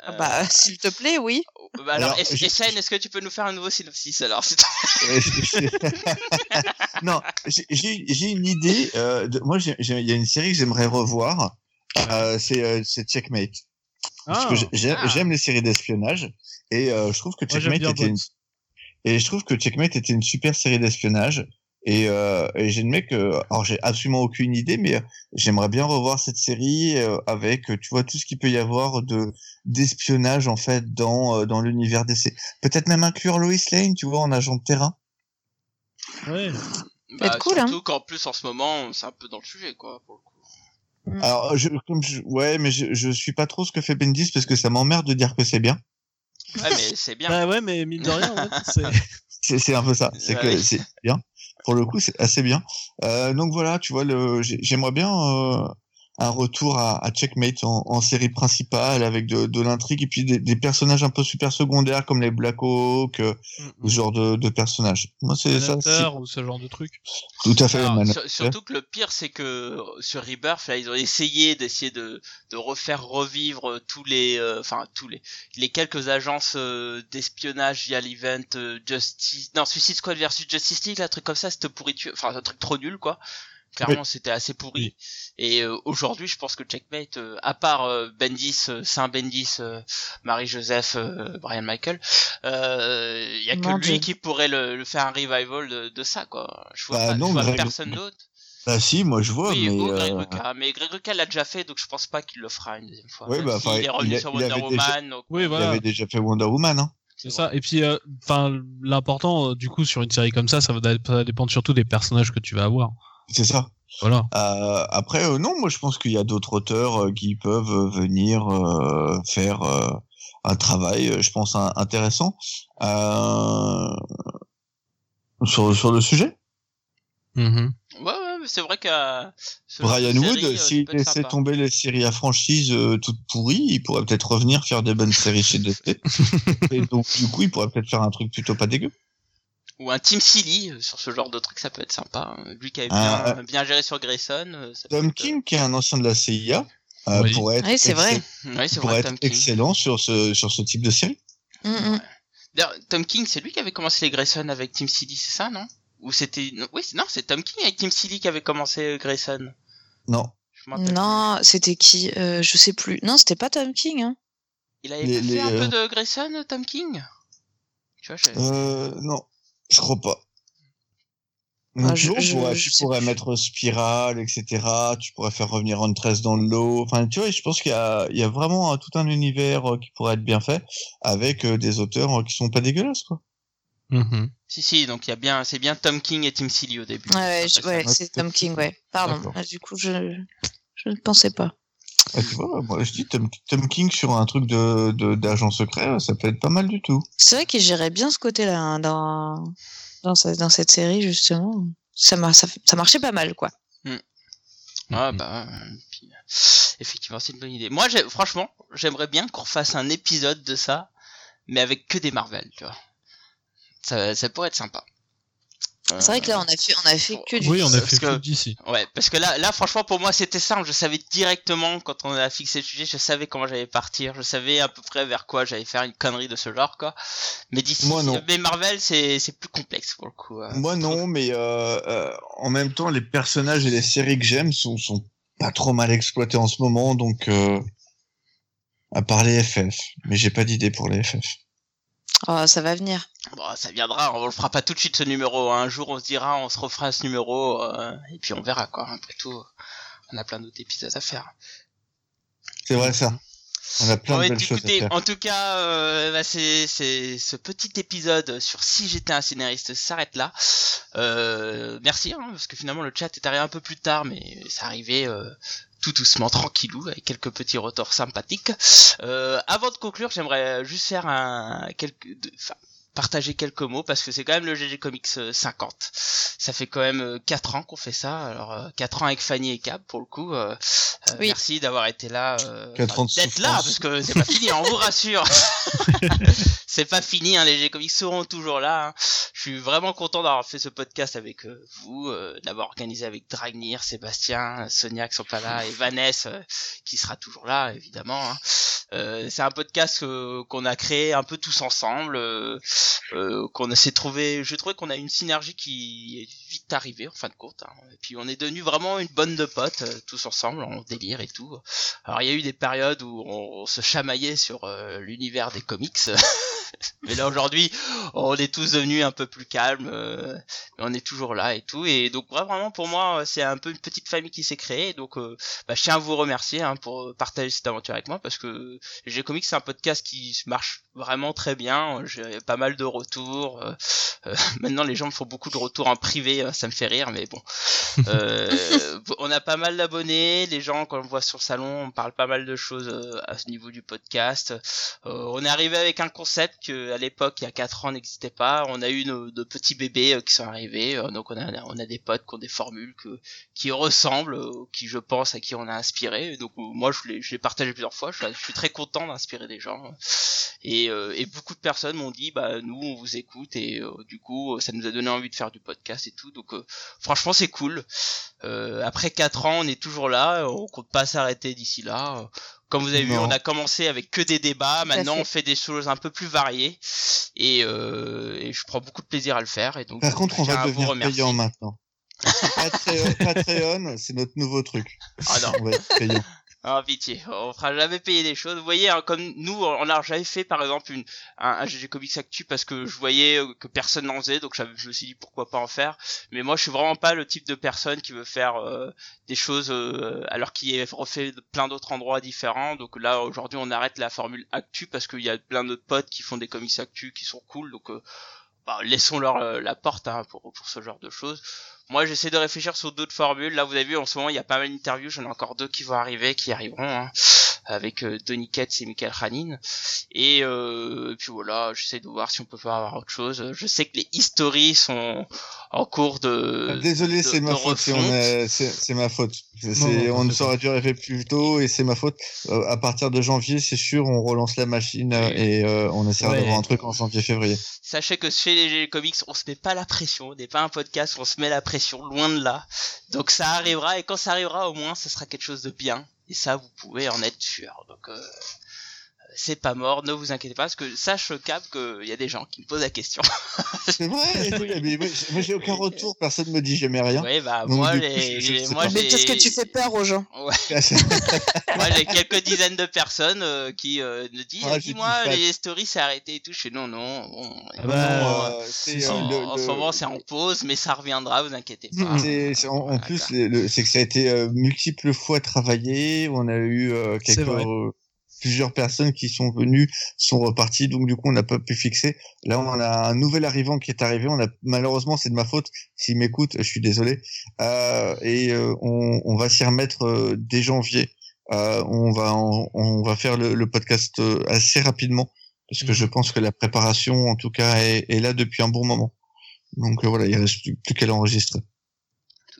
Ah Euh, Bah, (laughs) s'il te plaît, oui. bah alors, je- est-ce que tu peux nous faire un nouveau synopsis alors Euh, (laughs) non, j'ai- une idée. Euh, de- moi, j'ai- j'ai- il y a une série que j'aimerais revoir. Euh, c'est euh, c'est Checkmate. Parce Ah, que j'ai- j'aime Ah. j'aime les séries d'espionnage et euh, je trouve que Moi, Checkmate bien était une... Et je trouve que Checkmate était une super série d'espionnage. Et, euh, et j'ai le mec, euh, alors j'ai absolument aucune idée, mais j'aimerais bien revoir cette série euh, avec, euh, tu vois, tout ce qu'il peut y avoir de d'espionnage en fait dans euh, dans l'univers DC. Peut-être même inclure Lois Lane, tu vois, en agent de terrain. ouais. être cool, hein. Surtout qu'en plus, en ce moment, c'est un peu dans le sujet, quoi, pour le coup. Alors, je, comme je, ouais, mais je, je suis pas trop ce que fait Bendis parce que ça m'emmerde de dire que c'est bien. Ouais, mais c'est bien. Bah ouais, mais mine de rien, en fait, c'est. (laughs) C'est, un peu ça. C'est que c'est bien. Pour le coup, c'est assez bien. Euh, donc voilà, tu vois, le, j'ai- j'aimerais bien euh, un retour à, à Checkmate en, en série principale avec de, de l'intrigue et puis des, des personnages un peu super secondaires comme les Black Hawk, euh, ce genre de, de personnages. Moi, c'est ça. ou ce genre de truc. Tout à fait. Alors, sur- surtout que le pire, c'est que euh, sur Rebirth, là, ils ont essayé d'essayer de, de refaire revivre tous les, euh, enfin tous les, les quelques agences euh, d'espionnage via l'event euh, Justice, non Suicide Squad versus Justice League, là, un truc comme ça, c'était pourri, enfin un truc trop nul, quoi. Clairement, c'était assez pourri. Oui. Et euh, aujourd'hui, je pense que Checkmate, euh, à part euh, Bendis, euh, Saint Bendis, euh, Marie-Joseph, euh, Brian Michael, euh, il y a que lui qui pourrait le, le faire un revival de, de ça, quoi. Je vois, Bah pas, non, je vois Greg- personne d'autre. Bah si, moi je vois, oui, mais. Greg euh. Mais Greg Rucka l'a déjà fait, donc je pense pas qu'il le fera une deuxième fois. Oui, bah, enfin, est revenu il a- sur il Wonder déjà- Woman. donc- Oui, Il avait déjà fait Wonder Woman, hein. C'est ça. Et puis, euh, enfin, l'important, euh, du coup, sur une série comme ça, ça va, ça va dépendre surtout des personnages que tu vas avoir. C'est ça. Voilà. Euh, après, euh, non, moi je pense qu'il y a d'autres auteurs euh, qui peuvent venir euh, faire euh, un travail, je pense, un- intéressant euh, sur, sur le sujet? Mhm. Ouais, ouais, c'est vrai que. ce Brian Wood, euh, s'il laissait sympa. tomber les séries à franchise euh, toutes pourries, il pourrait peut-être revenir faire des bonnes séries chez DC. (laughs) Et donc, du coup, il pourrait peut-être faire un truc plutôt pas dégueu. Ou un Team Silly, euh, sur ce genre de truc, ça peut être sympa. hein. Lui qui a Ah, bien, bien géré sur Grayson. euh, Tom être, King, qui est un ancien de la CIA, euh, Oui. pourrait être, Oui, c'est vrai. euh, (laughs) Ouais, c'est pourrait vrai, être Tom King. excellent sur ce, sur ce type de série. Mm, mm. D'ailleurs, Tom King, c'est lui qui avait commencé les Grayson avec Team Silly, c'est ça, non? Ou c'était. non, Oui, c'est- non, c'est Tom King avec Team Silly qui avait commencé euh, Grayson. Non. Non, c'était qui euh, Je sais plus. Non, c'était pas Tom King. Hein. Il avait Les- pas fait les, un euh, peu de Grayson, Tom King? Tu vois, je... Euh, non, je crois pas. Ah, je- non, je- ouais, je tu pourrais plus. mettre Spiral, etc. Tu pourrais faire revenir Huntress dans le lot. Enfin, tu vois, je pense qu'il y a, il y a vraiment tout un univers euh, qui pourrait être bien fait avec euh, des auteurs euh, qui sont pas dégueulasses, quoi. Mhm. Si, si, donc il y a bien, c'est bien Tom King et Tim Silly au début. Ouais, ouais, c'est Tom King, ouais. Pardon. Ah, du coup, je je ne pensais pas. Ah, tu vois, moi, je dis Tom, Tom King sur un truc de, de, d'agent secret, ça peut être pas mal du tout. C'est vrai qu'il gérait bien ce côté-là hein, dans dans, ce- dans cette série justement. Ça, m'a- ça, ça marchait pas mal, quoi. Ouais, bah, euh, puis, euh, effectivement, c'est une bonne idée. Moi, franchement, j'aimerais bien qu'on fasse un épisode de ça, mais avec que des Marvel, tu vois. Ça, ça pourrait être sympa. C'est vrai que là, on a fait, on a fait que du. Oui, on a fait que- que d'ici. Ouais, parce que là, là, franchement, pour moi, c'était simple. Je savais directement quand on a fixé le sujet, je savais comment j'allais partir. Je savais à peu près vers quoi j'allais faire une connerie de ce genre, quoi. Mais d'ici, Moi, non. mais Marvel, c'est c'est plus complexe pour le coup. euh, Moi non, mais euh, euh, en même temps, les personnages et les séries que j'aime sont, sont pas trop mal exploités en ce moment, donc euh, à part les FF. Mais j'ai pas d'idée pour les FF. Oh, ça va venir. Bon, ça viendra. On le fera pas tout de suite ce numéro. hein. Un jour, on se dira, on se refera ce numéro, euh, et puis on verra quoi. Après tout, on a plein d'autres épisodes à faire. C'est vrai ça. On a plein Bon, de et belles choses à écoutez, faire. en tout cas, euh, bah, c'est c'est ce petit épisode sur si j'étais un scénariste s'arrête là. Euh, merci, hein, parce que finalement le chat est arrivé un peu plus tard, mais ça arrivait euh, tout doucement, (laughs) tranquillou, avec quelques petits retours sympathiques. Euh, avant de conclure, j'aimerais juste faire un quelques, enfin, partager quelques mots parce que c'est quand même le GG Comics euh, 50. Ça fait quand même 4 ans qu'on fait ça. Alors euh, 4 ans avec Fanny et Cab pour le coup. euh, euh, Oui. Merci d'avoir été là. euh, de d'être là parce que c'est pas fini, on vous rassure. (laughs) c'est pas fini, hein, les GG Comics seront toujours là. hein. Je suis vraiment content d'avoir fait ce podcast avec euh, vous, euh, d'avoir organisé avec Dragnir, Sébastien, Sonia qui sont pas là et Vanessa euh, qui sera toujours là évidemment. hein. Euh, c'est un podcast euh, qu'on a créé un peu tous ensemble, euh, euh, qu'on s'est trouvé, je trouvais qu'on a une synergie qui est vite arrivée en fin de compte. hein. Et puis on est devenu vraiment une bonne de potes euh, tous ensemble, en délire et tout. Alors il y a eu des périodes où on, se chamaillait sur euh, l'univers des comics. (laughs) Mais là aujourd'hui, on est tous devenus un peu plus calmes, euh, mais on est toujours là et tout. Et donc vraiment pour moi, c'est un peu une petite famille qui s'est créée. Donc euh, bah, je tiens à vous remercier hein, pour partager cette aventure avec moi parce que G Comics c'est un podcast qui marche vraiment très bien. J'ai pas mal de retours. euh, euh, (laughs) maintenant les gens me font beaucoup de retours en privé, euh, ça me fait rire, mais bon. Euh, (laughs) on a pas mal d'abonnés. Les gens quand on voit sur le salon, on parle pas mal de choses euh, à ce niveau du podcast. Euh, on est arrivé avec un concept que à l'époque, il y a 4 ans, n'existait pas. On a eu nos, de petits bébés euh, qui sont arrivés. Euh, donc on a, on a des potes qui ont des formules que, qui ressemblent, euh, qui je pense à qui on a inspiré. Donc euh, moi, je l'ai, je l'ai partagé plusieurs fois. Je suis, je suis très content d'inspirer des gens. Et, euh, et beaucoup de personnes m'ont dit, bah nous, on vous écoute et euh, du coup, ça nous a donné envie de faire du podcast et tout. Donc euh, franchement, c'est cool. Euh, après 4 ans, on est toujours là. On compte pas s'arrêter d'ici là. Comme vous avez vu, on a commencé avec que des débats. Maintenant, on fait des choses un peu plus variées. Et, euh, et je prends beaucoup de plaisir à le faire. Et donc, Par contre, on va devenir remercier. payant maintenant. (laughs) Patreon, Patreon, c'est notre nouveau truc. Ah non, On va être payant. Ah, pitié, on fera jamais payer des choses. Vous voyez, hein, comme nous, on a j'avais fait par exemple un, un GG Comics Actu parce que je voyais euh, que personne n'en faisait, donc je me suis dit pourquoi pas en faire. Mais moi, je suis vraiment pas le type de personne qui veut faire euh, des choses euh, alors qu'il est refait plein d'autres endroits différents. Donc là, aujourd'hui, on arrête la formule Actu parce qu'il y a plein d'autres potes qui font des comics Actu qui sont cool. Donc bah, laissons leur la porte hein, pour ce genre de choses. Moi, j'essaie de réfléchir sur d'autres formules. Là, vous avez vu, en ce moment, il y a pas mal d'interviews. J'en ai encore deux qui vont arriver, qui arriveront, hein, avec euh, Donny Ketz et Michael Hanin. Et, euh, puis voilà, j'essaie de voir si on peut pas avoir autre chose. Je sais que les histories sont en cours de... Désolé, de- c'est ma si C'est ma faute. C'est- Non, non, on ne c'est saurait dû arriver plus tôt et c'est ma faute. Euh, à partir de janvier, c'est sûr, on relance la machine et euh, on essaiera Ouais. d'avoir un truc en janvier-février. Sachez que chez les Comics, on se met pas la pression. On n'est pas un podcast où on se met la pression, loin de là. Donc ça arrivera, et quand ça arrivera, au moins, ça sera quelque chose de bien. Et ça, vous pouvez en être sûr. Donc, euh, c'est pas mort, ne vous inquiétez pas, parce que sache, Cap, qu'il y a des gens qui me posent la question. (laughs) C'est vrai. mais moi, j'ai- moi, j'ai aucun retour. Personne me dit jamais rien. Oui, bah, Donc, moi, coup, les- je- je moi. Mais parce que tu fais peur aux gens? Ouais. (laughs) (laughs) Moi, j'ai quelques dizaines de personnes euh, qui euh, me disent Ah, Dis-moi, les stories c'est arrêté et tout. Je fais Non, non. Bon, Ah bah, euh, c'est, en, euh, le- en ce moment, c'est en pause, mais ça reviendra, vous inquiétez pas. C'est- c'est- en, en plus, c'est que ça a été euh, multiples fois travaillé. On a eu euh, C'est quelques, vrai. Plusieurs personnes qui sont venues, sont reparties, donc du coup on n'a pas pu fixer. Là, on a un nouvel arrivant qui est arrivé. On a malheureusement, c'est de ma faute. S'il m'écoute, je suis désolé. Euh, et euh, on, on va s'y remettre euh, dès janvier. Euh, on va on, on va faire le, le podcast euh, assez rapidement parce que Mhm. je pense que la préparation, en tout cas, est, est là depuis un bon moment. Donc voilà, il reste plus qu'à l'enregistrer.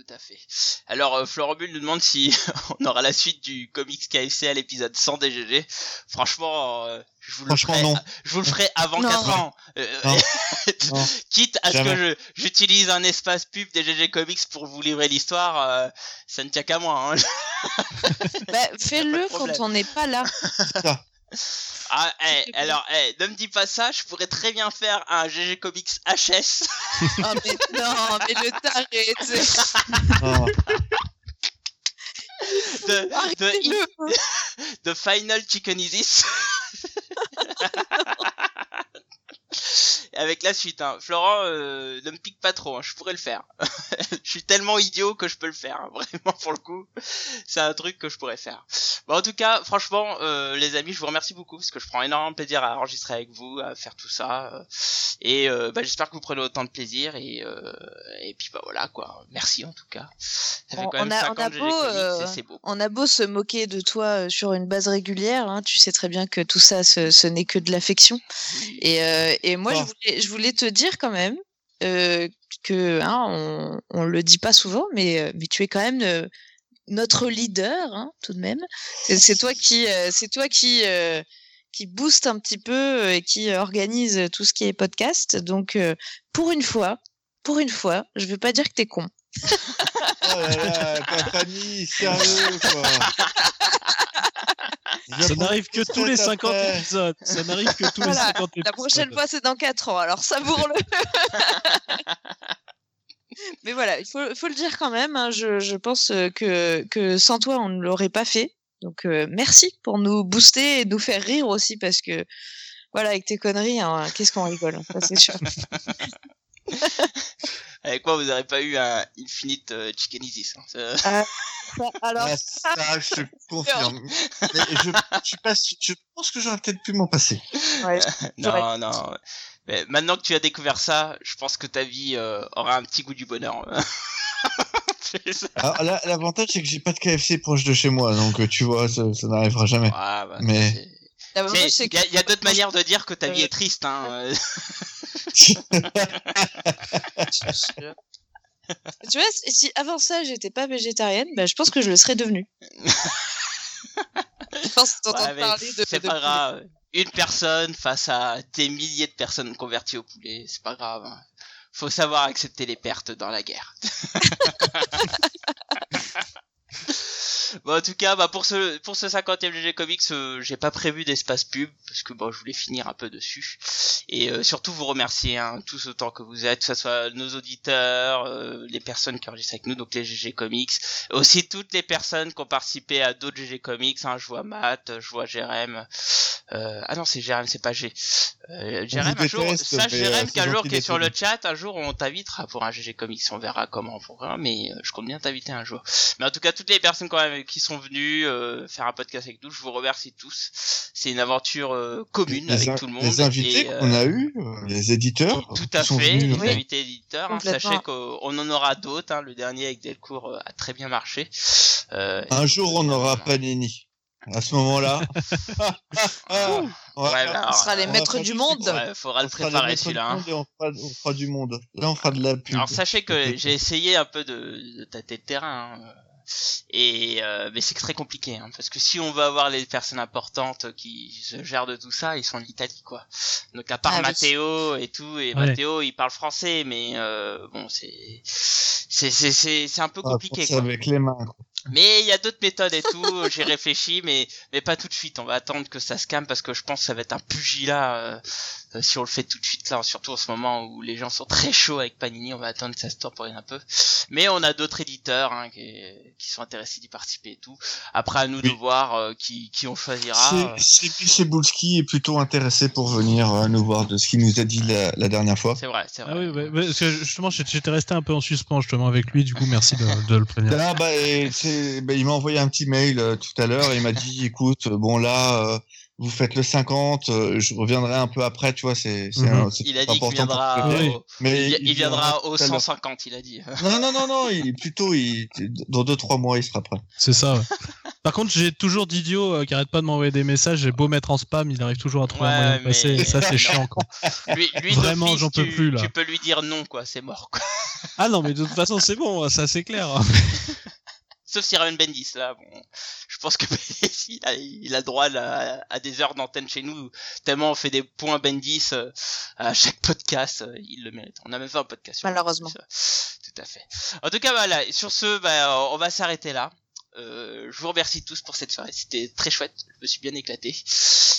Tout à fait. Alors, euh, Florobule nous demande si (laughs) on aura la suite du comics KFC à l'épisode 100 DGG. Franchement, euh, Je vous, le Franchement, ferai, non. je vous le ferai avant Non. 4 ans. Euh, Non. Non. (laughs) Quitte à ce que je j'utilise un espace pub des GG Comics pour vous livrer l'histoire, euh, ça ne tient qu'à moi. Hein. (laughs) Bah, fais-le quand on n'est pas là. Ah, eh, alors, eh, ne me dis pas ça, je pourrais très bien faire un GG Comics HS. (laughs) Oh, mais non, mais le taré, tu sais. Non. de, de, Arrêtez-le. (laughs) de Final Chicken Isis. Avec la suite, hein. Florent, euh, ne me pique pas trop, hein, je pourrais le faire. (laughs) je suis tellement idiot que je peux le faire, hein. (laughs) vraiment pour le coup. C'est un truc que je pourrais faire. Bon, en tout cas, franchement, euh, les amis, je vous remercie beaucoup parce que je prends énormément de plaisir à enregistrer avec vous, à faire tout ça. euh, et euh, bah, j'espère que vous prenez autant de plaisir et euh, et puis bah voilà quoi. Merci en tout cas. Ça fait On- quand même on a- 5 on a beau, Comics euh, et c'est beau. On a beau se moquer de toi euh, sur une base régulière, hein, tu sais très bien que tout ça, ce, ce n'est que de l'affection. Et, euh, et moi, je Oh. Je voulais te dire quand même euh, que, hein, on, on le dit pas souvent, mais, euh, mais tu es quand même euh, notre leader, hein, tout de même. C'est toi qui, euh, c'est toi qui, euh, qui booste un petit peu et qui organise tout ce qui est podcast. Donc, pour une fois, pour une fois, je veux pas dire que t'es con. Oh là là, Papani, sérieux, quoi. (laughs) Je Ça n'arrive que tous les ça 50 après. épisodes. Ça n'arrive que tous les Voilà, 50 épisodes. La prochaine fois, c'est dans 4 ans, alors savoure-le. (laughs) Mais voilà, il faut, faut le dire quand même. hein, je, je pense euh, que, que sans toi, on ne l'aurait pas fait. Donc euh, merci pour nous booster et nous faire rire aussi parce que voilà, avec tes conneries, hein, qu'est-ce qu'on rigole, ça c'est sûr. (laughs) (laughs) Avec moi, vous n'aurez pas eu un Infinite euh, Chicken Isis. hein. Ça- Alors, Ah, ça, je te confirme. Mais je, pense que j'aurais peut-être pu m'en passer. ouais, (laughs) Non, non. Mais maintenant que tu as découvert ça, je pense que ta vie euh, aura un petit goût du bonheur. (laughs) L'avantage, c'est que j'ai pas de KFC proche de chez moi, donc euh, tu vois, ça, ça n'arrivera jamais. Bah, Mais- Mais il y a, que- d'autres manières de dire que ta vie est triste. Hein. (laughs) Tu vois, si avant ça, j'étais pas végétarienne, bah, je pense que je le serais devenue. je pense t'entends Ouais, parler de. c'est de pas poulet. grave. Une personne face à des milliers de personnes converties au poulet, c'est pas grave. hein. Faut savoir accepter les pertes dans la guerre. (laughs) (laughs) (laughs) bon, en tout cas, bah pour ce pour ce 50e GG Comics, euh, j'ai pas prévu d'espace pub parce que bon, je voulais finir un peu dessus et euh, surtout vous remercier hein, tous autant que vous êtes, que ce soit nos auditeurs, euh, les personnes qui enregistrent avec nous, donc les GG Comics, aussi toutes les personnes qui ont participé à d'autres GG Comics. Hein, je vois Matt, je vois Jérém. Euh, ah non, c'est Jérém, c'est pas G. Euh, Jérém, un jour, sache mais, Jérém euh, qu'un jour qui est sur le chat, un jour on t'invitera pour un GG Comics, on verra comment on pourra, mais euh, je compte bien t'inviter un jour. Mais en tout cas, toutes les personnes quand même qui sont venues euh, faire un podcast avec nous, je vous remercie tous. C'est une aventure euh, commune les, avec tout le monde. les invités et, euh, qu'on a eu, euh, les éditeurs, tout à fait, venus, les euh, invités éditeurs. hein. Sachez qu'on en aura d'autres. hein. Le dernier avec Delcourt euh, a très bien marché. Euh, Un jour, on aura Panini. À ce moment-là, (laughs) ah, on ouais, bah, On sera les maîtres du monde. ouais, faudra on le préparer celui-là. hein. on fera, on fera du monde. Là, on fera de la pub. Alors sachez que j'ai essayé un peu de, de tâter le terrain. hein. Et euh, mais c'est très compliqué hein, parce que si on veut avoir les personnes importantes qui se gèrent de tout ça, ils sont en Italie quoi. Donc à part Ah oui. Matteo et tout et Ouais. Matteo il parle français mais euh, bon c'est c'est c'est c'est c'est un peu va compliqué quoi. avec les mains. quoi. Mais il y a d'autres méthodes et tout, (laughs) j'ai réfléchi, mais mais pas tout de suite. On va attendre que ça se calme parce que je pense que ça va être un pugilat euh, euh, si on le fait tout de suite là, surtout en ce moment où les gens sont très chauds avec Panini. On va attendre que ça se temporise un peu. Mais on a d'autres éditeurs hein, qui, qui sont intéressés d'y participer et tout. Après à nous de voir euh, qui qui on choisira. C'est- c'est- Cebulski est plutôt intéressé pour venir euh, nous voir de ce qu'il nous a dit la, la dernière fois. C'est vrai, c'est vrai. Ah oui, parce que justement, j'étais resté un peu en suspens justement avec lui, du coup, merci de, de le prévenir. Ah, bah, et c'est- bah, il m'a envoyé un petit mail euh, tout à l'heure et il m'a dit écoute, bon là, euh, vous faites le 50, euh, je reviendrai un peu après, tu vois, c'est c'est Il a dit qu'il viendra, au, Mais il, il viendra au tout à l'heure. 150, il a dit. Non, non, non, non, il, plutôt, il, dans deux, trois mois, il sera prêt. C'est ça. ouais. (laughs) Par contre, j'ai toujours d'idiots euh, qui arrêtent pas de m'envoyer des messages. J'ai beau mettre en spam, il arrive toujours à trouver Ouais, un moyen de passer. Et ça, c'est (laughs) chiant. Quoi. Lui, lui Vraiment, j'en peux plus, là. Tu peux lui dire non quoi, c'est mort quoi. Ah non, mais de toute façon, c'est bon, ça c'est clair. (laughs) sauf si Raven Bendis là, bon, je pense que (laughs) il a, il a droit à, à des heures d'antenne chez nous tellement on fait des points Bendis euh, à chaque podcast, euh, il le mérite. On a même fait un podcast. Sur Malheureusement. Bendis, euh, Tout à fait. En tout cas voilà, sur ce, bah, on va s'arrêter là. Euh, je vous remercie tous pour cette soirée, c'était très chouette, je me suis bien éclaté.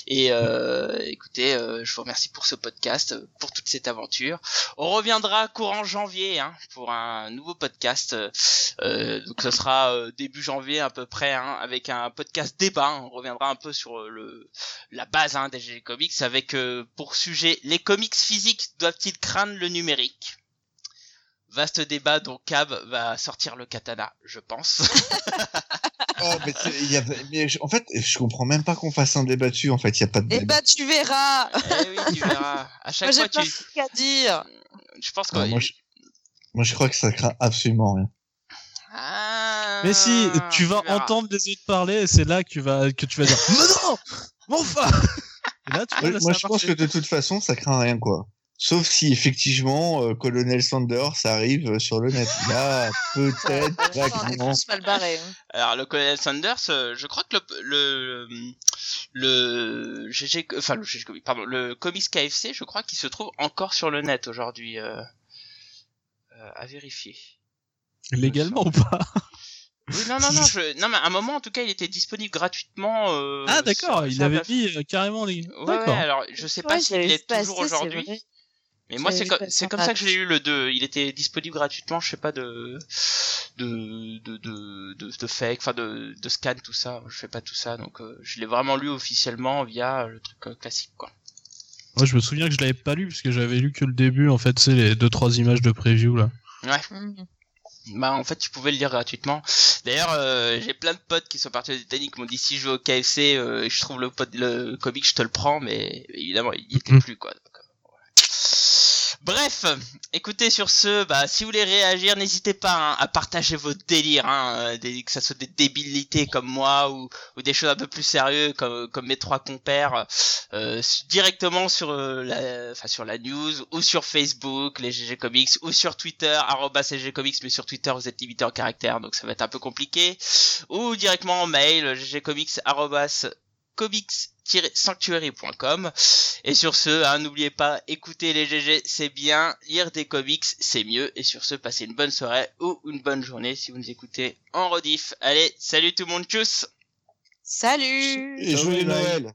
Et euh, écoutez, euh, je vous remercie pour ce podcast, pour toute cette aventure. On reviendra courant janvier hein, pour un nouveau podcast. Donc ce sera début janvier à peu près, hein, avec un podcast débat. On reviendra un peu sur le la base hein, des GG Comics, avec pour sujet les comics physiques doivent-ils craindre le numérique? Vaste débat dont Cab va sortir le katana, je pense. (laughs) Oh, mais c'est- il y a- mais je- en fait, je comprends même pas qu'on fasse un débat dessus. En fait, il y a pas de Eh débat. bah, tu verras. eh oui, tu verras. À (laughs) Moi, chaque j'ai fois, pas tu. qu'à dire. Je pense que. Non, moi, je... moi, je crois que ça craint absolument rien. Ah, Mais si, tu vas verras. entendre les autres parler et c'est là que tu vas, que tu vas dire Mais (laughs) non enfin Et là, tu vois, Moi, là, moi, je pense que de toute façon, ça craint rien, quoi. Sauf si effectivement, euh, Colonel Sanders arrive euh, sur le net. Là, peut-être, barrés. hein. Alors le colonel Sanders, euh, je crois que le le le GG, enfin le GG pardon, le comics KFC, je crois qu'il se trouve encore sur le net aujourd'hui. Euh, euh, à vérifier. Légalement ou pas? Oui, non, non, non, je... non, mais à un moment, en tout cas, il était disponible gratuitement. Euh, Ah d'accord, sur- il avait mis euh, carrément les... Ouais, ouais, alors je sais pas s'il est toujours c'est aujourd'hui. Mais moi, c'est vu co- passer c'est comme ça que page. j'ai eu le 2. Il était disponible gratuitement, je sais pas de de de de de, de fake, enfin de de scan tout ça. Je fais pas tout ça, donc euh, je l'ai vraiment lu officiellement via le truc euh, classique quoi. Moi je me souviens que je l'avais pas lu parce que j'avais lu que le début en fait, c'est les deux trois images de preview là. Mhm. Bah en fait tu pouvais le lire gratuitement. D'ailleurs euh, j'ai plein de potes qui sont partis aux États-Unis qui m'ont dit si je vais au KFC euh, et je trouve le, pod- le comic je te le prends mais évidemment il y était Mhm. plus quoi. Bref, écoutez sur ce, bah si vous voulez réagir, n'hésitez pas hein, à partager vos délires, hein, euh, que ça soit des débilités comme moi ou, des choses un peu plus sérieuses comme, mes trois compères, euh, directement sur euh, la, enfin sur la news ou sur Facebook, les GG Comics ou sur Twitter GG Comics, mais sur Twitter vous êtes limité en caractères donc ça va être un peu compliqué, ou directement en mail ggcomics comics-sanctuary.com et sur ce, hein, n'oubliez pas, écouter les GG, c'est bien, lire des comics, c'est mieux. Et sur ce, passez une bonne soirée ou une bonne journée si vous nous écoutez en rediff. Allez, salut tout le monde, tchuss Salut Et joyeux. Noël.